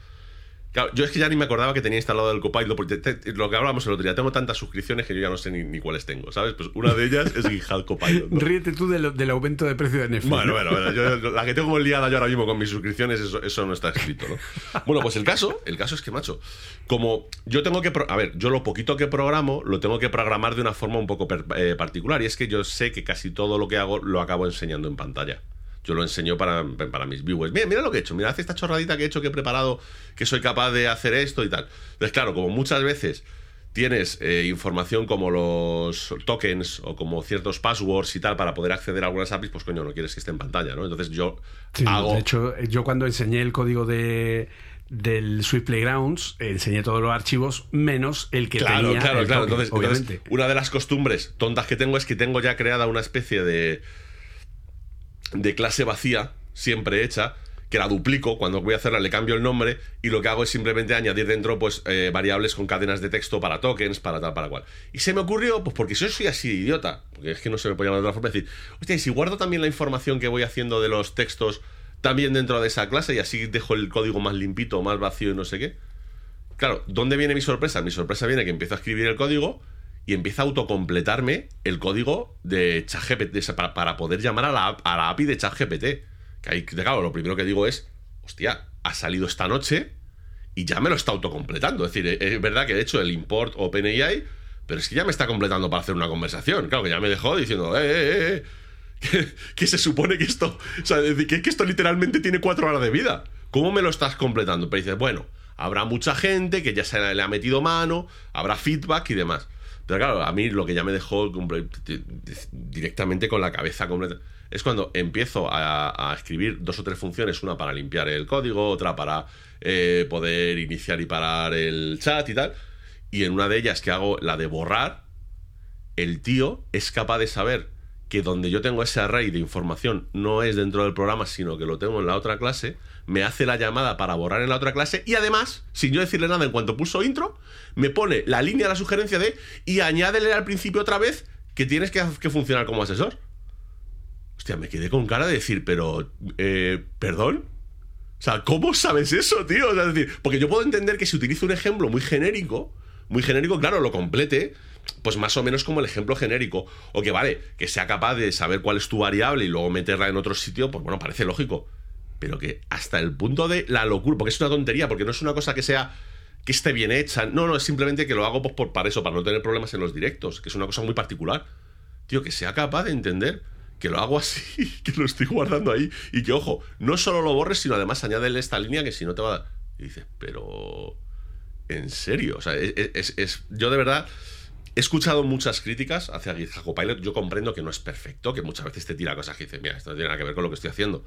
[SPEAKER 3] Claro, yo es que ya ni me acordaba que tenía instalado el Copilot, porque te- te- lo que hablábamos el otro día, tengo tantas suscripciones que yo ya no sé ni, ni cuáles tengo, ¿sabes? Pues una de ellas es GitHub Copilot. ¿no?
[SPEAKER 4] Ríete tú de lo- del aumento de precio de Netflix.
[SPEAKER 3] Bueno,
[SPEAKER 4] ¿no?
[SPEAKER 3] bueno, bueno, yo- la que tengo liada yo ahora mismo con mis suscripciones, eso, eso no está escrito, ¿no? Bueno, pues el caso, el caso es que, macho, como yo tengo que, pro- a ver, yo lo poquito que programo, lo tengo que programar de una forma un poco per- eh, particular, y es que yo sé que casi todo lo que hago lo acabo enseñando en pantalla. Yo lo enseño para, para mis viewers. Mira, mira lo que he hecho, mira, hace esta chorradita que he hecho, que he preparado, que soy capaz de hacer esto y tal. Entonces, claro, como muchas veces tienes eh, información como los tokens o como ciertos passwords y tal para poder acceder a algunas APIs, pues coño, no quieres que esté en pantalla, ¿no? Entonces yo
[SPEAKER 4] Sí,
[SPEAKER 3] hago...
[SPEAKER 4] De hecho, yo cuando enseñé el código de del Swift Playgrounds enseñé todos los archivos menos el que
[SPEAKER 3] Claro,
[SPEAKER 4] tenía
[SPEAKER 3] claro,
[SPEAKER 4] el
[SPEAKER 3] claro.
[SPEAKER 4] token,
[SPEAKER 3] Entonces, entonces, una de las costumbres tontas que tengo es que tengo ya creada una especie de. De clase vacía, siempre hecha, que la duplico. Cuando voy a hacerla, le cambio el nombre y lo que hago es simplemente añadir dentro pues eh, variables con cadenas de texto para tokens, para tal, para cual. Y se me ocurrió, pues porque yo soy así de idiota, porque es que no se me puede llamar de otra forma, decir, hostia, y si guardo también la información que voy haciendo de los textos también dentro de esa clase y así dejo el código más limpito, más vacío y no sé qué. Claro, ¿dónde viene mi sorpresa? Mi sorpresa viene que empiezo a escribir el código y empieza a autocompletarme el código de ChatGPT para, poder llamar a la, a la API de ChatGPT. Que ahí, claro, lo primero que digo es, hostia, ha salido esta noche y ya me lo está autocompletando. Es decir, es verdad que de hecho el import OpenAI, pero es que ya me está completando para hacer una conversación. Claro, que ya me dejó diciendo, eh, eh, eh, eh, *laughs* que, que se supone que esto, o sea, que, que esto literalmente tiene cuatro horas de vida. ¿Cómo me lo estás completando? Pero dices, bueno, habrá mucha gente que ya se le ha metido mano, habrá feedback y demás. Pero claro, a mí lo que ya me dejó directamente con la cabeza completa es cuando empiezo a, a escribir dos o tres funciones, una para limpiar el código, otra para eh, poder iniciar y parar el chat y tal. Y en una de ellas que hago la de borrar, el tío es capaz de saber que donde yo tengo ese array de información no es dentro del programa, sino que lo tengo en la otra clase, me hace la llamada para borrar en la otra clase y además, sin yo decirle nada en cuanto pulso intro, me pone la línea, la sugerencia de y añádele al principio otra vez que tienes que, que funcionar como asesor. Hostia, me quedé con cara de decir, pero, eh, ¿perdón? O sea, ¿cómo sabes eso, tío? O sea, es decir, porque yo puedo entender que si utilizo un ejemplo muy genérico, muy genérico, claro, lo complete, pues más o menos como el ejemplo genérico. O que vale, que sea capaz de saber cuál es tu variable y luego meterla en otro sitio, pues bueno, parece lógico. Pero que hasta el punto de la locura, porque es una tontería, porque no es una cosa que sea que esté bien hecha. No, no, es simplemente que lo hago pues, por, para eso, para no tener problemas en los directos, que es una cosa muy particular. Tío, que sea capaz de entender que lo hago así, *laughs* que lo estoy guardando ahí y que, ojo, no solo lo borres, sino además añádele esta línea que si no te va a dar. Y dices, pero. En serio, o sea, es, es- es- yo de verdad he escuchado muchas críticas hacia GitHub Copilot. Yo comprendo que no es perfecto, que muchas veces te tira cosas que dices, mira, esto no tiene nada que ver con lo que estoy haciendo.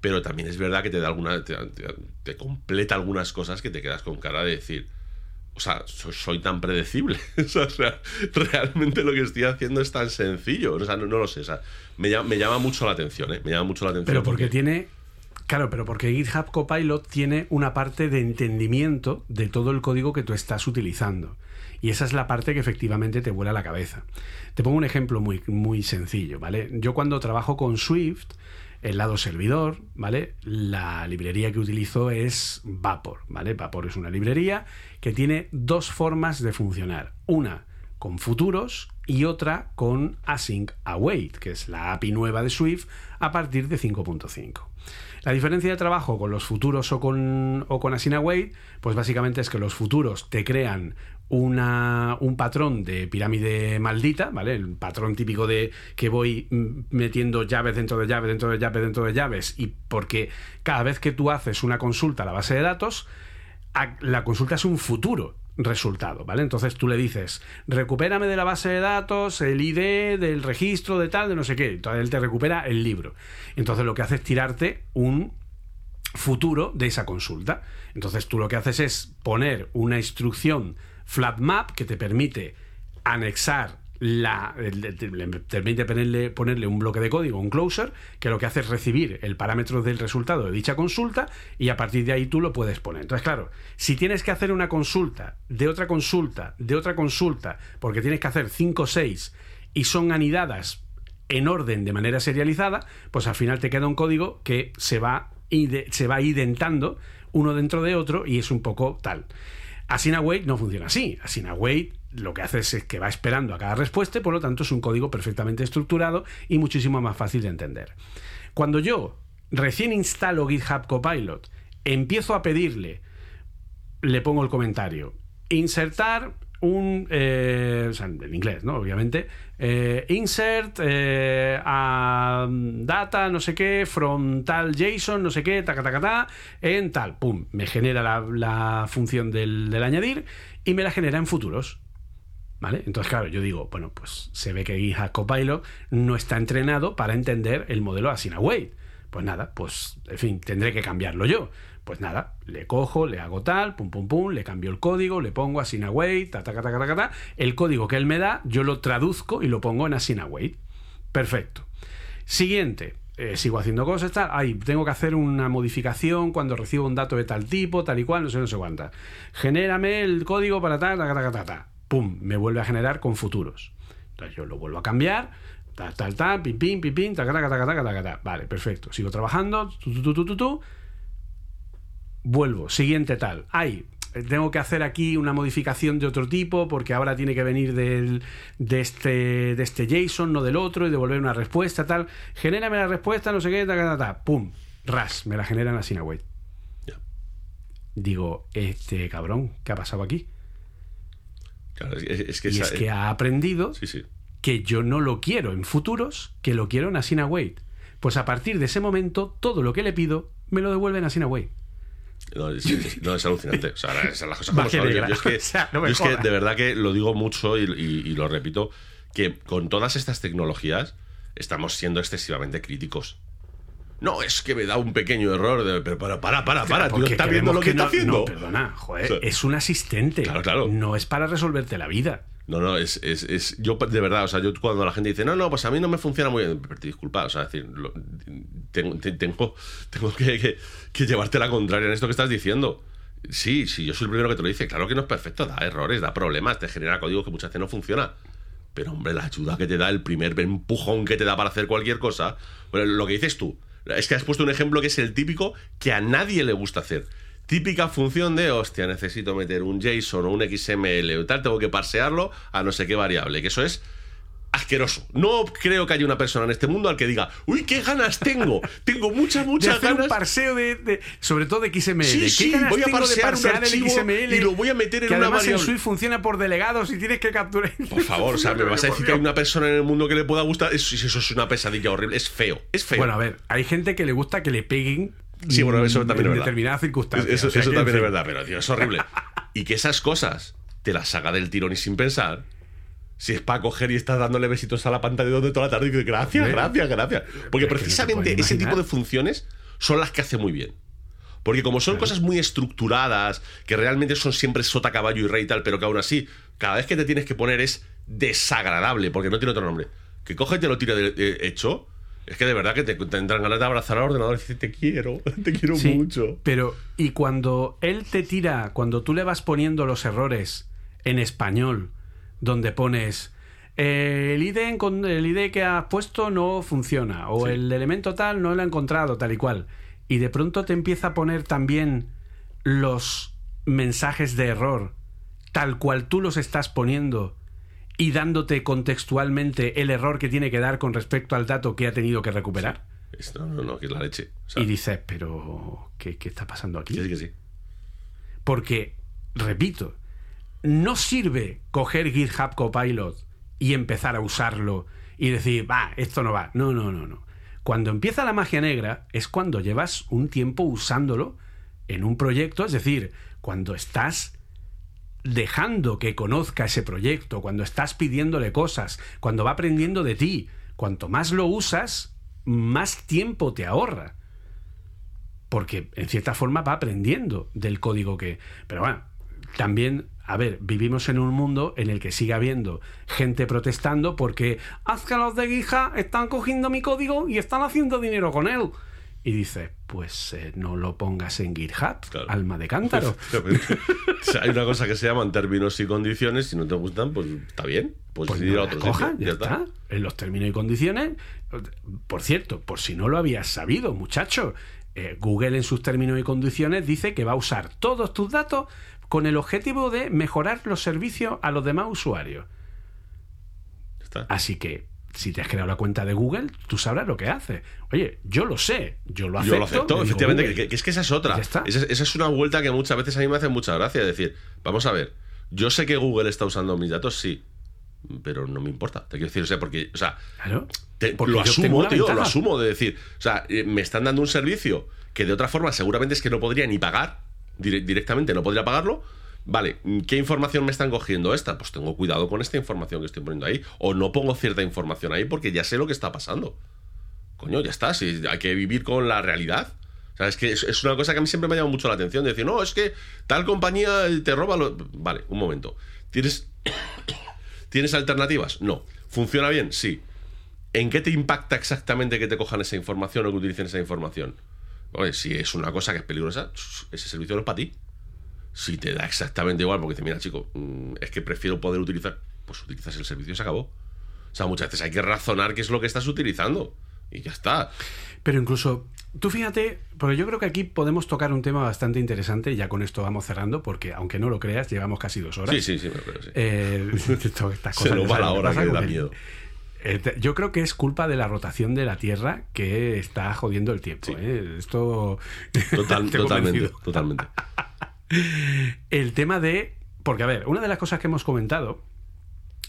[SPEAKER 3] Pero también es verdad que te da alguna. te, te- te completa algunas cosas que te quedas con cara de decir. O sea, so- soy tan predecible. *laughs* O sea, rea- realmente lo que estoy haciendo es tan sencillo. O sea, no, no lo sé. O sea, me llama, me llama mucho la atención, ¿eh? Me llama mucho la atención.
[SPEAKER 4] Pero porque tiene. Claro, pero porque GitHub Copilot tiene una parte de entendimiento de todo el código que tú estás utilizando. Y esa es la parte que efectivamente te vuela la cabeza. Te pongo un ejemplo muy, muy sencillo, ¿vale? Yo cuando trabajo con Swift, el lado servidor, ¿vale? La librería que utilizo es Vapor, ¿vale? Vapor es una librería que tiene dos formas de funcionar. Una con futuros y otra con async await, que es la API nueva de Swift a partir de 5.5. La diferencia de trabajo con los futuros o con, o con await, pues básicamente es que los futuros te crean una, un patrón de pirámide maldita, ¿vale? El patrón típico de que voy metiendo llaves dentro de llaves, dentro de llaves, dentro de llaves, y porque cada vez que tú haces una consulta a la base de datos, la consulta es un futuro resultado, ¿vale? Entonces tú le dices, recupérame de la base de datos el ID del registro de tal, de no sé qué. Entonces él te recupera el libro. Entonces lo que hace es tirarte un futuro de esa consulta. Entonces tú lo que haces es poner una instrucción flat map que te permite anexar la permite ponerle, ponerle un bloque de código, un closer, que lo que hace es recibir el parámetro del resultado de dicha consulta y a partir de ahí tú lo puedes poner. Entonces, claro, si tienes que hacer una consulta, de otra consulta, de otra consulta, porque tienes que hacer 5 o 6 y son anidadas en orden de manera serializada, pues al final te queda un código que se va, se va identando uno dentro de otro y es un poco tal. Async await no funciona así. Async await lo que hace es que va esperando a cada respuesta y por lo tanto es un código perfectamente estructurado y muchísimo más fácil de entender. Cuando yo recién instalo GitHub Copilot, empiezo a pedirle le pongo el comentario. Insertar un. eh, en inglés, ¿no? Obviamente. eh, insert eh, a data, no sé qué, from tal JSON, no sé qué, taca, taca, ta, en tal. Pum. Me genera la, función del añadir y me la genera en futuros. ¿Vale? Entonces, claro, yo digo, bueno, pues se ve que GitHub Copilot no está entrenado para entender el modelo Assign Await. Pues nada, pues, en fin, tendré que cambiarlo yo. Pues nada, le cojo, le hago tal, pum, pum, pum, le cambio el código, le pongo Assign Await, ta, ta, ta, ta, ta, ta. El código que él me da, yo lo traduzco y lo pongo en Assign Await. Perfecto. Siguiente. eh, sigo haciendo cosas, tal. Ay, tengo que hacer una modificación cuando recibo un dato de tal tipo, tal y cual, no sé, no sé cuánta. Genérame el código para tal, ta, ta, ta, ta, ta. Pum, me vuelve a generar con futuros. Entonces yo lo vuelvo a cambiar, tal, tal, tal, pim, pim, pim, pim, taca, taca, taca, taca, taca, taca. Vale, perfecto. Sigo trabajando, tu, tu, tu, tu, tu, tu. Vuelvo, siguiente tal. Ay, tengo que hacer aquí una modificación de otro tipo porque ahora tiene que venir del, de, este, de este JSON, no del otro, y devolver una respuesta, tal. Genérame la respuesta, no sé qué, ta, ta, ta, ta. Pum, ras, me la generan así en.
[SPEAKER 3] Ya.
[SPEAKER 4] Digo, este cabrón, ¿qué ha pasado aquí?
[SPEAKER 3] Claro, es, es que
[SPEAKER 4] Y
[SPEAKER 3] esa-
[SPEAKER 4] es que ha aprendido
[SPEAKER 3] Sí, sí.
[SPEAKER 4] que yo no lo quiero en futuros, que lo quiero en Asina Wait. Pues a partir de ese momento, todo lo que le pido me lo devuelve en Asina Wait.
[SPEAKER 3] No, es, es- no, es alucinante. O sea, las las cosas
[SPEAKER 4] Va
[SPEAKER 3] como *laughs*
[SPEAKER 4] que *laughs*
[SPEAKER 3] son. Yo, es que,
[SPEAKER 4] O sea, no
[SPEAKER 3] yo es que de verdad que lo digo mucho y, y- y lo repito, que con todas estas tecnologías estamos siendo excesivamente críticos. No, es que me da un pequeño error. de- pero para, para, para, para. Tú estás viendo lo que, está
[SPEAKER 4] no-
[SPEAKER 3] haciendo.
[SPEAKER 4] No, perdona, joder,
[SPEAKER 3] O sea,
[SPEAKER 4] es un asistente.
[SPEAKER 3] Claro, claro.
[SPEAKER 4] No es para resolverte la vida.
[SPEAKER 3] No, no, es, es, es- Yo, de verdad, o sea, yo cuando la gente dice, no, no, pues a mí no me funciona muy bien. Disculpa, o sea, es decir, lo- tengo, te- tengo, tengo que, que- que llevarte la contraria en esto que estás diciendo. Sí, sí, yo soy el primero que te lo dice. Claro que no es perfecto, da errores, da problemas, te genera código que muchas veces no funciona. Pero, hombre, la ayuda que te da, el primer empujón que te da para hacer cualquier cosa. Bueno, lo que dices tú, es que has puesto un ejemplo que es el típico que a nadie le gusta hacer. Típica función de, hostia, necesito meter un JSON o un XML o tal, tengo que parsearlo a no sé qué variable. Que eso es asqueroso. No creo que haya una persona en este mundo al que diga, uy, qué ganas tengo. Tengo muchas,
[SPEAKER 4] De
[SPEAKER 3] muchas
[SPEAKER 4] hacer un parseo de, de- sobre todo de XML.
[SPEAKER 3] Sí,
[SPEAKER 4] ¿Qué
[SPEAKER 3] sí,
[SPEAKER 4] ganas
[SPEAKER 3] voy a
[SPEAKER 4] tengo de
[SPEAKER 3] parsear un
[SPEAKER 4] parsear
[SPEAKER 3] archivo
[SPEAKER 4] XML
[SPEAKER 3] y lo voy a meter en
[SPEAKER 4] que
[SPEAKER 3] una
[SPEAKER 4] además en
[SPEAKER 3] variable.
[SPEAKER 4] Swift funciona por delegados y tienes que capturar.
[SPEAKER 3] Por favor, o sea, me vas a decir que hay una persona en el mundo que le pueda gustar. Eso, eso es una pesadilla horrible. Es feo. Es feo.
[SPEAKER 4] Bueno, a ver, hay gente que le gusta que le peguen
[SPEAKER 3] Sí, bueno, eso también
[SPEAKER 4] en
[SPEAKER 3] es verdad.
[SPEAKER 4] determinadas circunstancias.
[SPEAKER 3] Eso,
[SPEAKER 4] O sea
[SPEAKER 3] eso
[SPEAKER 4] que,
[SPEAKER 3] también es verdad, pero tío, es horrible. *laughs* y que esas cosas te las saca del tirón y sin pensar. Si es para coger y estás dándole besitos a la pantalla de toda la tarde y dices, gracias, gracias, gracias. Porque
[SPEAKER 4] es que te
[SPEAKER 3] precisamente ese tipo de funciones son las que hace muy bien. Porque como son cosas muy estructuradas, que realmente son siempre sota, caballo y rey y tal, pero que aún así, cada vez que te tienes que poner es desagradable, porque no tiene otro nombre. Que coge y te lo tira de, de- hecho, es que de verdad que te tendrán ganas de abrazar al ordenador y decir, te quiero, *laughs* te quiero
[SPEAKER 4] Sí,
[SPEAKER 3] mucho.
[SPEAKER 4] Pero, y cuando él te tira, cuando tú le vas poniendo los errores en español, donde pones eh, el, ID el ID que has puesto no funciona, o
[SPEAKER 3] Sí.
[SPEAKER 4] el elemento tal no lo ha encontrado, tal y cual, y de pronto te empieza a poner también los mensajes de error, tal cual tú los estás poniendo, y dándote contextualmente el error que tiene que dar con respecto al dato que ha tenido que recuperar.
[SPEAKER 3] Es- No, no, no, que es la leche. O sea,
[SPEAKER 4] Y dices, pero ¿qué, qué está pasando aquí?
[SPEAKER 3] sí, que sí.
[SPEAKER 4] Porque, repito, no sirve coger GitHub Copilot y empezar a usarlo y decir, va, esto no va. No, no, no, no. Cuando empieza la magia negra es cuando llevas un tiempo usándolo en un proyecto, es decir, cuando estás dejando que conozca ese proyecto, cuando estás pidiéndole cosas, cuando va aprendiendo de ti. Cuanto más lo usas, más tiempo te ahorra porque en cierta forma va aprendiendo del código que... Pero bueno, también, a ver, vivimos en un mundo en el que sigue habiendo gente protestando porque haz que los de Guija están cogiendo mi código y están haciendo dinero con él. Y dice, pues eh, no lo pongas en GitHub,
[SPEAKER 3] Claro.
[SPEAKER 4] alma de cántaro. *laughs*
[SPEAKER 3] o sea, hay una cosa que se llaman términos y condiciones. Si no te gustan, pues está bien. Pues,
[SPEAKER 4] Pues no
[SPEAKER 3] a otro sitio,
[SPEAKER 4] ya está. En los términos y condiciones. Por cierto, por si no lo habías sabido, muchacho, eh, Google en sus términos y condiciones dice que va a usar todos tus datos con el objetivo de mejorar los servicios a los demás usuarios.
[SPEAKER 3] Está.
[SPEAKER 4] Así que, si te has creado la cuenta de Google, tú sabrás lo que haces. Oye, yo lo sé, yo lo acepto.
[SPEAKER 3] Yo lo acepto, efectivamente, que, que es que esa es otra. Esa, esa es una vuelta que muchas veces a mí me hace mucha gracia. Es decir, vamos a ver, Yo sé que Google está usando mis datos, sí, pero no me importa. Te quiero decir, o sea, porque, o sea,
[SPEAKER 4] Claro.
[SPEAKER 3] te-
[SPEAKER 4] Porque
[SPEAKER 3] lo asumo, tío, lo asumo de decir, o sea, eh, me están dando un servicio que de otra forma seguramente es que no podría ni pagar, dire- directamente no podría pagarlo. Vale, ¿qué información me están cogiendo esta? Pues tengo cuidado con esta información que estoy poniendo ahí. O no pongo cierta información ahí porque ya sé lo que está pasando. Coño, ya está, si hay que vivir con la realidad. O sea, es que es, es una cosa que a mí siempre me ha llamado mucho la atención. De decir, no, es que tal compañía te roba lo... Vale, un momento. ¿Tienes, *coughs* ¿Tienes alternativas? No. ¿Funciona bien? Sí. ¿En qué te impacta exactamente que te cojan esa información o que utilicen esa información? Oye, si es una cosa que es peligrosa, ese servicio no es para ti. Si te da exactamente igual, porque te mira, chico, mm, es que prefiero poder utilizar, pues utilizas el servicio y se acabó. O sea, muchas veces hay que razonar qué es lo que estás utilizando. Y ya está.
[SPEAKER 4] Pero incluso, tú fíjate, porque yo creo que aquí podemos tocar un tema bastante interesante, y ya con esto vamos cerrando, porque aunque no lo creas, llevamos casi dos horas.
[SPEAKER 3] Sí, sí, sí, me creo, sí.
[SPEAKER 4] Eh, *laughs* estas
[SPEAKER 3] Se nos va la hora que da miedo.
[SPEAKER 4] Yo creo que es culpa de la rotación de la Tierra que está jodiendo el tiempo.
[SPEAKER 3] Sí.
[SPEAKER 4] ¿eh? Esto.
[SPEAKER 3] Total- *laughs* totalmente, totalmente.
[SPEAKER 4] El tema de. Porque, a ver, una de las cosas que hemos comentado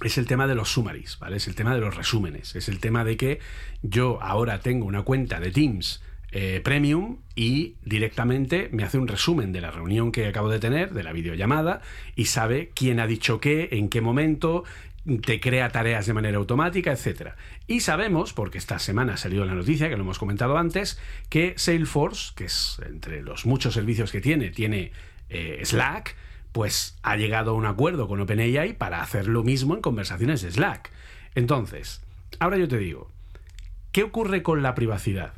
[SPEAKER 4] es el tema de los summaries, ¿vale? Es el tema de los resúmenes. Es el tema de que yo ahora tengo una cuenta de Teams eh, Premium y directamente me hace un resumen de la reunión que acabo de tener, de la videollamada, y sabe quién ha dicho qué, en qué momento, te crea tareas de manera automática, etcétera. Y sabemos, porque esta semana ha salido la noticia, que lo hemos comentado antes, que Salesforce, que es entre los muchos servicios que tiene, tiene eh, Slack, pues ha llegado a un acuerdo con OpenAI para hacer lo mismo en conversaciones de Slack. Entonces, ahora yo te digo, ¿qué ocurre con la privacidad?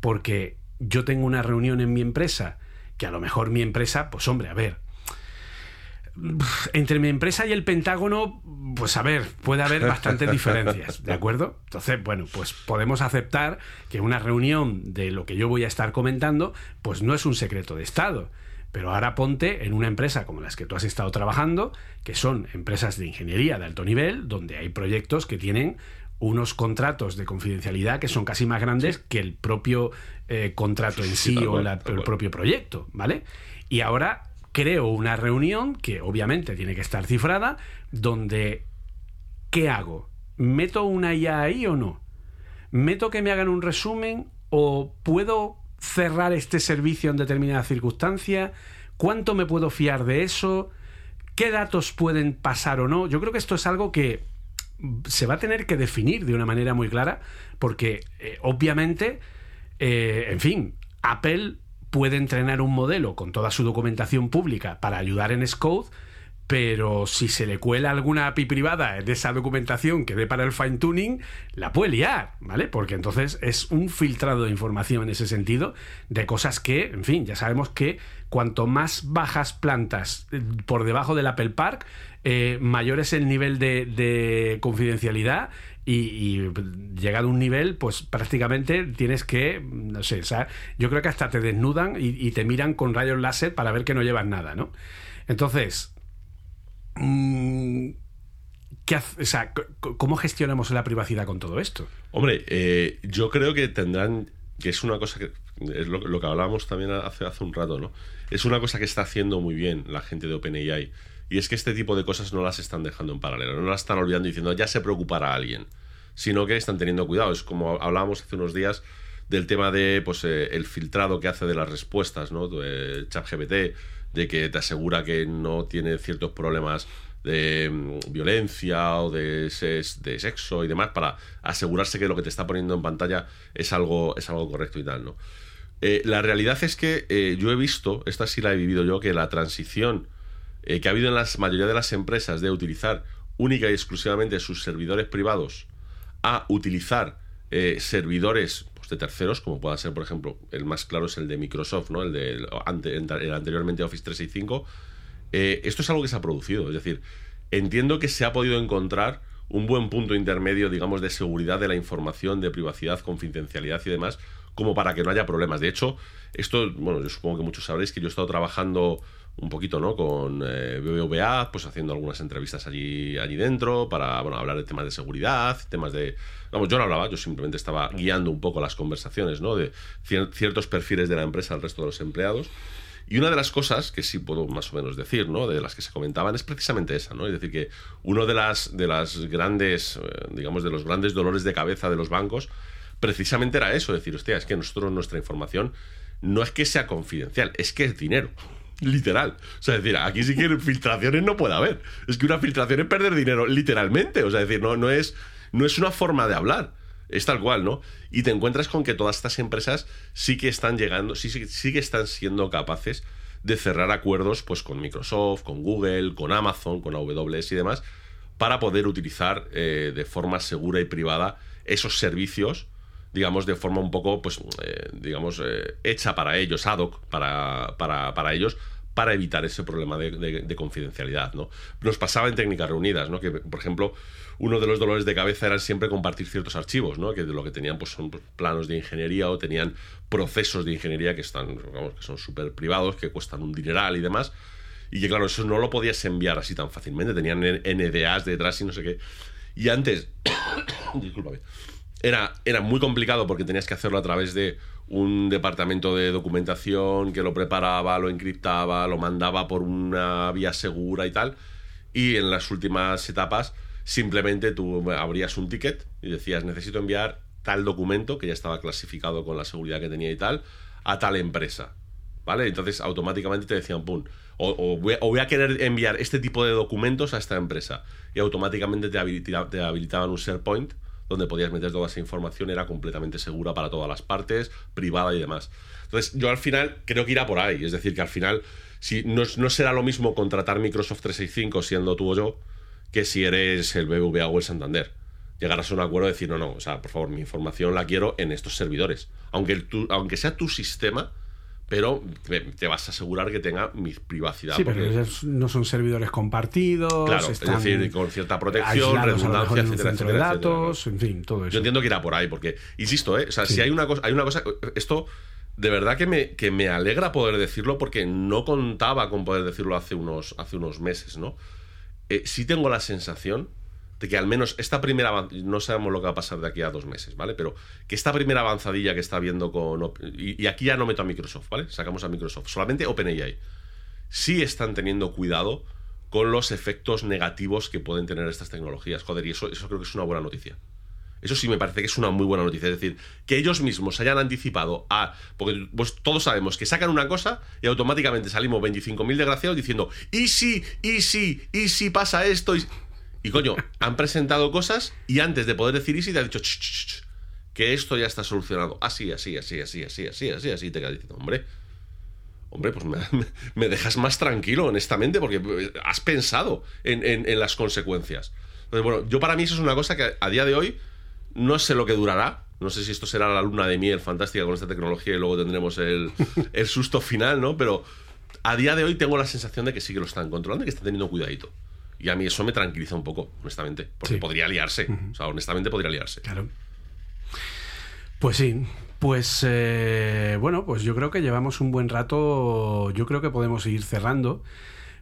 [SPEAKER 4] Porque yo tengo una reunión en mi empresa, que a lo mejor mi empresa, pues hombre, a ver, entre mi empresa y el Pentágono, pues a ver, puede haber bastantes *laughs* diferencias, ¿de acuerdo? Entonces, bueno, pues podemos aceptar que una reunión de lo que yo voy a estar comentando, pues no es un secreto de Estado. Pero ahora ponte en una empresa como las que tú has estado trabajando, que son empresas de ingeniería de alto nivel, donde hay proyectos que tienen unos contratos de confidencialidad que son casi más grandes que el propio eh, contrato en
[SPEAKER 3] Sí,
[SPEAKER 4] o la- el propio proyecto, ¿vale? Y ahora creo una reunión que obviamente tiene que estar cifrada, donde ¿qué hago? ¿Meto una IA ahí o no? ¿Meto que me hagan un resumen o puedo cerrar este servicio en determinada circunstancia? ¿Cuánto me puedo fiar de eso? ¿Qué datos pueden pasar o no? Yo creo que esto es algo que se va a tener que definir de una manera muy clara porque eh, obviamente, eh, en fin, Apple puede entrenar un modelo con toda su documentación pública para ayudar en Scode, pero si se le cuela alguna API privada de esa documentación que dé para el fine tuning, la puede liar, ¿vale? Porque entonces es un filtrado de información en ese sentido de cosas que, en fin, ya sabemos que cuanto más bajas plantas eh, por debajo del Apple Park, eh, mayor es el nivel de, de confidencialidad y, y llegado a un nivel, pues prácticamente tienes que, no sé, o sea, yo creo que hasta te desnudan y, te miran con rayos láser para ver que no llevas nada, ¿no? Entonces, mm, ¿qué hace- o sea, ¿cómo gestionamos la privacidad con todo esto?
[SPEAKER 3] Hombre, eh, yo creo que tendrán, que es una cosa que es lo, lo que hablábamos también hace, hace un rato, ¿no? Es una cosa que está haciendo muy bien la gente de OpenAI. Y es que este tipo de cosas no las están dejando en paralelo, no las están olvidando diciendo ya se preocupará alguien, sino que están teniendo cuidado. Es como hablábamos hace unos días del tema de pues eh, el filtrado que hace de las respuestas, ¿no? De ChatGPT, de que te asegura que no tiene ciertos problemas de mm, violencia o de, ses- de sexo y demás para asegurarse que lo que te está poniendo en pantalla es algo, es algo correcto y tal, ¿no? Eh, la realidad es que eh, yo he visto, esta sí la he vivido yo, que la transición eh, que ha habido en la mayoría de las empresas de utilizar única y exclusivamente sus servidores privados a utilizar eh, servidores pues, de terceros, como pueda ser, por ejemplo, el más claro es el de Microsoft, ¿no? el de el ante- el anteriormente Office 365. Eh, esto es algo que se ha producido. Es decir, entiendo que se ha podido encontrar un buen punto intermedio, digamos, de seguridad de la información, de privacidad, confidencialidad y demás, como para que no haya problemas. De hecho, esto, bueno, yo supongo que muchos sabréis que yo he estado trabajando un poquito, ¿no? Con eh, BBVA, pues haciendo algunas entrevistas allí, allí dentro para, bueno, hablar de temas de seguridad, temas de... Vamos, yo no hablaba, yo simplemente estaba guiando un poco las conversaciones, ¿no? De cier- ciertos perfiles de la empresa al resto de los empleados. Y una de las cosas que sí puedo más o menos decir, ¿no? De las que se comentaban es precisamente esa, ¿no? Es decir, que uno de las, de las grandes, eh, digamos, de los grandes dolores de cabeza de los bancos, precisamente era eso, decir, hostia, es que nosotros nuestra información no es que sea confidencial, es que es dinero. Literal. O sea, es decir, aquí sí que filtraciones no puede haber. Es que una filtración es perder dinero, literalmente. O sea, es decir, no, no, es, no es una forma de hablar. Es tal cual, ¿no? Y te encuentras con que todas estas empresas sí que están llegando, sí, sí, que están siendo capaces de cerrar acuerdos pues con Microsoft, con Google, con Amazon, con AWS y demás, para poder utilizar eh, de forma segura y privada esos servicios, digamos, de forma un poco, pues, eh, digamos, eh, hecha para ellos, ad hoc para, para, para ellos, para evitar ese problema de, de- de confidencialidad, ¿no? Nos pasaba en técnicas reunidas, ¿no? Que, por ejemplo, uno de los dolores de cabeza era siempre compartir ciertos archivos, ¿no? Que lo que tenían pues son planos de ingeniería o tenían procesos de ingeniería que están, vamos, que son súper privados, que cuestan un dineral y demás. Y que claro, eso no lo podías enviar así tan fácilmente, tenían NDAs detrás y no sé qué. Y antes, *coughs* discúlpame, era, era muy complicado porque tenías que hacerlo a través de un departamento de documentación que lo preparaba, lo encriptaba, lo mandaba por una vía segura y tal. Y en las últimas etapas simplemente tú abrías un ticket y decías necesito enviar tal documento que ya estaba clasificado con la seguridad que tenía y tal a tal empresa. ¿Vale? Entonces automáticamente te decían, pum, o, o voy, voy a querer enviar este tipo de documentos a esta empresa. Y automáticamente te, habilita- te habilitaban un SharePoint donde podías meter toda esa información, era completamente segura para todas las partes, privada y demás. Entonces, yo al final creo que irá por ahí. Es decir, que al final, si no, no será lo mismo contratar Microsoft 365 siendo tú o yo, que si eres el BBVA o el Santander. Llegarás a un acuerdo de decir, no, no, o sea, por favor, mi información la quiero en estos servidores. Aunque, el aunque sea tu sistema, pero te, vas a asegurar que tenga mi privacidad.
[SPEAKER 4] Sí, pero
[SPEAKER 3] porque-
[SPEAKER 4] esos no son servidores compartidos.
[SPEAKER 3] Claro,
[SPEAKER 4] están
[SPEAKER 3] es decir, con cierta protección, redundancia, etcétera, etcétera,
[SPEAKER 4] de
[SPEAKER 3] etcétera, ¿no?
[SPEAKER 4] datos, en fin, todo eso.
[SPEAKER 3] Yo entiendo que irá por ahí, porque, insisto, ¿eh? o sea,
[SPEAKER 4] Sí.
[SPEAKER 3] si hay una cosa, hay una cosa, esto de verdad que me, que me alegra poder decirlo porque no contaba con poder decirlo hace unos, hace unos meses, ¿no? Eh, sí tengo la sensación de que al menos esta primera no sabemos lo que va a pasar de aquí a dos meses, ¿vale? Pero que esta primera avanzadilla que está viendo con y, y aquí ya no meto a Microsoft, ¿vale? Sacamos a Microsoft, solamente OpenAI. Sí están teniendo cuidado con los efectos negativos que pueden tener estas tecnologías. Joder, y eso, eso creo que es una buena noticia. Eso sí me parece que es una muy buena noticia. Es decir, que ellos mismos hayan anticipado a. Porque pues, todos sabemos que sacan una cosa y automáticamente salimos 25.000 desgraciados diciendo: ¿y si, y si, y si pasa esto? Y, y, coño, han presentado cosas y antes de poder decir y si te ha dicho: "Ch, ch, ch, que esto ya está solucionado. Así, así, así, así, así, así, así, así. Te quedas diciendo: hombre. Hombre, pues me, *laughs* me dejas más tranquilo, honestamente, porque eh, has pensado en, en- en las consecuencias. Entonces, bueno, yo para mí eso es una cosa que a día de hoy no sé lo que durará. No sé si esto será la luna de miel fantástica con esta tecnología y luego tendremos el, *laughs* el susto final, ¿no? Pero a día de hoy tengo la sensación de que sí que lo están controlando y que están teniendo cuidadito. Y a mí eso me tranquiliza un poco, honestamente. Porque
[SPEAKER 4] Sí.
[SPEAKER 3] podría liarse. O sea, honestamente podría liarse.
[SPEAKER 4] Claro. Pues sí. Pues eh, bueno, pues yo creo que llevamos un buen rato. Yo creo que podemos seguir cerrando,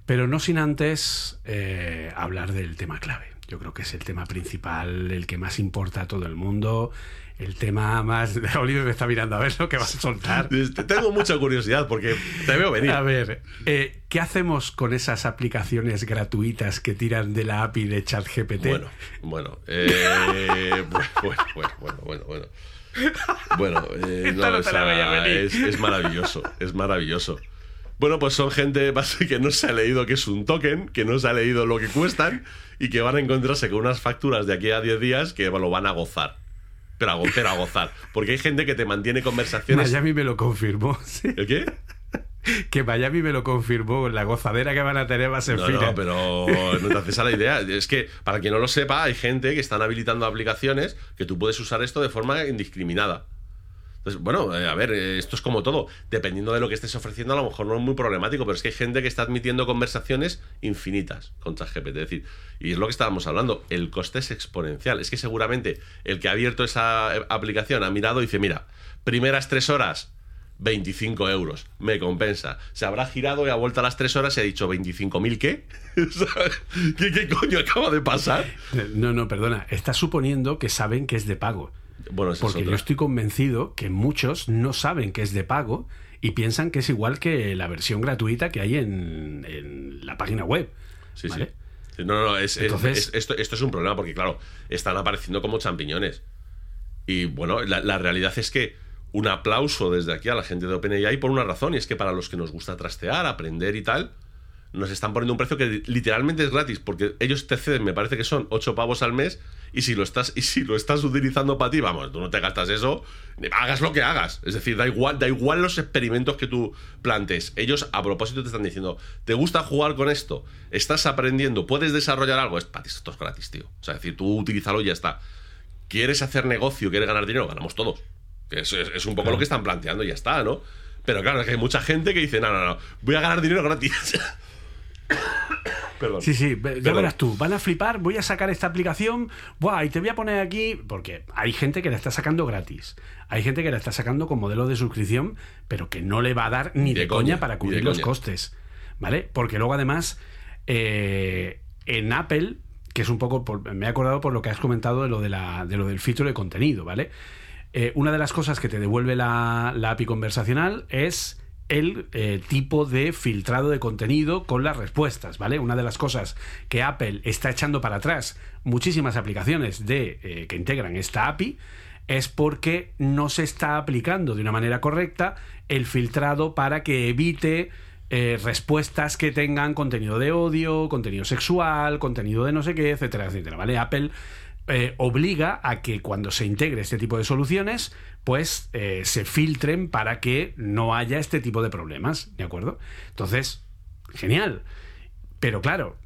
[SPEAKER 4] pero no sin antes eh, hablar del tema clave. Yo creo que es el tema principal, el que más importa a todo el mundo, el tema más. *laughs* Oliver me está mirando a ver lo que vas a soltar. *laughs*
[SPEAKER 3] Tengo mucha curiosidad porque te veo venir.
[SPEAKER 4] A ver, eh, ¿qué hacemos con esas aplicaciones gratuitas que tiran de la API de ChatGPT?
[SPEAKER 3] Bueno, bueno, eh, *laughs* bueno, bueno, bueno, bueno, bueno, bueno. Eh,
[SPEAKER 4] Esta no
[SPEAKER 3] o sea, es maravilloso, es maravilloso. Bueno, pues son gente *laughs* que no se ha leído que es un token, que no se ha leído lo que cuestan y que van a encontrarse con unas facturas de aquí a 10 días que lo van a gozar. Pero a, go- pero a gozar. Porque hay gente que te mantiene conversaciones.
[SPEAKER 4] Miami me lo confirmó. *laughs* sí.
[SPEAKER 3] ¿El qué?
[SPEAKER 4] Que Miami me lo confirmó. La gozadera que van a tener va a ser
[SPEAKER 3] No,
[SPEAKER 4] fina.
[SPEAKER 3] no, pero no te haces a la idea. Es que, para quien no lo sepa, hay gente que están habilitando aplicaciones que tú puedes usar esto de forma indiscriminada. Entonces, bueno, eh, a ver, eh, esto es como todo. Dependiendo de lo que estés ofreciendo, a lo mejor no es muy problemático, pero es que hay gente que está admitiendo conversaciones infinitas con ChatGPT. Es decir, y es lo que estábamos hablando, el coste es exponencial. Es que seguramente el que ha abierto esa eh, aplicación ha mirado y dice, mira, primeras tres horas, 25 euros, me compensa. Se habrá girado y ha vuelto a las tres horas y ha dicho, ¿25.000 qué? *laughs* ¿Qué, ¿Qué coño acaba de pasar?
[SPEAKER 4] No, no, perdona. Estás suponiendo que saben que es de pago.
[SPEAKER 3] Bueno, es
[SPEAKER 4] Porque yo estoy convencido que muchos no saben que es de pago y piensan que es igual que la versión gratuita que hay en, en la página web.
[SPEAKER 3] Sí,
[SPEAKER 4] ¿vale?
[SPEAKER 3] sí. No, no, no, es, es-
[SPEAKER 4] Entonces-
[SPEAKER 3] es- esto, esto es un problema porque, claro, están apareciendo como champiñones. Y bueno, la, la realidad es que un aplauso desde aquí a la gente de OpenAI por una razón, y es que para los que nos gusta trastear, aprender y tal, nos están poniendo un precio que literalmente es gratis, porque ellos te ceden, me parece que son 8 pavos al mes, y si lo estás, y si lo estás utilizando para ti, vamos, tú no te gastas eso, hagas lo que hagas. Es decir, da igual, da igual los experimentos que tú plantes. Ellos a propósito te están diciendo, ¿te gusta jugar con esto? ¿Estás aprendiendo? ¿Puedes desarrollar algo? Es para ti, esto es gratis, tío. O sea, es decir, tú utilízalo y ya está. ¿Quieres hacer negocio? ¿Quieres ganar dinero? Ganamos todos. Es- es un poco lo que están planteando y ya está, ¿no? Pero claro, es que hay mucha gente que dice, no, no, no, voy a ganar dinero gratis. *laughs* Perdón.
[SPEAKER 4] Sí, sí, ya
[SPEAKER 3] Perdón.
[SPEAKER 4] verás tú, van a flipar, voy a sacar esta aplicación, buah, y te voy a poner aquí, porque hay gente que la está sacando gratis, hay gente que la está sacando con modelo de suscripción, pero que no le va a dar ni de,
[SPEAKER 3] De
[SPEAKER 4] coña,
[SPEAKER 3] coña,
[SPEAKER 4] para cubrir los
[SPEAKER 3] coña.
[SPEAKER 4] costes, ¿vale? Porque luego además, eh, en Apple, que es un poco, por- me he acordado por lo que has comentado de lo, de la, de lo del filtro de contenido, ¿vale? Eh, una de las cosas que te devuelve la, la API conversacional es el eh, tipo de filtrado de contenido con las respuestas, ¿vale? Una de las cosas que Apple está echando para atrás muchísimas aplicaciones de, eh, que integran esta API es porque no se está aplicando de una manera correcta el filtrado para que evite eh, respuestas que tengan contenido de odio, contenido sexual, contenido de no sé qué, etcétera, etcétera, ¿vale? Apple eh, obliga a que cuando se integre este tipo de soluciones, pues eh, se filtren para que no haya este tipo de problemas, ¿de acuerdo? Entonces, genial. Pero claro,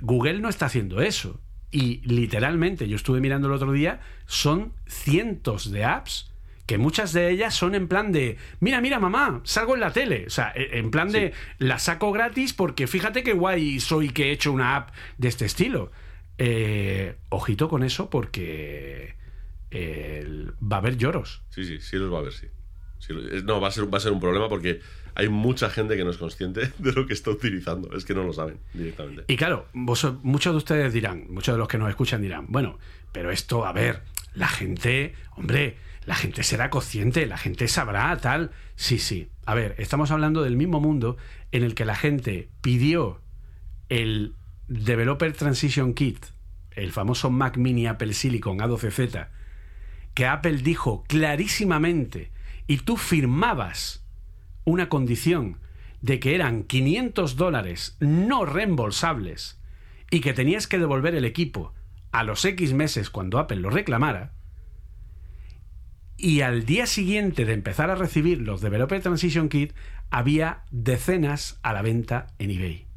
[SPEAKER 4] Google no está haciendo eso. Y literalmente, yo estuve mirando el otro día, son cientos de apps que muchas de ellas son en plan de, mira, mira, mamá, salgo en la tele. O sea, e- en plan de, la saco gratis porque fíjate qué guay soy que he hecho una app de este estilo. Eh, ojito con eso porque eh, va a haber lloros.
[SPEAKER 3] Sí, sí, sí los va a ver, sí. Es- no, va a, ser, va a ser un problema porque hay mucha gente que no es consciente *laughs* de lo que está utilizando. Es que no lo saben directamente.
[SPEAKER 4] Y claro, vos, muchos de ustedes dirán, muchos de los que nos escuchan dirán, bueno, pero esto, a ver, la gente, hombre, la gente será consciente, la gente sabrá tal. Sí, sí. A ver, estamos hablando del mismo mundo en el que la gente pidió el Developer Transition Kit, el famoso Mac Mini Apple Silicon A12Z, que Apple dijo clarísimamente y tú firmabas una condición de que eran 500 dólares no reembolsables y que tenías que devolver el equipo a los X meses cuando Apple lo reclamara, y al día siguiente de empezar a recibir los Developer Transition Kit, había decenas a la venta en eBay.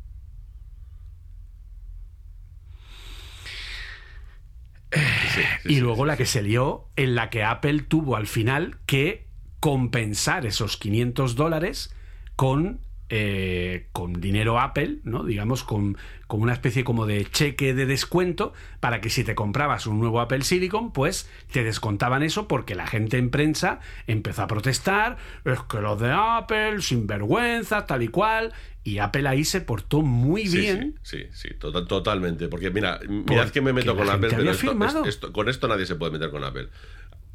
[SPEAKER 3] Sí, sí,
[SPEAKER 4] y luego la que se lió, en la que Apple tuvo al final que compensar esos 500 dólares con, eh, con dinero Apple, ¿no? Digamos, con, con una especie como de cheque de descuento para que si te comprabas un nuevo Apple Silicon, pues te descontaban eso porque la gente en prensa empezó a protestar, es que los de Apple, sinvergüenza, tal y cual, y Apple ahí se portó muy
[SPEAKER 3] Sí,
[SPEAKER 4] bien.
[SPEAKER 3] Sí, sí, sí, tota- totalmente. Porque mira, mirad que me meto con Apple, pero esto- esto- con esto nadie se puede meter con Apple.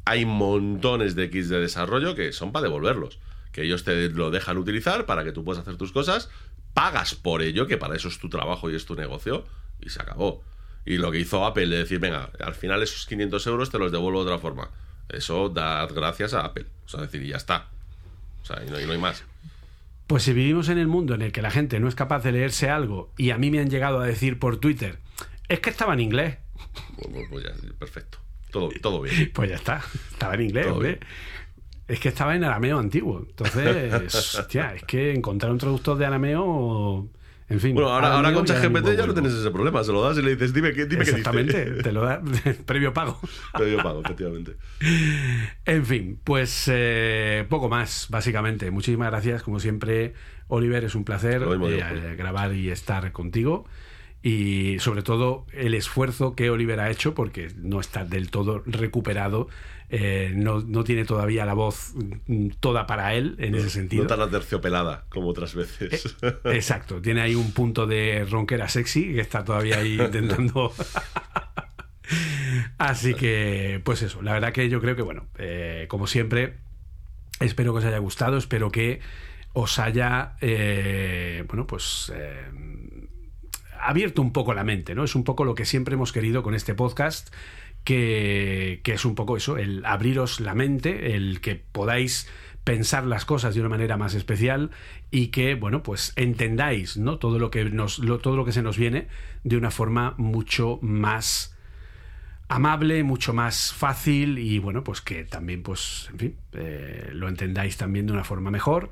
[SPEAKER 3] Hay montones de kits de desarrollo que son para devolverlos. Que ellos te lo dejan utilizar para que tú puedas hacer tus cosas, pagas por ello, que para eso es tu trabajo y es tu negocio, y se acabó. Y lo que hizo Apple de decir, venga, al final esos 500 euros te los devuelvo de otra forma. Eso da gracias a Apple. O sea, decir, y ya está. O sea, y no, y no hay más.
[SPEAKER 4] Pues si vivimos en el mundo en el que la gente no es capaz de leerse algo y a mí me han llegado a decir por Twitter, es que estaba en inglés,
[SPEAKER 3] Pues, ya, perfecto. Todo, todo bien. *laughs*
[SPEAKER 4] pues ya está, estaba en inglés. Es que estaba en arameo antiguo. Entonces, *laughs* hostia, es que encontrar un traductor de arameo, en fin.
[SPEAKER 3] Bueno, ahora, ahora con ChatGPT ya no tienes ese problema. Se lo das y le dices, dime qué, dime qué
[SPEAKER 4] Exactamente,
[SPEAKER 3] dice.
[SPEAKER 4] te lo da *laughs* previo pago. *laughs*
[SPEAKER 3] Yo pago, efectivamente.
[SPEAKER 4] En fin, pues eh, poco más, básicamente. Muchísimas gracias, como siempre, Oliver. Es un placer
[SPEAKER 3] mismo
[SPEAKER 4] eh,
[SPEAKER 3] Julio.
[SPEAKER 4] grabar y estar contigo. Y sobre todo el esfuerzo que Oliver ha hecho, porque no está del todo recuperado, eh, no, no tiene todavía la voz mm, toda para él en ese sentido.
[SPEAKER 3] No tan aterciopelada como otras veces.
[SPEAKER 4] Exacto, tiene ahí un punto de ronquera sexy que está todavía ahí intentando. *laughs* Así que, pues eso, la verdad que yo creo que, bueno, eh, como siempre, Espero que os haya gustado, espero que os haya, eh, bueno, pues... Eh, abierto un poco la mente, ¿no? Es un poco lo que siempre hemos querido con este podcast, que, es un poco eso, el abriros la mente, el que podáis pensar las cosas de una manera más especial y que, bueno, pues entendáis, ¿no? Todo lo que nos, lo, todo lo que se nos viene de una forma mucho más amable, mucho más fácil y bueno, pues que también, pues, en fin, eh, lo entendáis también de una forma mejor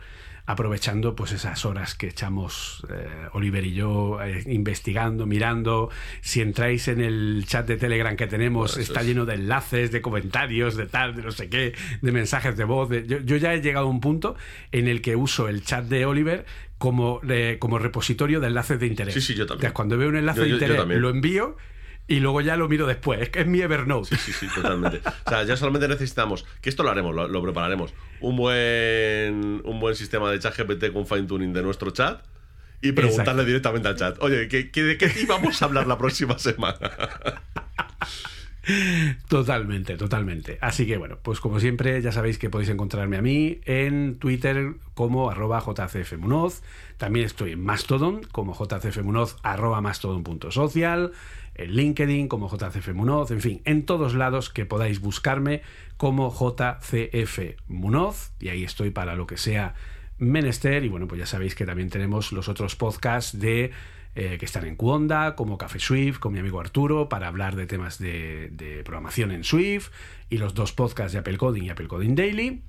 [SPEAKER 4] aprovechando pues esas horas que echamos eh, Oliver y yo eh, investigando, mirando. Si entráis en el chat de Telegram que tenemos, está lleno de enlaces, de comentarios, de tal, de no sé qué, de mensajes de voz. Yo, ya he llegado a un punto en el que uso el chat de Oliver como, como repositorio de enlaces de interés.
[SPEAKER 3] Sí, sí, yo también.
[SPEAKER 4] cuando veo un enlace de interés, lo envío y luego ya lo miro después. Es que es mi Evernote.
[SPEAKER 3] Sí, sí, sí, totalmente. o sea, ya solamente necesitamos, que esto lo haremos, lo, prepararemos, un buen, un buen sistema de chat GPT con fine tuning de nuestro chat y preguntarle directamente al chat, oye, ¿qué, de qué íbamos a hablar la próxima semana?
[SPEAKER 4] Totalmente, totalmente. Así que bueno, pues como siempre ya sabéis que podéis encontrarme a mí en Twitter como arroba jcfmunoz. También estoy en Mastodon como jcfmunoz arroba mastodon.social en LinkedIn como JCF Munoz, en fin, en todos lados que podáis buscarme como JCF Munoz y ahí estoy para lo que sea menester y bueno, pues ya sabéis que también tenemos los otros podcasts de eh, que están en Cuonda, como Café Swift, con mi amigo Arturo, para hablar de temas de, de programación en Swift, y los dos podcasts de Apple Coding y Apple Coding Daily.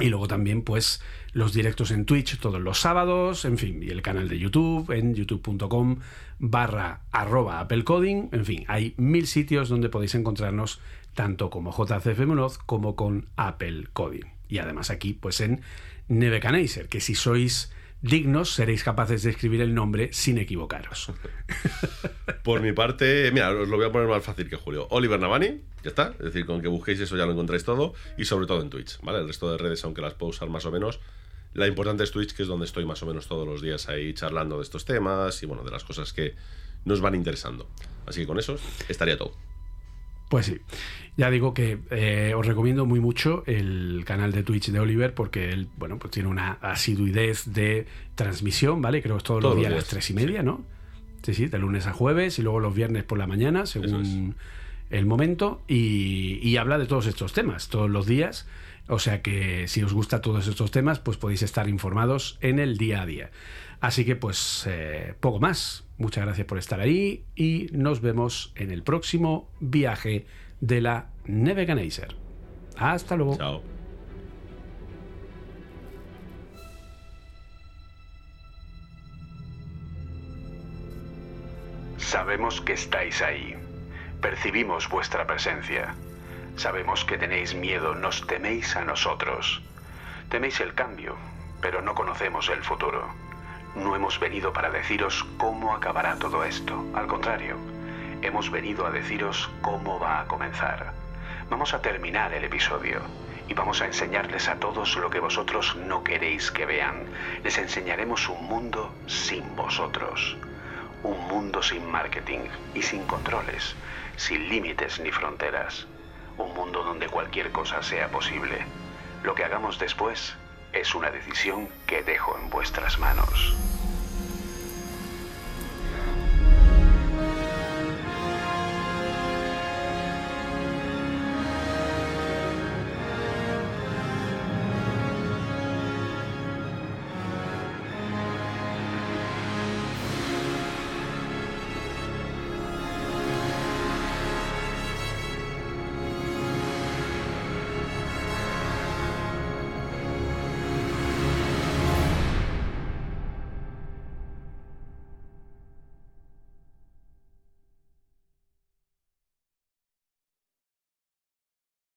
[SPEAKER 4] Y luego también, pues, los directos en Twitch todos los sábados, en fin, y el canal de YouTube en youtube.com barra arroba Apple Coding. En fin, hay mil sitios donde podéis encontrarnos tanto como JCF Munoz como con Apple Coding. Y además aquí, pues en Nevecanizer, que si sois dignos seréis capaces de escribir el nombre sin equivocaros. *laughs*
[SPEAKER 3] Por mi parte, mira, os lo voy a poner más fácil que Julio. Oliver Navani, ya está. Es decir, con que busquéis eso ya lo encontráis todo. Y sobre todo en Twitch, ¿vale? El resto de redes, aunque las puedo usar más o menos. La importante es Twitch, que es donde estoy más o menos todos los días ahí charlando de estos temas y bueno, de las cosas que nos van interesando. Así que con eso estaría todo.
[SPEAKER 4] Pues sí, ya digo que eh, os recomiendo muy mucho el canal de Twitch de Oliver porque él, bueno, pues tiene una asiduidez de transmisión, ¿vale? Creo que es todos, los días a las tres y media, ¿no? Sí, sí, de lunes a jueves y luego los viernes por la mañana, según el momento, y, y, habla de todos estos temas, todos los días. O sea que si os gusta todos estos temas, pues podéis estar informados en el día a día. Así que pues eh, poco más. Muchas gracias por estar ahí y nos vemos en el próximo viaje de la Neveganizer. Hasta luego.
[SPEAKER 3] Chao.
[SPEAKER 5] Sabemos que estáis ahí. Percibimos vuestra presencia. Sabemos que tenéis miedo, nos teméis a nosotros. Teméis el cambio, pero no conocemos el futuro. No hemos venido para deciros cómo acabará todo esto. Al contrario, hemos venido a deciros cómo va a comenzar. Vamos a terminar el episodio y vamos a enseñarles a todos lo que vosotros no queréis que vean. Les enseñaremos un mundo sin vosotros. Un mundo sin marketing y sin controles, sin límites ni fronteras. Un mundo donde cualquier cosa sea posible. Lo que hagamos después es una decisión que dejo en vuestras manos.